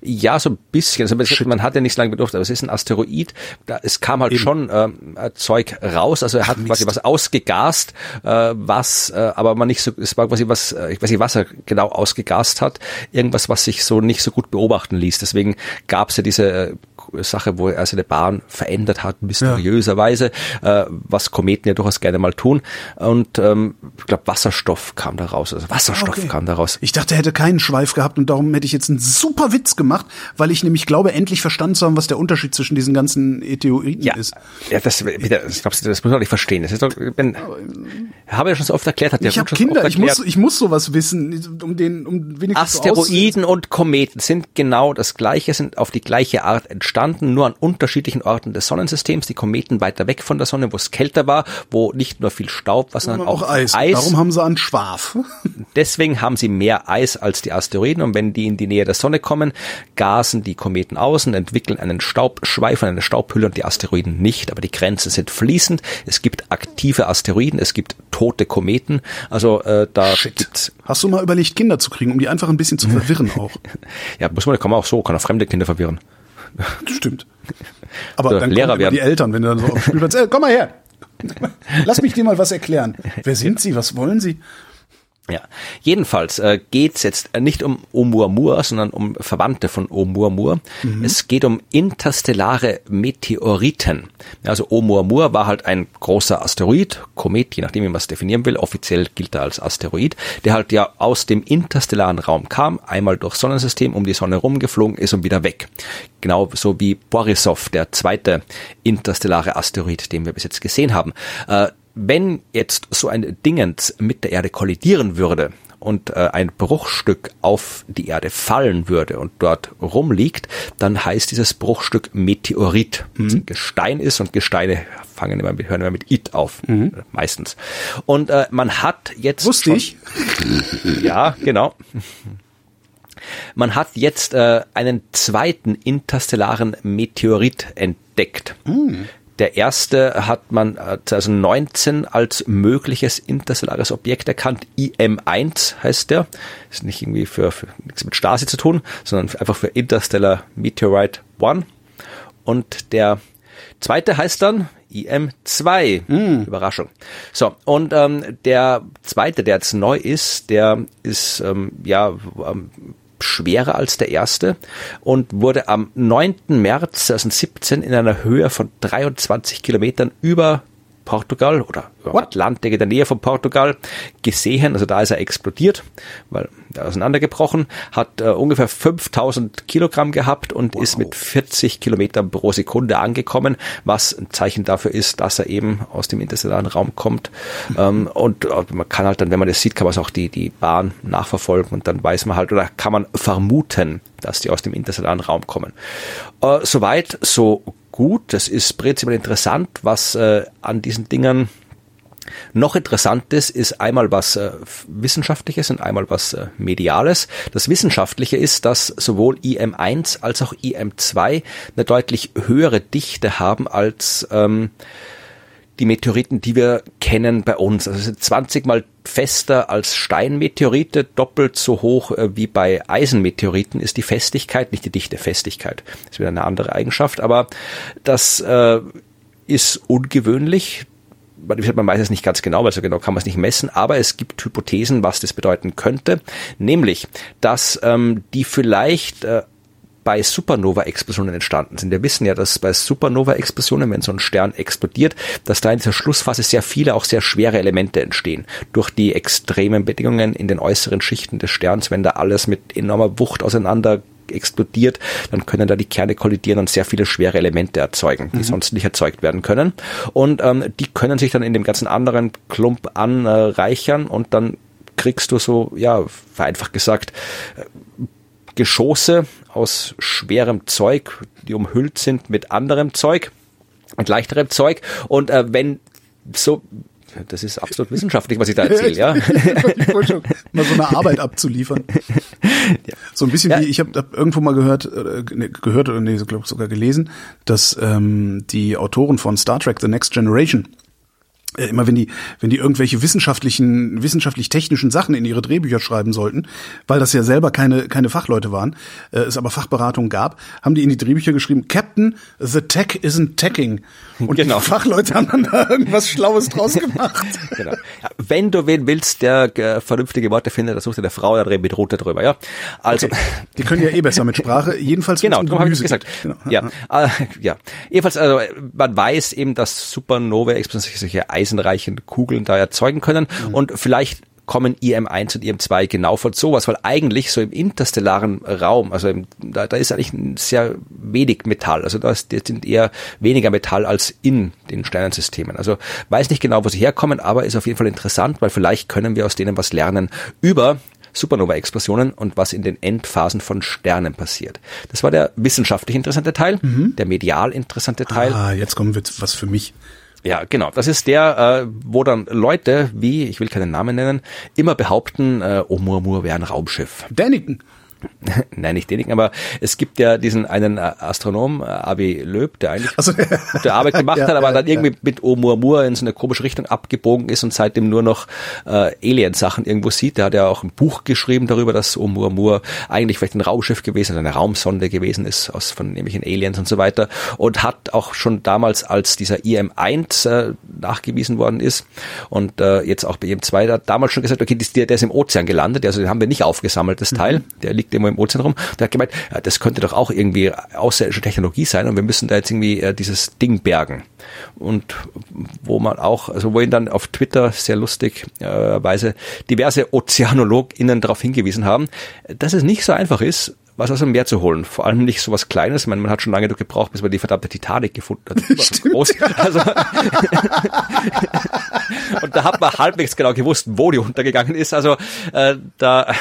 Ja, so ein bisschen. Also man hat ja nicht so lange bedurft, aber es ist ein Asteroid. Da, es kam halt Eben. schon ähm, Zeug raus. Also er hat Ach, quasi was ausgegast, äh, was, äh, aber man nicht so, es war quasi was, äh, ich weiß nicht, was er genau ausgegast hat. Irgendwas, was sich so nicht so gut beobachten ließ. Deswegen gab es ja diese äh, Sache, wo er seine Bahn verändert hat, mysteriöserweise, ja. äh, was Kometen ja durchaus gerne mal tun. Und ähm, ich glaube, Wasserstoff kam da raus. Also Wasserstoff okay. kam da raus. Ich dachte, er hätte keinen Schweif gehabt und darum hätte ich jetzt einen super Witz gemacht, weil ich nämlich glaube, endlich verstanden zu haben, was der Unterschied zwischen diesen ganzen Etheoriten ja. ist. Ja, das, das, glaubst du, das muss man nicht verstehen. Das ist doch, wenn, habe ja schon so oft erklärt. Hat ich habe Kinder, ich muss, ich muss sowas wissen, um den, um wenigstens Asteroiden und Kometen sind genau das Gleiche, sind auf die gleiche Art entstanden, nur an unterschiedlichen Orten des Sonnensystems. Die Kometen weiter weg von der Sonne, wo es kälter war, wo nicht nur viel Staub war, sondern auch, auch Eis. Eis. Darum haben sie einen Schwaf. Deswegen haben sie mehr Eis als die Asteroiden und wenn die in die Nähe der Sonne kommen, gasen die Kometen außen, entwickeln einen Staubschweif und eine Staubhülle und die Asteroiden nicht. Aber die Grenzen sind fließend. Es gibt aktive Asteroiden, es gibt tote Kometen. Also äh, da Shit. gibt's. Hast du mal überlegt, Kinder zu kriegen, um die einfach ein bisschen zu verwirren auch? ja, muss man, kann man auch so, kann auch fremde Kinder verwirren. Stimmt. Aber so, dann Lehrer werden. die Eltern, wenn du dann so auf Spielplatz, äh, komm mal her. Lass mich dir mal was erklären. Wer sind Sie? Was wollen Sie? Ja, jedenfalls äh, geht es jetzt nicht um Oumuamua, sondern um Verwandte von Oumuamua. Mhm. Es geht um interstellare Meteoriten. Also Oumuamua war halt ein großer Asteroid, Komet, je nachdem wie man es definieren will. Offiziell gilt er als Asteroid, der halt ja aus dem interstellaren Raum kam, einmal durchs Sonnensystem um die Sonne rumgeflogen ist und wieder weg. Genau so wie Borisov, der zweite interstellare Asteroid, den wir bis jetzt gesehen haben. Äh, wenn jetzt so ein Dingens mit der Erde kollidieren würde, und äh, ein Bruchstück auf die Erde fallen würde und dort rumliegt, dann heißt dieses Bruchstück Meteorit. Mhm. Gestein ist und Gesteine fangen immer, hören immer mit It auf, mhm. meistens. Und äh, man hat jetzt Wusste schon, ich. Ja, genau. Man hat jetzt äh, einen zweiten interstellaren Meteorit entdeckt. Mhm. Der erste hat man 2019 als mögliches interstellares Objekt erkannt. IM1 heißt der. Ist nicht irgendwie für, für nichts mit Stasi zu tun, sondern einfach für Interstellar Meteorite 1. Und der zweite heißt dann IM2. Mm. Überraschung. So, und ähm, der zweite, der jetzt neu ist, der ist ähm, ja ähm, schwerer als der erste und wurde am 9. März 2017 in einer Höhe von 23 Kilometern über Portugal oder What? Atlantik in der Nähe von Portugal gesehen. Also da ist er explodiert, weil er auseinandergebrochen, hat äh, ungefähr 5000 Kilogramm gehabt und wow. ist mit 40 Kilometern pro Sekunde angekommen, was ein Zeichen dafür ist, dass er eben aus dem interstellaren Raum kommt. Mhm. Ähm, und äh, man kann halt dann, wenn man das sieht, kann man auch die, die Bahn nachverfolgen und dann weiß man halt oder kann man vermuten, dass die aus dem interstellaren Raum kommen. Äh, soweit, so gut. Das ist prinzipiell interessant, was äh, an diesen Dingern noch interessantes ist einmal was äh, Wissenschaftliches und einmal was äh, Mediales. Das Wissenschaftliche ist, dass sowohl IM1 als auch IM2 eine deutlich höhere Dichte haben als ähm, die Meteoriten, die wir kennen bei uns. Also sind 20 mal fester als Steinmeteorite, doppelt so hoch äh, wie bei Eisenmeteoriten ist die Festigkeit, nicht die dichte Festigkeit. Das ist wieder eine andere Eigenschaft, aber das äh, ist ungewöhnlich. Man weiß es nicht ganz genau, weil so genau kann man es nicht messen, aber es gibt Hypothesen, was das bedeuten könnte, nämlich, dass ähm, die vielleicht äh, bei Supernova-Explosionen entstanden sind. Wir wissen ja, dass bei Supernova-Explosionen, wenn so ein Stern explodiert, dass da in dieser Schlussphase sehr viele, auch sehr schwere Elemente entstehen. Durch die extremen Bedingungen in den äußeren Schichten des Sterns, wenn da alles mit enormer Wucht auseinander explodiert, dann können da die Kerne kollidieren und sehr viele schwere Elemente erzeugen, die mhm. sonst nicht erzeugt werden können. Und ähm, die können sich dann in dem ganzen anderen Klump anreichern und dann kriegst du so, ja, vereinfacht gesagt, Geschosse aus schwerem Zeug, die umhüllt sind mit anderem Zeug und leichterem Zeug. Und äh, wenn so das ist absolut wissenschaftlich, was ich da erzähle, ja. mal so eine Arbeit abzuliefern. Ja. So ein bisschen ja. wie, ich habe hab irgendwo mal gehört, äh, ne, gehört oder nee, glaube sogar gelesen, dass ähm, die Autoren von Star Trek The Next Generation immer wenn die, wenn die irgendwelche wissenschaftlichen, wissenschaftlich-technischen Sachen in ihre Drehbücher schreiben sollten, weil das ja selber keine, keine Fachleute waren, äh, es aber Fachberatung gab, haben die in die Drehbücher geschrieben, Captain, the tech isn't teching. Und genau. die Fachleute haben dann da irgendwas Schlaues draus gemacht. genau. Wenn du wen willst, der äh, vernünftige Worte findet, dann sucht dir der Frau, da mit Rote drüber, ja. Also. Okay. Die können ja eh besser mit Sprache, jedenfalls Genau, darum habe ich gesagt. Genau. Ja, ja. Äh, ja. Jedenfalls, also, man weiß eben, dass Supernova-Explosionen solche eisenreichen Kugeln da erzeugen können mhm. und vielleicht kommen IM1 und IM2 genau von sowas, weil eigentlich so im interstellaren Raum, also im, da, da ist eigentlich sehr wenig Metall, also da ist, sind eher weniger Metall als in den Sternensystemen. Also weiß nicht genau, wo sie herkommen, aber ist auf jeden Fall interessant, weil vielleicht können wir aus denen was lernen über Supernova-Explosionen und was in den Endphasen von Sternen passiert. Das war der wissenschaftlich interessante Teil, mhm. der medial interessante Teil. Ah, jetzt kommen wir was für mich. Ja, genau. Das ist der, äh, wo dann Leute, wie, ich will keinen Namen nennen, immer behaupten, äh, Oumuamua wäre ein Raumschiff. Däniken. Nein, nicht denjenigen, aber es gibt ja diesen einen äh, Astronom, äh, Avi Löb, der eigentlich also, gute Arbeit gemacht ja, hat, aber dann irgendwie ja. mit Oumuamua in so eine komische Richtung abgebogen ist und seitdem nur noch äh, Alien-Sachen irgendwo sieht. Der hat ja auch ein Buch geschrieben darüber, dass Oumuamua eigentlich vielleicht ein Raumschiff gewesen, eine Raumsonde gewesen ist aus von nämlichen Aliens und so weiter und hat auch schon damals, als dieser IM-1 äh, nachgewiesen worden ist und äh, jetzt auch bei IM-2, da damals schon gesagt, okay, der, der ist im Ozean gelandet, also den haben wir nicht aufgesammelt, das Teil, mhm. der liegt irgendwo im Ozean rum. Der hat gemeint, das könnte doch auch irgendwie außerirdische Technologie sein und wir müssen da jetzt irgendwie äh, dieses Ding bergen. Und wo man auch, also wo ihn dann auf Twitter sehr lustig äh, Weise diverse OzeanologInnen darauf hingewiesen haben, dass es nicht so einfach ist, was aus dem Meer zu holen. Vor allem nicht so was Kleines. Ich meine, man hat schon lange gebraucht, bis man die verdammte Titanic gefunden hat. Stimmt, groß. Also, und da hat man halbwegs genau gewusst, wo die untergegangen ist. Also äh, da äh,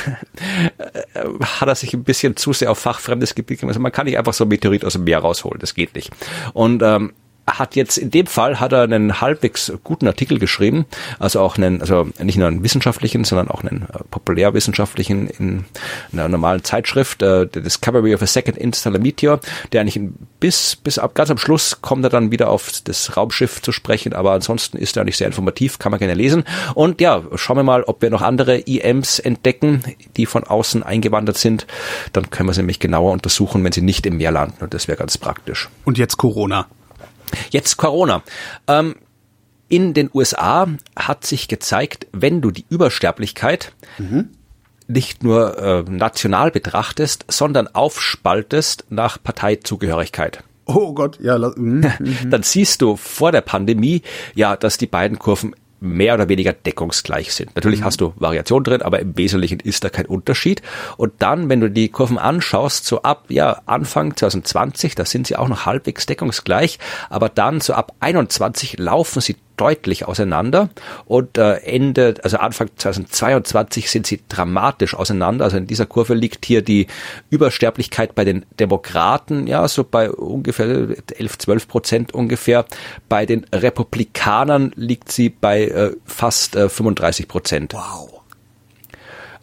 hat er sich ein bisschen zu sehr auf fachfremdes Gebiet gemacht. Also man kann nicht einfach so ein Meteorit aus dem Meer rausholen. Das geht nicht. Und ähm, hat jetzt in dem Fall hat er einen halbwegs guten Artikel geschrieben, also auch einen, also nicht nur einen wissenschaftlichen, sondern auch einen äh, populärwissenschaftlichen in einer normalen Zeitschrift, äh, The Discovery of a Second Interstellar Meteor, der eigentlich bis bis ab ganz am Schluss kommt er dann wieder auf das Raumschiff zu sprechen, aber ansonsten ist er eigentlich sehr informativ, kann man gerne lesen. Und ja, schauen wir mal, ob wir noch andere IMs entdecken, die von außen eingewandert sind. Dann können wir sie nämlich genauer untersuchen, wenn sie nicht im Meer landen. Und das wäre ganz praktisch. Und jetzt Corona. Jetzt Corona. Ähm, in den USA hat sich gezeigt, wenn du die Übersterblichkeit mhm. nicht nur äh, national betrachtest, sondern aufspaltest nach Parteizugehörigkeit. Oh Gott, ja. Mhm. Dann siehst du vor der Pandemie ja, dass die beiden Kurven mehr oder weniger deckungsgleich sind. Natürlich mhm. hast du Variation drin, aber im Wesentlichen ist da kein Unterschied. Und dann, wenn du die Kurven anschaust, so ab ja Anfang 2020, da sind sie auch noch halbwegs deckungsgleich, aber dann so ab 21 laufen sie deutlich auseinander und äh, Ende, also Anfang 2022 sind sie dramatisch auseinander. Also in dieser Kurve liegt hier die Übersterblichkeit bei den Demokraten, ja, so bei ungefähr 11, 12 Prozent ungefähr. Bei den Republikanern liegt sie bei äh, fast äh, 35 Prozent. Wow.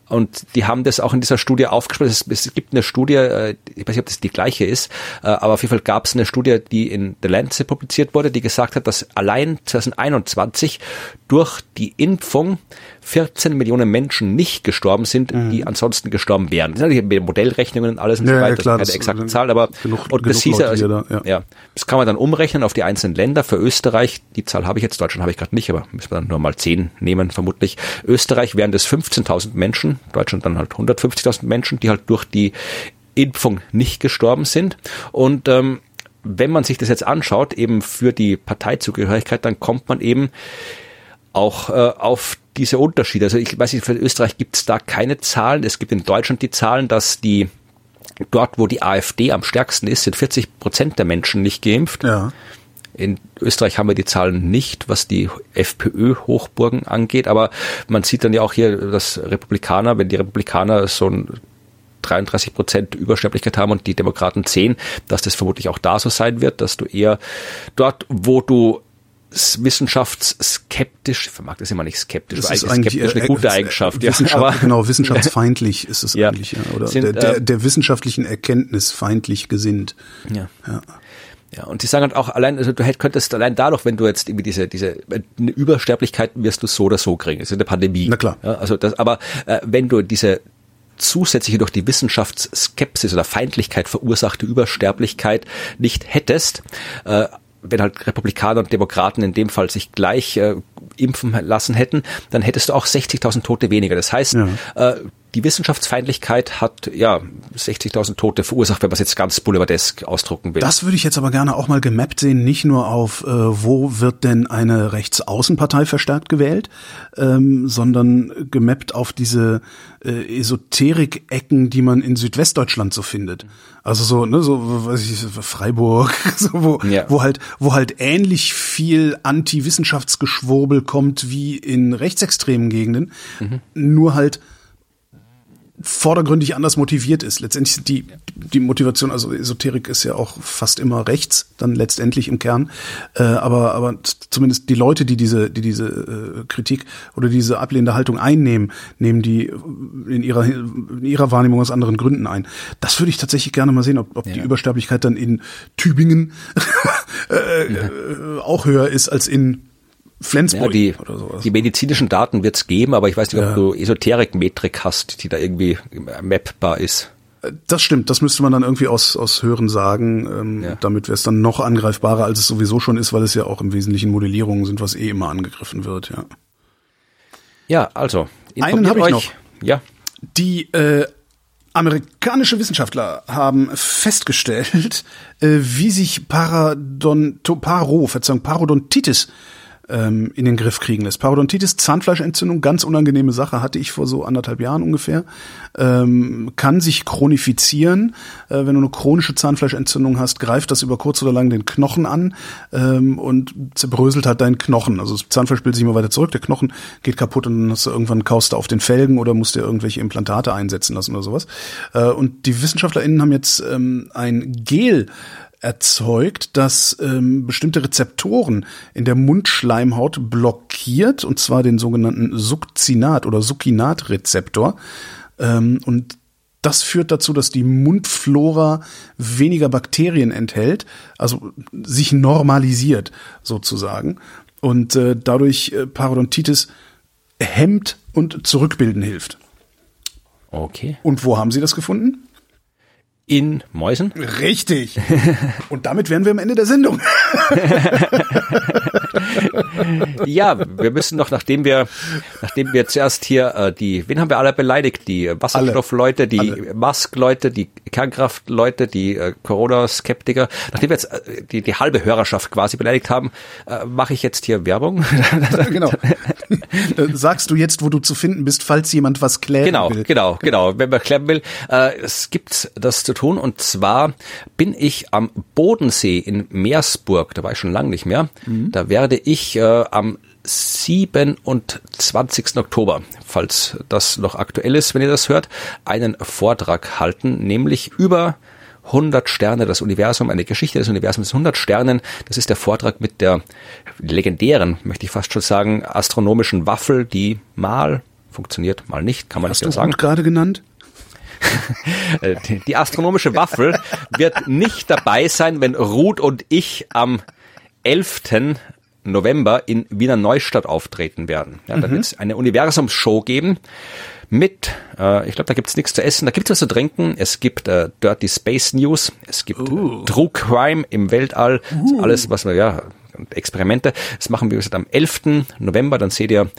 Und die haben das auch in dieser Studie aufgespielt. Es, es, gibt eine Studie, äh, ich weiß nicht, ob das die gleiche ist, äh, aber auf jeden Fall gab es eine Studie, die in The Lancet publiziert wurde, die gesagt hat, dass allein 2021 durch die Impfung 14 Millionen Menschen nicht gestorben sind, mhm. die ansonsten gestorben wären. Das sind natürlich Modellrechnungen und alles und ja, so weiter, ja, klar, das ist keine exakte Zahl, aber genug, und das genug hieß ja, also, da, ja. ja, das kann man dann umrechnen auf die einzelnen Länder. Für Österreich, die Zahl habe ich jetzt, Deutschland habe ich gerade nicht, aber müssen wir dann nur mal 10 nehmen, vermutlich. Österreich wären das 15.000 Menschen, Deutschland dann halt 150.000 Menschen, die halt durch die Impfung nicht gestorben sind. Und ähm, wenn man sich das jetzt anschaut, eben für die Parteizugehörigkeit, dann kommt man eben auch äh, auf diese Unterschiede. Also ich weiß nicht, für Österreich gibt es da keine Zahlen. Es gibt in Deutschland die Zahlen, dass die dort, wo die AfD am stärksten ist, sind 40 Prozent der Menschen nicht geimpft. Ja. In Österreich haben wir die Zahlen nicht, was die FPÖ-Hochburgen angeht, aber man sieht dann ja auch hier, dass Republikaner, wenn die Republikaner so ein 33 Prozent Übersterblichkeit haben und die Demokraten 10, dass das vermutlich auch da so sein wird, dass du eher dort, wo du wissenschaftsskeptisch, ich vermag das immer nicht skeptisch, das ist eigentlich skeptisch eine äh, gute äh, Eigenschaft, ja. Aber, genau, wissenschaftsfeindlich ist es ja. eigentlich, ja. Oder Sind, der, der, äh, der wissenschaftlichen Erkenntnis feindlich gesinnt. Ja. ja. Ja, und sie sagen halt auch allein, also du hätt, könntest allein dadurch, wenn du jetzt irgendwie diese, diese eine Übersterblichkeit wirst du so oder so kriegen. Das ist eine Pandemie. Na klar. Ja, also das, aber äh, wenn du diese zusätzliche durch die Wissenschaftsskepsis oder Feindlichkeit verursachte Übersterblichkeit nicht hättest, äh, wenn halt Republikaner und Demokraten in dem Fall sich gleich äh, impfen lassen hätten, dann hättest du auch 60.000 Tote weniger. Das heißt, Ja. äh, die Wissenschaftsfeindlichkeit hat ja 60.000 Tote verursacht, wenn man es jetzt ganz boulevardesk ausdrucken will. Das würde ich jetzt aber gerne auch mal gemappt sehen, nicht nur auf, äh, wo wird denn eine Rechtsaußenpartei verstärkt gewählt, ähm, sondern gemappt auf diese äh, Esoterik-Ecken, die man in Südwestdeutschland so findet. Also so, ne, so, weiß ich, Freiburg, so, wo, Ja. wo halt, wo halt ähnlich viel Anti-Wissenschaftsgeschwurbel kommt wie in rechtsextremen Gegenden, nur halt vordergründig anders motiviert ist. Letztendlich sind die, die Motivation, also Esoterik ist ja auch fast immer rechts, dann letztendlich im Kern. Äh, aber, aber zumindest die Leute, die diese, die diese äh, Kritik oder diese ablehnende Haltung einnehmen, nehmen die in ihrer, in ihrer Wahrnehmung aus anderen Gründen ein. Das würde ich tatsächlich gerne mal sehen, ob, ob die Ja. Übersterblichkeit dann in Tübingen äh, äh, auch höher ist als in Flensburg ja, die, oder sowas. die medizinischen Daten wird es geben, aber ich weiß nicht, ob Ja. du Esoterik-Metrik hast, die da irgendwie mappbar ist. Das stimmt, das müsste man dann irgendwie aus, aus Hören sagen. Ähm, Ja. Damit wäre es dann noch angreifbarer, als es sowieso schon ist, weil es ja auch im Wesentlichen Modellierungen sind, was eh immer angegriffen wird, ja. Ja, also. Einen informiert hab ich noch. Ja. Die äh, amerikanische Wissenschaftler haben festgestellt, äh, wie sich Paradonto, Paro, Verzeihung, Parodontitis ähm, in den Griff kriegen lässt. Parodontitis, Zahnfleischentzündung, ganz unangenehme Sache, hatte ich vor so anderthalb Jahren ungefähr. Ähm, kann sich chronifizieren. Äh, wenn du eine chronische Zahnfleischentzündung hast, greift das über kurz oder lang den Knochen an ähm, und zerbröselt halt deinen Knochen. Also das Zahnfleisch bildet sich immer weiter zurück, der Knochen geht kaputt und dann hast du irgendwann kaust du auf den Felgen oder musst dir irgendwelche Implantate einsetzen lassen oder sowas. Äh, und die WissenschaftlerInnen haben jetzt ähm, ein Gel erzeugt, das ähm, bestimmte Rezeptoren in der Mundschleimhaut blockiert, und zwar den sogenannten Succinat- oder Succinat-Rezeptor. Ähm, und das führt dazu, dass die Mundflora weniger Bakterien enthält, also sich normalisiert sozusagen und äh, dadurch äh, Parodontitis hemmt und zurückbilden hilft. Okay. Und wo haben Sie das gefunden? In Mäusen. Richtig. Und damit wären wir am Ende der Sendung. ja, wir müssen noch, nachdem wir, nachdem wir zuerst hier äh, die, wen haben wir alle beleidigt? Die Wasserstoffleute, die. Mask-Leute, die Kernkraftleute, die äh, Corona-Skeptiker. Nachdem wir jetzt äh, die, die halbe Hörerschaft quasi beleidigt haben, äh, mache ich jetzt hier Werbung. genau. Sagst du jetzt, wo du zu finden bist, falls jemand was klären genau, will. Genau, genau, genau. Wenn man klären will, äh, es gibt das zu tun. Und zwar bin ich am Bodensee in Meersburg, da war ich schon lange nicht mehr. Mhm. Da werde ich äh, am 27. Oktober, falls das noch aktuell ist, wenn ihr das hört, einen Vortrag halten, nämlich über 100 Sterne, das Universum, eine Geschichte des Universums 100 Sternen. Das ist der Vortrag mit der legendären, möchte ich fast schon sagen, astronomischen Waffel, die mal funktioniert, mal nicht, kann man Hast nicht du sagen. gerade genannt? Äh, die astronomische Waffel wird nicht dabei sein, wenn Ruth und ich am 11. November in Wiener Neustadt auftreten werden. Ja, da mhm. wird es eine Universumsshow geben mit, äh, ich glaube, da gibt's nichts zu essen, da gibt's was zu trinken, es gibt äh, Dirty Space News, es gibt uh. True Crime im Weltall, uh. alles, was wir, ja, Experimente. Das machen wir am 11. November, dann seht ihr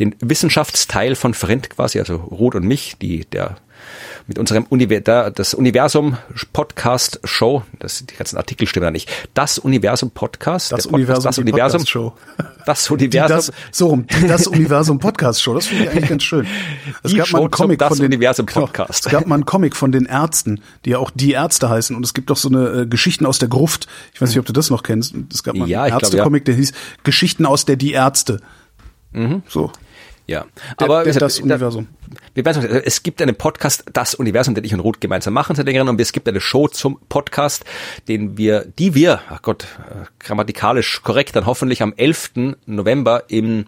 den Wissenschaftsteil von Friend quasi, also Ruth und mich, die, der mit unserem Univer da, das Universum Podcast Show, das die ganzen Artikel stimmen da nicht. Das Universum Podcast, das Podcast, Universum, das Universum Show. Das Universum. Das, so rum, das Universum Podcast Show, das finde ich eigentlich ganz schön. Es gab mal einen Comic von den Universum genau, Podcast. Genau, es gab mal einen Comic von den Ärzten, die ja auch die Ärzte heißen und es gibt doch so eine äh, Geschichten aus der Gruft. Ich weiß nicht, ob du das noch kennst. Es gab mal ja, einen Ärzte-Comic, ja. der hieß Geschichten aus der Die Ärzte. Mhm. So. Ja, der, aber der, das Universum. Wir werden, es gibt einen Podcast, das Universum, den ich und Ruth gemeinsam machen seit längerem, und es gibt eine Show zum Podcast, den wir, die wir, ach Gott, äh, grammatikalisch korrekt, dann hoffentlich am 11. November im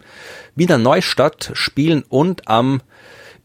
Wiener Neustadt spielen und am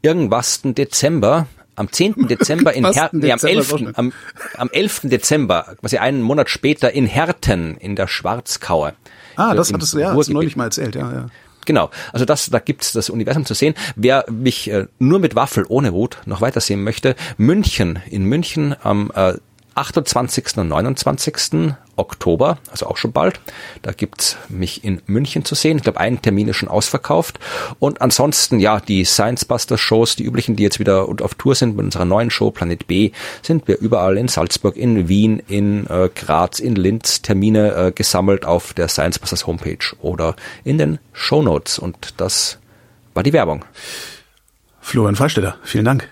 irgendwas Dezember am 10. Dezember in Herten, nee, am 11. Am, am 11. Dezember, quasi einen Monat später in Herten in der Schwarzkaue. Ah, das hattest du ja hast du neulich mal erzählt, ja, ja. Genau, also das, da gibt's das Universum zu sehen. Wer mich äh, nur mit Waffel ohne Wut noch weiter sehen möchte, München, in München am äh, 28. und 29. Oktober, also auch schon bald. Da gibt's mich in München zu sehen. Ich glaube, ein Termin ist schon ausverkauft. Und ansonsten, ja, die Science Buster Shows, die üblichen, die jetzt wieder auf Tour sind mit unserer neuen Show Planet B, sind wir überall in Salzburg, in Wien, in äh, Graz, in Linz Termine äh, gesammelt auf der Science Busters Homepage oder in den Show Notes. Und das war die Werbung. Florian Freistetter, vielen Dank.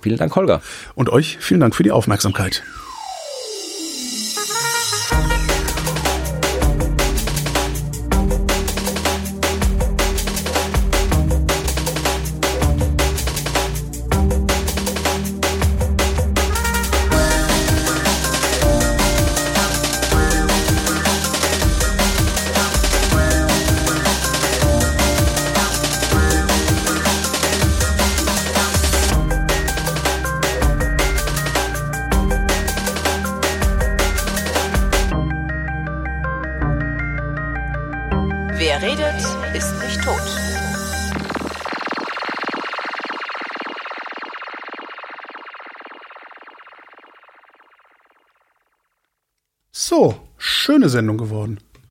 Vielen Dank, Holger. Und euch vielen Dank für die Aufmerksamkeit. So, schöne Sendung geworden.